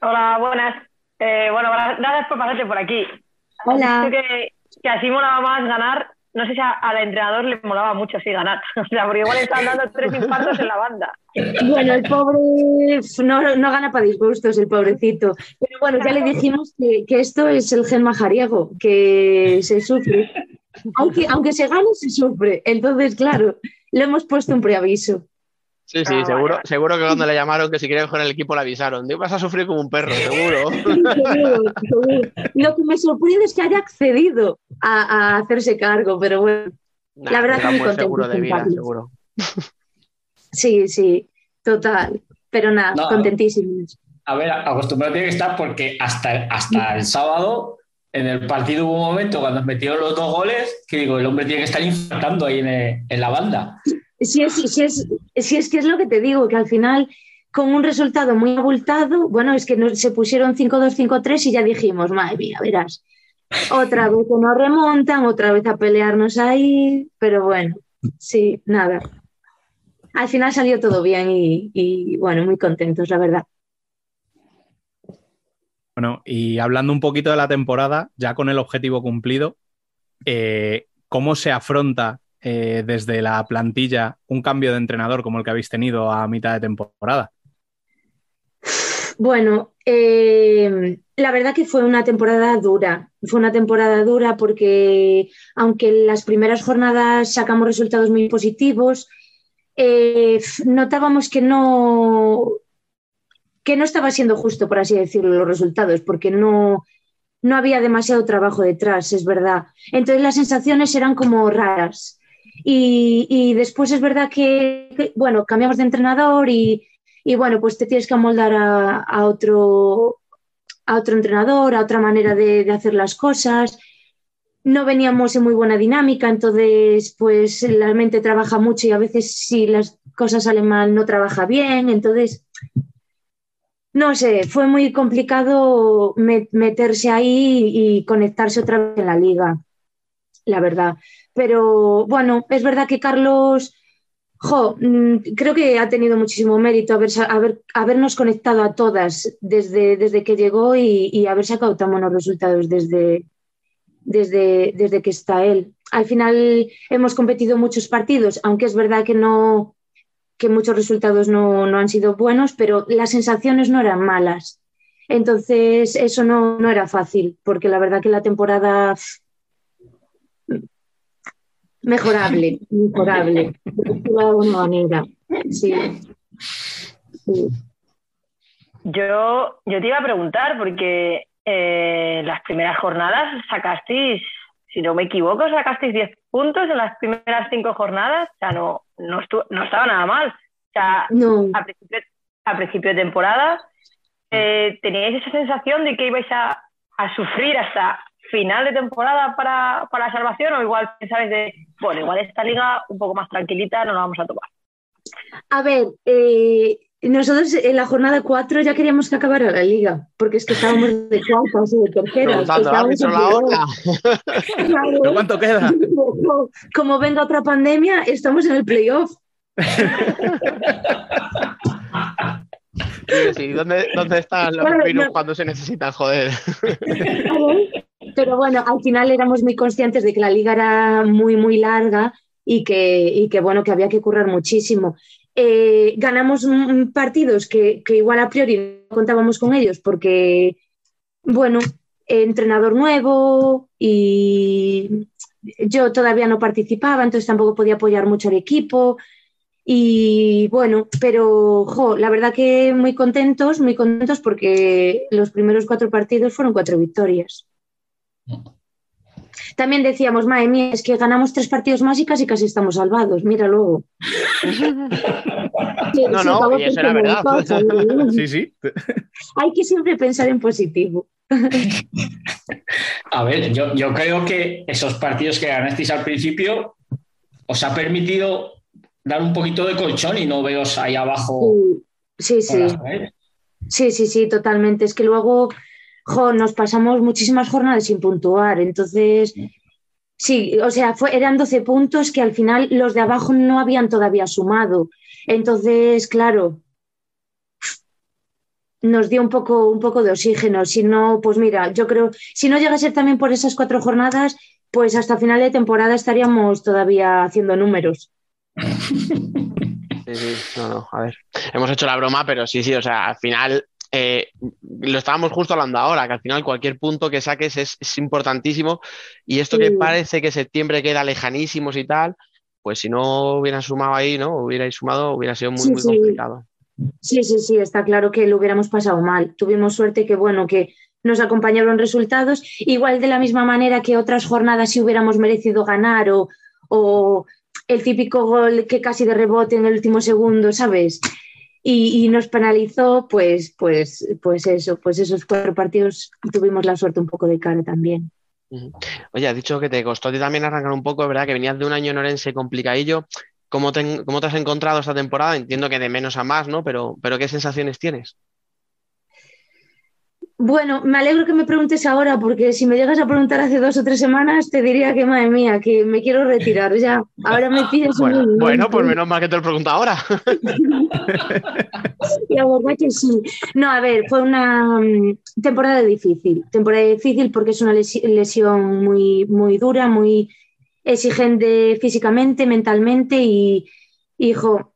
Hola, buenas. Eh, bueno, gra- gracias por pasarte por aquí. Hola. Que, que así molaba más ganar. No sé si a- al entrenador le molaba mucho así ganar. O sea, porque igual están dando tres infartos en la banda. Bueno, el pobre no, no gana para disgustos, el pobrecito. Pero bueno, ya le dijimos que, que esto es el gen majariego, que se sufre. Aunque, aunque se gane, se sufre. Entonces, claro, le hemos puesto un preaviso. Sí, sí, Ah, seguro, vale. seguro que cuando le llamaron que si quería coger el equipo le avisaron. Digo, vas a sufrir como un perro, seguro. Seguro, seguro. Lo que me sorprende es que haya accedido a, a hacerse cargo, pero bueno, Nah, La verdad que muy seguro de con vida, seguro. sí, sí, total. Pero nada, No. contentísimos. A ver, acostumbrado tiene que estar porque hasta, hasta el sábado, en el partido hubo un momento cuando nos metieron los dos goles, que digo, el hombre tiene que estar infartando ahí en, el- en la banda. Si es, si, es, si es que es lo que te digo, que al final, con un resultado muy abultado, bueno, es que nos, se pusieron 5-2, 5-3 y ya dijimos, madre mía, verás. Otra vez que nos remontan, otra vez a pelearnos ahí, pero bueno, sí, nada. Al final salió todo bien y, y, bueno, muy contentos, la verdad. Bueno, y hablando un poquito de la temporada, ya con el objetivo cumplido, eh, ¿cómo se afronta eh, desde la plantilla un cambio de entrenador como el que habéis tenido a mitad de temporada? Bueno, eh, la verdad que fue una temporada dura. Fue una temporada dura porque aunque en las primeras jornadas sacamos resultados muy positivos, eh, notábamos que no, que no estaba siendo justo, por así decirlo, los resultados, porque no, no había demasiado trabajo detrás, es verdad. Entonces las sensaciones eran como raras. Y, después es verdad que, bueno, cambiamos de entrenador y, y bueno, pues te tienes que amoldar a, otro, a otro entrenador, a otra manera de, de, hacer las cosas. No veníamos en muy buena dinámica, entonces pues la mente trabaja mucho y a veces si las cosas salen mal no trabaja bien, entonces no sé, fue muy complicado met meterse ahí y conectarse otra vez en la liga, la verdad. Pero bueno, es verdad que Carlos Jo, mm, creo que ha tenido muchísimo mérito haber, haber- habernos conectado a todas desde, desde que llegó y, y haber sacado tan buenos resultados desde, desde, desde que está él. Al final hemos competido muchos partidos, aunque es verdad que no que muchos resultados no, no han sido buenos, pero las sensaciones no eran malas. Entonces, eso no, no era fácil, porque la verdad que la temporada mejorable, mejorable, de alguna manera. Sí. Sí. Yo, yo te iba a preguntar, porque eh, las primeras jornadas sacasteis, si no me equivoco, sacasteis 10 puntos en las primeras 5 jornadas. O sea, no, no, no estaba nada mal. O sea, No, a principio, a principio de temporada, eh, ¿teníais esa sensación de que ibais a, a sufrir hasta final de temporada para, para la salvación? ¿O igual pensabais de, bueno, igual esta liga un poco más tranquilita, no la vamos a tomar? A ver, eh, nosotros en la jornada 4 ya queríamos que acabara la liga, porque es que estábamos de cuartas o de terceras. Preguntando al estábamos árbitro en la peor. hora. Claro. ¿Pero cuánto queda? Como- Como venga otra pandemia, estamos en el playoff. Sí, sí, ¿Dónde, dónde están los virus no. cuando se necesitan? Joder. Pero bueno, al final éramos muy conscientes de que la liga era muy, muy larga y que, y que bueno, que había que currar muchísimo. Eh, ganamos partidos que, que igual a priori no contábamos con ellos porque, bueno, entrenador nuevo y yo todavía no participaba, entonces tampoco podía apoyar mucho al equipo. Y bueno, pero la verdad que muy contentos, muy contentos porque los primeros cuatro partidos fueron cuatro victorias. También decíamos, madre mía, es que ganamos tres partidos más y casi casi estamos salvados. Mira luego. Sí, No, sí, no, y eso era verdad. Sí, sí. Hay que siempre pensar en positivo. A ver, yo, yo creo que esos partidos que ganasteis al principio os ha permitido dar un poquito de colchón y no veos ahí abajo. Sí, sí. Sí, sí, sí, totalmente. Es que luego jo, nos pasamos muchísimas jornadas sin puntuar. Entonces, sí, o sea, fue, eran 12 puntos que al final los de abajo no habían todavía sumado. Entonces, claro, nos dio un poco, un poco de oxígeno. Si no, pues mira, yo creo, si no llega a ser también por esas cuatro jornadas, pues hasta final de temporada estaríamos todavía haciendo números. Sí, sí, no, no, a ver. Hemos hecho la broma, pero sí, sí, o sea, al final eh, lo estábamos justo hablando ahora, que al final cualquier punto que saques es, es importantísimo. Y esto que Sí. parece que septiembre queda lejanísimos y tal, pues si no hubieran sumado ahí, ¿no? Hubierais sumado, hubiera sido muy, Sí, muy sí. complicado. Sí, sí, sí, está claro que lo hubiéramos pasado mal. Tuvimos suerte que, bueno, que nos acompañaron resultados, igual de la misma manera que otras jornadas si hubiéramos merecido ganar o, o el típico gol que casi de rebote en el último segundo, ¿sabes? Y, nos penalizó, pues, pues, pues eso, pues esos cuatro partidos tuvimos la suerte un poco de cara también. Oye, has dicho que te costó también arrancar un poco, verdad que venías de un año en Orense complicadillo. ¿Cómo te, cómo te has encontrado esta temporada? Entiendo que de menos a más, ¿no? Pero, pero ¿qué sensaciones tienes? Bueno, me alegro que me preguntes ahora, porque si me llegas a preguntar hace dos o tres semanas, te diría que, madre mía, que me quiero retirar ya. Ahora me pides un Bueno, momento. bueno, pues menos mal que te lo pregunto ahora. La verdad que sí. No, a ver, fue una mm, temporada difícil. Temporada difícil porque es una lesi- lesión muy, muy dura, muy exigente físicamente, mentalmente y, hijo,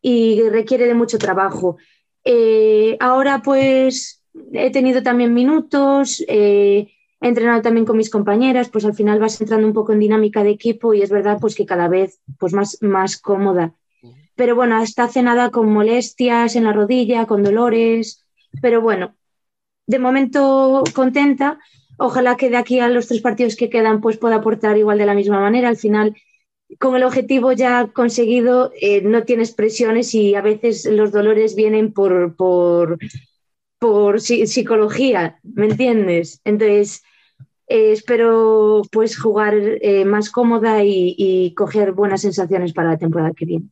y requiere de mucho trabajo. Eh, ahora, pues, he tenido también minutos, eh, he entrenado también con mis compañeras, pues al final vas entrando un poco en dinámica de equipo y es verdad, pues que cada vez pues, más, más cómoda pero bueno, hasta hace nada con molestias en la rodilla, con dolores, pero bueno, de momento contenta. Ojalá que de aquí a los tres partidos que quedan pues pueda aportar igual de la misma manera. Al final, con el objetivo ya conseguido, eh, no tienes presiones y a veces los dolores vienen por, por, por si- psicología, ¿me entiendes? Entonces, eh, espero pues jugar eh, más cómoda y, y coger buenas sensaciones para la temporada que viene.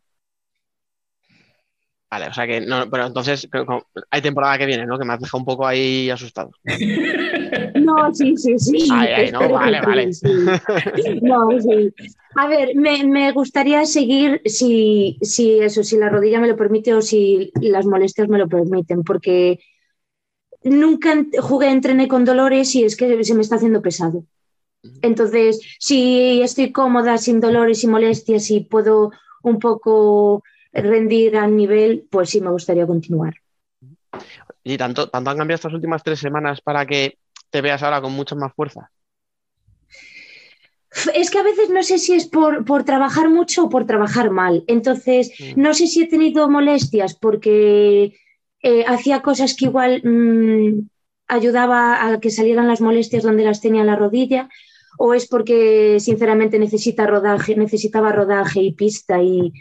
Vale, o sea que no, pero entonces hay temporada que viene, ¿no? Que me has dejado un poco ahí asustado. No, sí, sí, sí. Ay, ay, no, vale, sí, vale. sí. No, sí. A ver, me, me gustaría seguir si, si eso, si la rodilla me lo permite o si las molestias me lo permiten, porque nunca jugué, entrené con dolores y es que se me está haciendo pesado. Entonces, si estoy cómoda, sin dolores y molestias y puedo un poco rendir al nivel, pues sí me gustaría continuar. Y tanto, tanto han cambiado estas últimas tres semanas para que te veas ahora con mucha más fuerza. Es que a veces no sé si es por, por trabajar mucho o por trabajar mal. Entonces, Mm. no sé si he tenido molestias porque eh, hacía cosas que igual mm, ayudaba a que salieran las molestias donde las tenía en la rodilla, o es porque sinceramente necesita rodaje, necesitaba rodaje y pista y,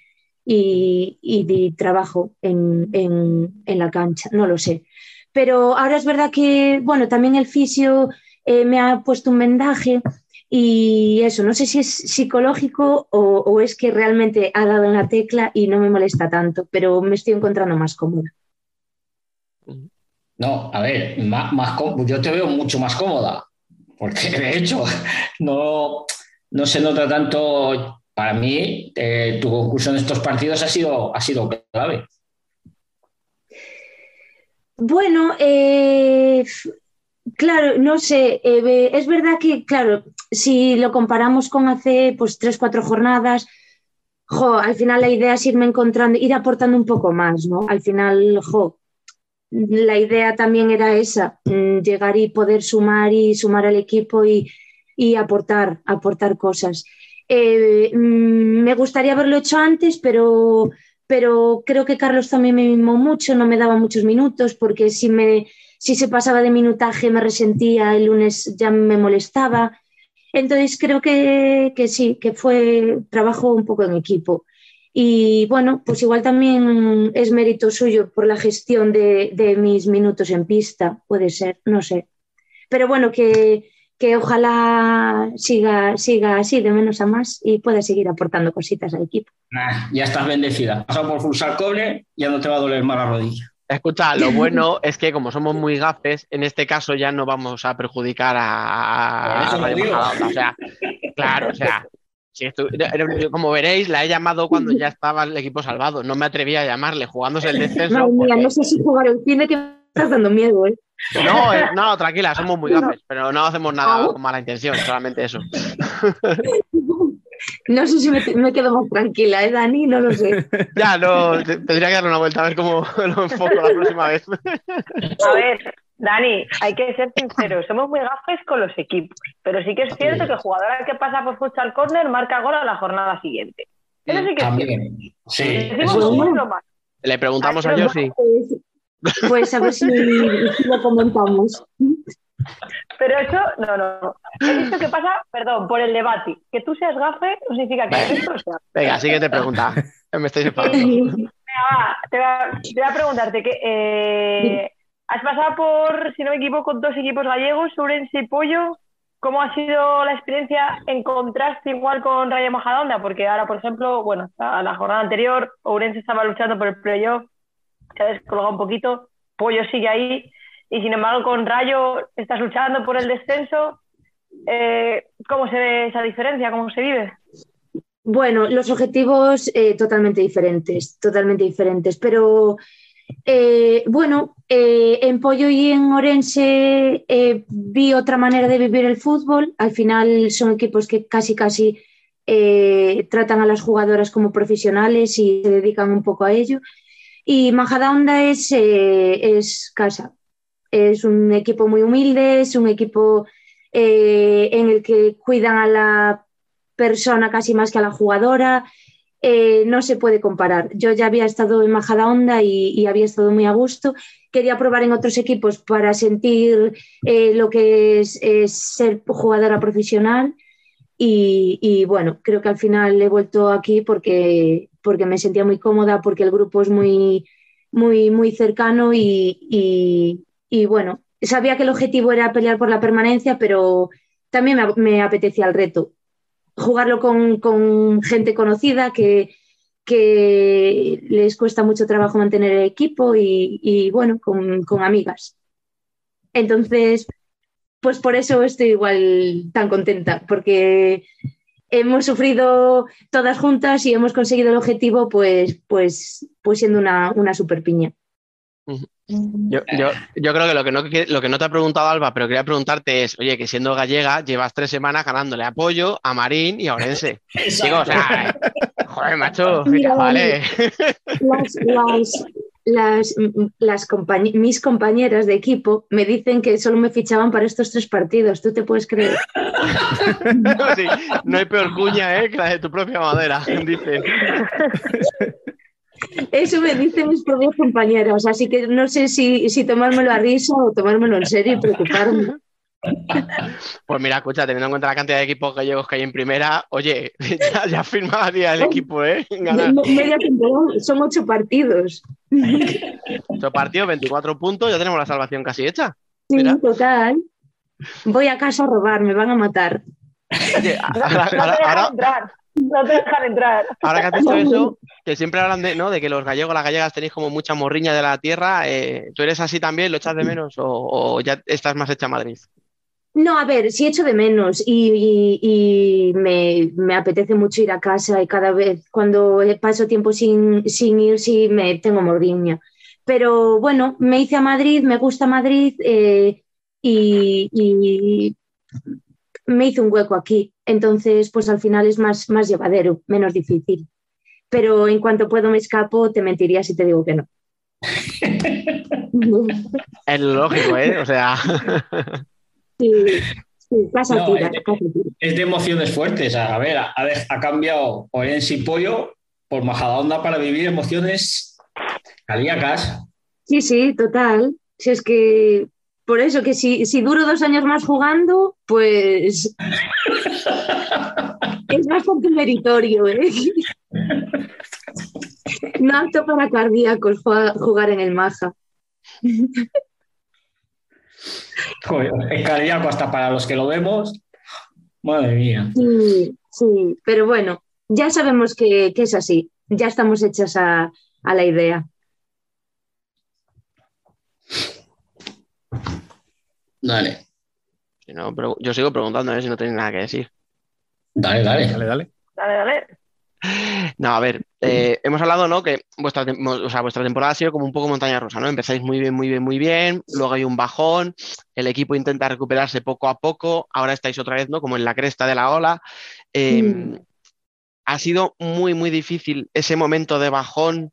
y- y trabajo en, en- en la cancha, no lo sé. Pero ahora es verdad que, bueno, también el fisio eh, me ha puesto un vendaje y eso, no sé si es psicológico o, o es que realmente ha dado en la tecla y no me molesta tanto, pero me estoy encontrando más cómoda. No, a ver, más, más yo te veo mucho más cómoda, porque de hecho no, no se nota tanto. Para mí, eh, tu conclusión de estos partidos ha sido, ha sido clave. Bueno, eh, claro, no sé, eh, es verdad que, claro, si lo comparamos con hace pues tres, cuatro jornadas, jo, al final la idea es irme encontrando, ir aportando un poco más, ¿no? Al final, jo, la idea también era esa, mm, llegar y poder sumar y sumar al equipo y, y aportar, aportar cosas. Eh, mm, me gustaría haberlo hecho antes, pero, pero creo que Carlos también me mimó mucho, no me daba muchos minutos, porque si, me, si se pasaba de minutaje me resentía, el lunes ya me molestaba. Entonces creo que, que sí, que fue trabajo un poco en equipo. Y bueno, pues igual también es mérito suyo por la gestión de, de mis minutos en pista, puede ser, no sé. Pero bueno, que, que ojalá siga, siga así, de menos a más, y pueda seguir aportando cositas al equipo. Nah, ya estás bendecida. Pasa por pulsar cobre, ya no te va a doler más la rodilla. Escucha, lo bueno es que como somos muy gafes, en este caso ya no vamos a perjudicar a, a. O sea, claro, o sea, si como veréis, la he llamado cuando ya estaba el equipo salvado. No me atreví a llamarle jugándose el descenso. Madre mía, porque- no sé si jugar el fin de que estás dando miedo, ¿eh? No, eh, no, tranquila, somos muy gafes, pero no hacemos nada con mala intención, solamente eso. No sé si me, me quedo más tranquila, ¿eh, Dani? No lo sé. Ya, no, te- tendría que darle una vuelta a ver cómo lo enfoco la próxima vez. A ver, Dani, hay que ser sinceros, somos muy gafes con los equipos, pero sí que es cierto que el jugador que pasa por Futsal Corner marca gol a la jornada siguiente. Eso sí que es cierto. También. Sí, Decimos eso sí. muy normal. Le preguntamos a Ay, pero Josi. Pues, a ver si, si lo comentamos. Pero eso, no, no. He visto que pasa, perdón, por el debate. Que tú seas gafe no significa que resto lo sea. Venga, siguiente pregunta. Me estáis enfadando. Venga, va, te voy a, te voy a preguntarte que eh, has pasado por, si no me equivoco, dos equipos gallegos, Ourense y Pollo. ¿Cómo ha sido la experiencia en contraste igual con Rayo Majadahonda? Porque ahora, por ejemplo, bueno, a la jornada anterior, Ourense estaba luchando por el playoff, se ha un poquito, Pollo sigue ahí, y sin embargo con Rayo estás luchando por el descenso. Eh, ¿Cómo se ve esa diferencia? ¿Cómo se vive? Bueno, los objetivos eh, totalmente diferentes, totalmente diferentes, pero eh, bueno, en Pollo y en Orense vi otra manera de vivir el fútbol. Al final son equipos que casi, casi tratan a las jugadoras como profesionales y se dedican un poco a ello. Y Majadahonda es, eh, es casa. Es un equipo muy humilde, es un equipo eh, en el que cuidan a la persona casi más que a la jugadora. Eh, no se puede comparar. Yo ya había estado en Majadahonda y, y había estado muy a gusto. Quería probar en otros equipos para sentir lo que es, ser jugadora profesional. Y, bueno, creo que al final he vuelto aquí porque, porque me sentía muy cómoda, porque el grupo es muy, muy, muy cercano y, y, y bueno, sabía que el objetivo era pelear por la permanencia, pero también me, me apetecía el reto jugarlo con, con gente conocida que, que les cuesta mucho trabajo mantener el equipo y, y, bueno, con, con amigas. Entonces, pues por eso estoy igual tan contenta, porque hemos sufrido todas juntas y hemos conseguido el objetivo, pues, pues, pues siendo una, una super piña. Yo, yo, yo creo que lo que, no, lo que no te ha preguntado Alba, pero quería preguntarte es, oye, que siendo gallega llevas tres semanas ganándole apoyo a Marín y a Orense. Digo, o sea, joder, macho, Mira, vale. Las, las, las, las compañ- mis compañeras de equipo me dicen que solo me fichaban para estos tres partidos. ¿Tú te puedes creer? Sí, no hay peor cuña, ¿eh? Que la de tu propia madera, dicen. Eso me dicen mis propias compañeras. Así que no sé si, si tomármelo a risa o tomármelo en serio y preocuparme. Pues mira, escucha, teniendo en cuenta la cantidad de equipos gallegos que hay en primera, oye, ya, ya firmaría el equipo, ¿eh? Ganar. Media temporada, son ocho partidos. Ocho partidos, 24 puntos, ya tenemos la salvación casi hecha. Sí, Mira. total. Voy a casa a robar, me van a matar. Oye, No, ahora, no te ahora- entrar. No te dejan entrar. ahora que has dicho eso, que siempre hablan de, ¿no? de que los gallegos, las gallegas tenéis como mucha morriña de la tierra, eh, ¿tú eres así también? ¿Lo echas de menos o, o ya estás más hecha a Madrid? No, a ver, sí echo de menos y, y- y me, me apetece mucho ir a casa y cada vez cuando paso tiempo sin, sin ir, sí me tengo morriña. Pero bueno, me hice a Madrid, me gusta Madrid eh, y, y me hice un hueco aquí. Entonces, pues al final es más, más llevadero, menos difícil. Pero en cuanto puedo me escapo, te mentiría si te digo que no. Es lógico, ¿eh? O sea, Sí, sí, casa No, tira, casa tira. Es de emociones fuertes. A ver, ha, ha cambiado Orense y Pollo por Majadahonda para vivir emociones cardíacas. Sí, sí, total. Si es que por eso que si, si duro dos años más jugando, pues es bastante meritorio, ¿eh? No apto para cardíacos jugar en el Maja. Es cardíaco hasta para los que lo vemos. Madre mía. Sí, sí, pero bueno, ya sabemos que, que es así. Ya estamos hechas a, a la idea. Dale, si no, pero yo sigo preguntando, ¿eh? Si no tenéis nada que decir. dale, dale. Dale, dale. Dale, dale. No, a ver, eh, hemos hablado, ¿no? Que vuestra, tem- mo- o sea, vuestra temporada ha sido como un poco montaña rusa, ¿no? Empezáis muy bien, muy bien, muy bien, luego hay un bajón, el equipo intenta recuperarse poco a poco, ahora estáis otra vez, ¿no? Como en la cresta de la ola. Eh, Mm. Ha sido muy, muy difícil ese momento de bajón.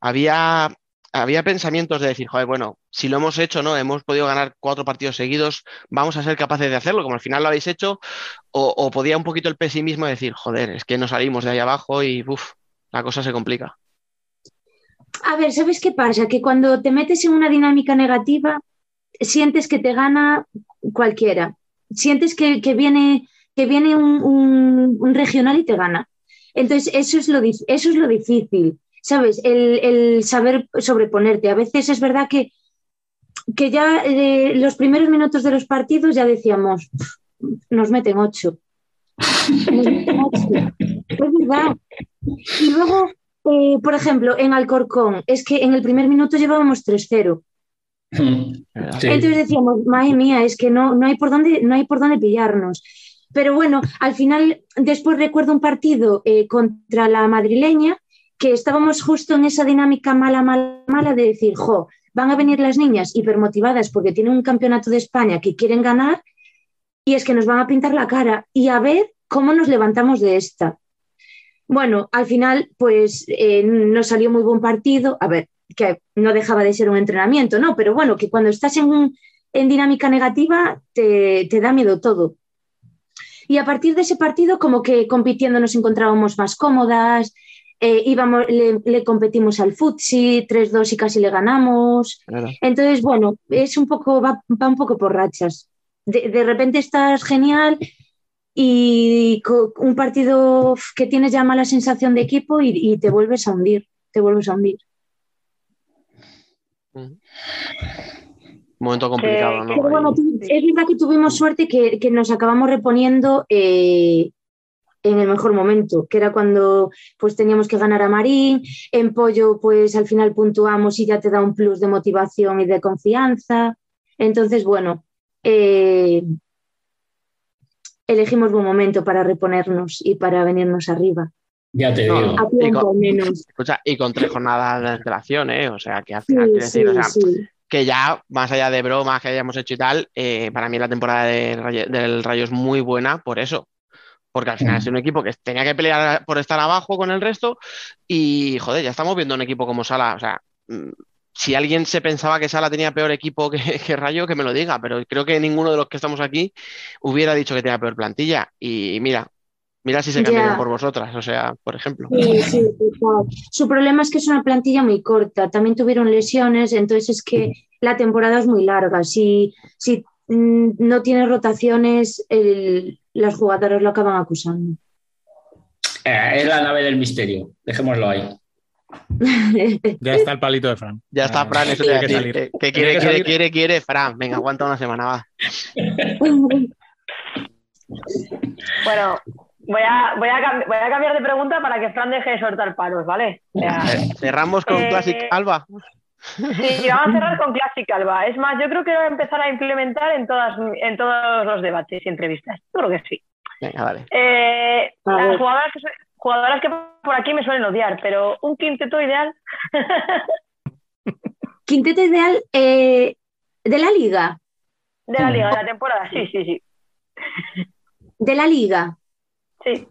Había, había pensamientos de decir, joder, bueno, si lo hemos hecho, ¿no? Hemos podido ganar cuatro partidos seguidos, vamos a ser capaces de hacerlo, como al final lo habéis hecho, o, podía un poquito el pesimismo de decir, joder, es que no salimos de ahí abajo y uf, la cosa se complica. A ver, ¿sabes qué pasa? Que cuando te metes en una dinámica negativa, sientes que te gana cualquiera. Sientes que, que viene, que viene un, un- regional y te gana. Entonces, eso es lo, eso es lo difícil, ¿sabes? El, el saber sobreponerte. A veces es verdad que, que ya eh, los primeros minutos de los partidos ya decíamos, nos meten ocho. Nos meten ocho. Es verdad. Y luego, eh, por ejemplo, en Alcorcón, es que en el primer minuto llevábamos 3-0. Sí. Entonces decíamos, madre mía, es que no, no, hay por dónde, no hay por dónde pillarnos. Pero bueno, al final, después recuerdo un partido eh, contra la madrileña que estábamos justo en esa dinámica mala, mala, mala de decir, jo, van a venir las niñas hipermotivadas porque tienen un campeonato de España que quieren ganar y es que nos van a pintar la cara y a ver cómo nos levantamos de esta. Bueno, al final, pues eh, nos salió muy buen partido. A ver, que no dejaba de ser un entrenamiento, ¿no? Pero bueno, que cuando estás en, en dinámica negativa te, te da miedo todo. Y a partir de ese partido, como que compitiendo nos encontrábamos más cómodas, eh, íbamos, le, le competimos al futsi, 3-2 y casi le ganamos. Entonces, bueno, es un poco, va, va un poco por rachas. De, de repente estás genial y un partido que tienes ya mala sensación de equipo y, y te vuelves a hundir, te vuelves a hundir. Momento complicado, Eh, ¿no? Pero bueno, es verdad que tuvimos suerte que, que nos acabamos reponiendo eh, en el mejor momento, que era cuando pues teníamos que ganar a Marín, en Pollo pues al final puntuamos y ya te da un plus de motivación y de confianza. Entonces, bueno, eh, elegimos buen momento para reponernos y para venirnos arriba. Ya te No, digo. A Y tiempo con- menos. Escucha, y con tres jornadas de antelación, ¿eh? O sea, que al Sí, final, quiero sí, decir, o sea, sí. que ya, más allá de bromas que hayamos hecho y tal, eh, para mí la temporada del Rayo es muy buena por eso. Porque al final Mm. es un equipo que tenía que pelear por estar abajo con el resto y, joder, ya estamos viendo un equipo como Sala. O sea, mm, si alguien se pensaba que Sala tenía peor equipo que, que Rayo, que me lo diga, pero creo que ninguno de los que estamos aquí hubiera dicho que tenía peor plantilla. Y mira, mira si se cambiaron Ya. por vosotras, o sea, por ejemplo. Sí, sí, total. Su problema es que es una plantilla muy corta. También tuvieron lesiones, entonces es que la temporada es muy larga. Si, si mm, no tiene rotaciones, el- las jugadoras lo acaban acusando. Eh, es la nave del misterio. Dejémoslo ahí. Ya está el palito de Fran. Ya está, Fran, eso tiene que salir. Que, quiere, que quiere, quiere, quiere, Fran. Venga, aguanta una semana, va. Bueno, voy a, voy, a cam- voy a cambiar de pregunta para que Fran deje de soltar palos, ¿vale? O sea, Eh, Cerramos con Eh, Classic Alba. Sí, vamos a cerrar con Classic Alba. Es más, yo creo que lo voy a empezar a implementar en, todas, en todos los debates y entrevistas. Yo creo que sí. Venga, dale. Eh, las jugadoras que, jugadoras que por aquí me suelen odiar, pero un quinteto ideal. Quinteto ideal eh, de la liga. De la liga, de la temporada, sí, sí, sí. De la liga. Sí.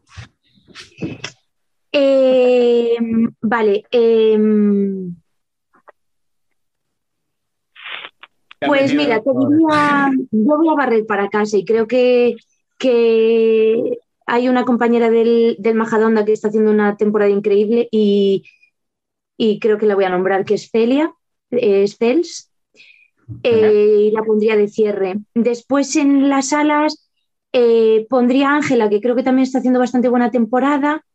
Eh, vale. eh, Pues mira, te diría, yo voy a barrer para casa y creo que, que hay una compañera del, del Majadonda que está haciendo una temporada increíble y, y creo que la voy a nombrar, que es Celia, es Cels, eh, y la pondría de cierre. Después en las alas eh, pondría a Ángela, que creo que también está haciendo bastante buena temporada,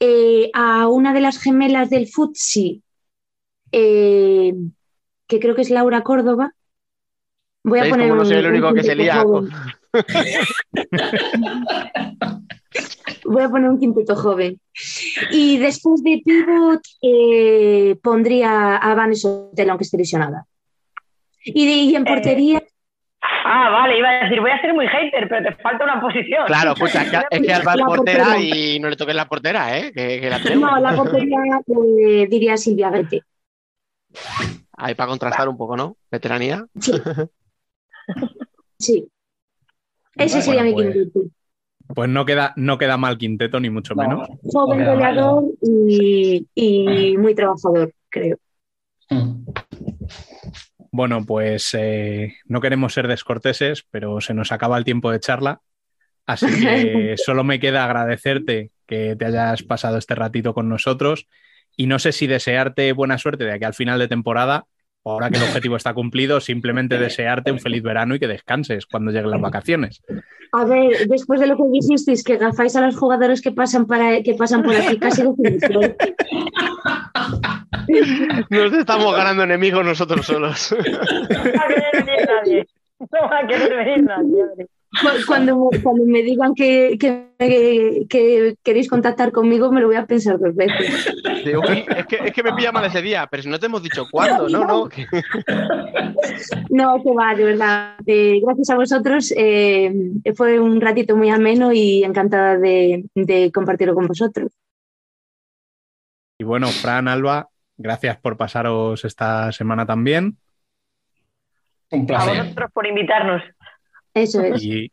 eh, a una de las gemelas del Futsi, que creo que es Laura Córdoba. Voy a ¿Veis poner cómo no un- soy el único que se quinteto lía? joven. Voy a poner un quinteto joven. Y después de pivot eh, pondría a Vanessa Sotelo, aunque esté lesionada. Y, de- y en portería, Ah, vale, iba a decir, voy a ser muy hater, pero te falta una posición. Claro, escucha, es que, es que Alba es portera portera. y no le toques la portera, ¿eh? Que, que la no, la portería eh, diría Silvia Guete. Ahí para contrastar un poco, ¿no? Veteranía. Sí. Sí. Ese Bueno, sería mi pues- quinteto. Pues no queda, no queda mal quinteto, ni mucho No. menos. Joven goleador y, y muy trabajador, creo. Mm. Bueno, pues eh, no queremos ser descorteses, pero se nos acaba el tiempo de charla. Así que solo me queda agradecerte que te hayas pasado este ratito con nosotros. Y no sé si desearte buena suerte de aquí al final de temporada, ahora que el objetivo está cumplido, simplemente desearte un feliz verano y que descanses cuando lleguen las vacaciones. A ver, después de lo que dijisteis, que gafáis a los jugadores que pasan, para, que pasan por aquí, casi definición. Nos estamos ganando enemigos nosotros solos. No va a querer venir nadie. No va a querer venir nadie. Cuando, cuando me digan que, que- que queréis contactar conmigo, me lo voy a pensar dos veces. Digo, "Uy, es, que, es que me pilla mal ese día, pero si no te hemos dicho cuándo, no, no. que- No, que va, de verdad. Eh, gracias a vosotros. eh, fue un ratito muy ameno y encantada de, de compartirlo con vosotros. Y bueno, Fran, Alba, gracias por pasaros esta semana también. Un A placer. vosotros por invitarnos. Eso es. Y,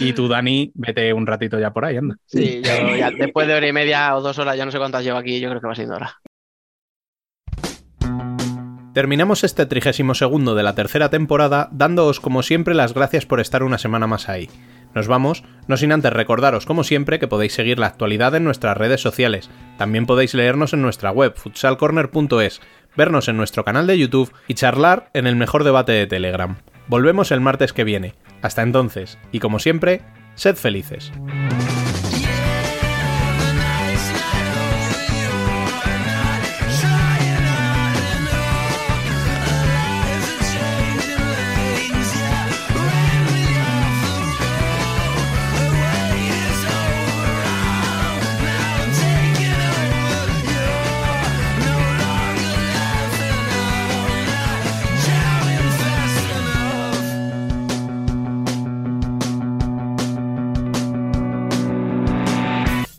y tú, Dani, vete un ratito ya por ahí, anda. Sí, yo ya después de hora y media o dos horas, ya no sé cuántas llevo aquí, yo creo que va siendo hora. Terminamos este 32 de la tercera temporada dándoos como siempre las gracias por estar una semana más ahí. Nos vamos, no sin antes recordaros como siempre que podéis seguir la actualidad en nuestras redes sociales. También podéis leernos en nuestra web futsalcorner.es, vernos en nuestro canal de YouTube y charlar en el mejor debate de Telegram. Volvemos el martes que viene. Hasta entonces, y como siempre, sed felices.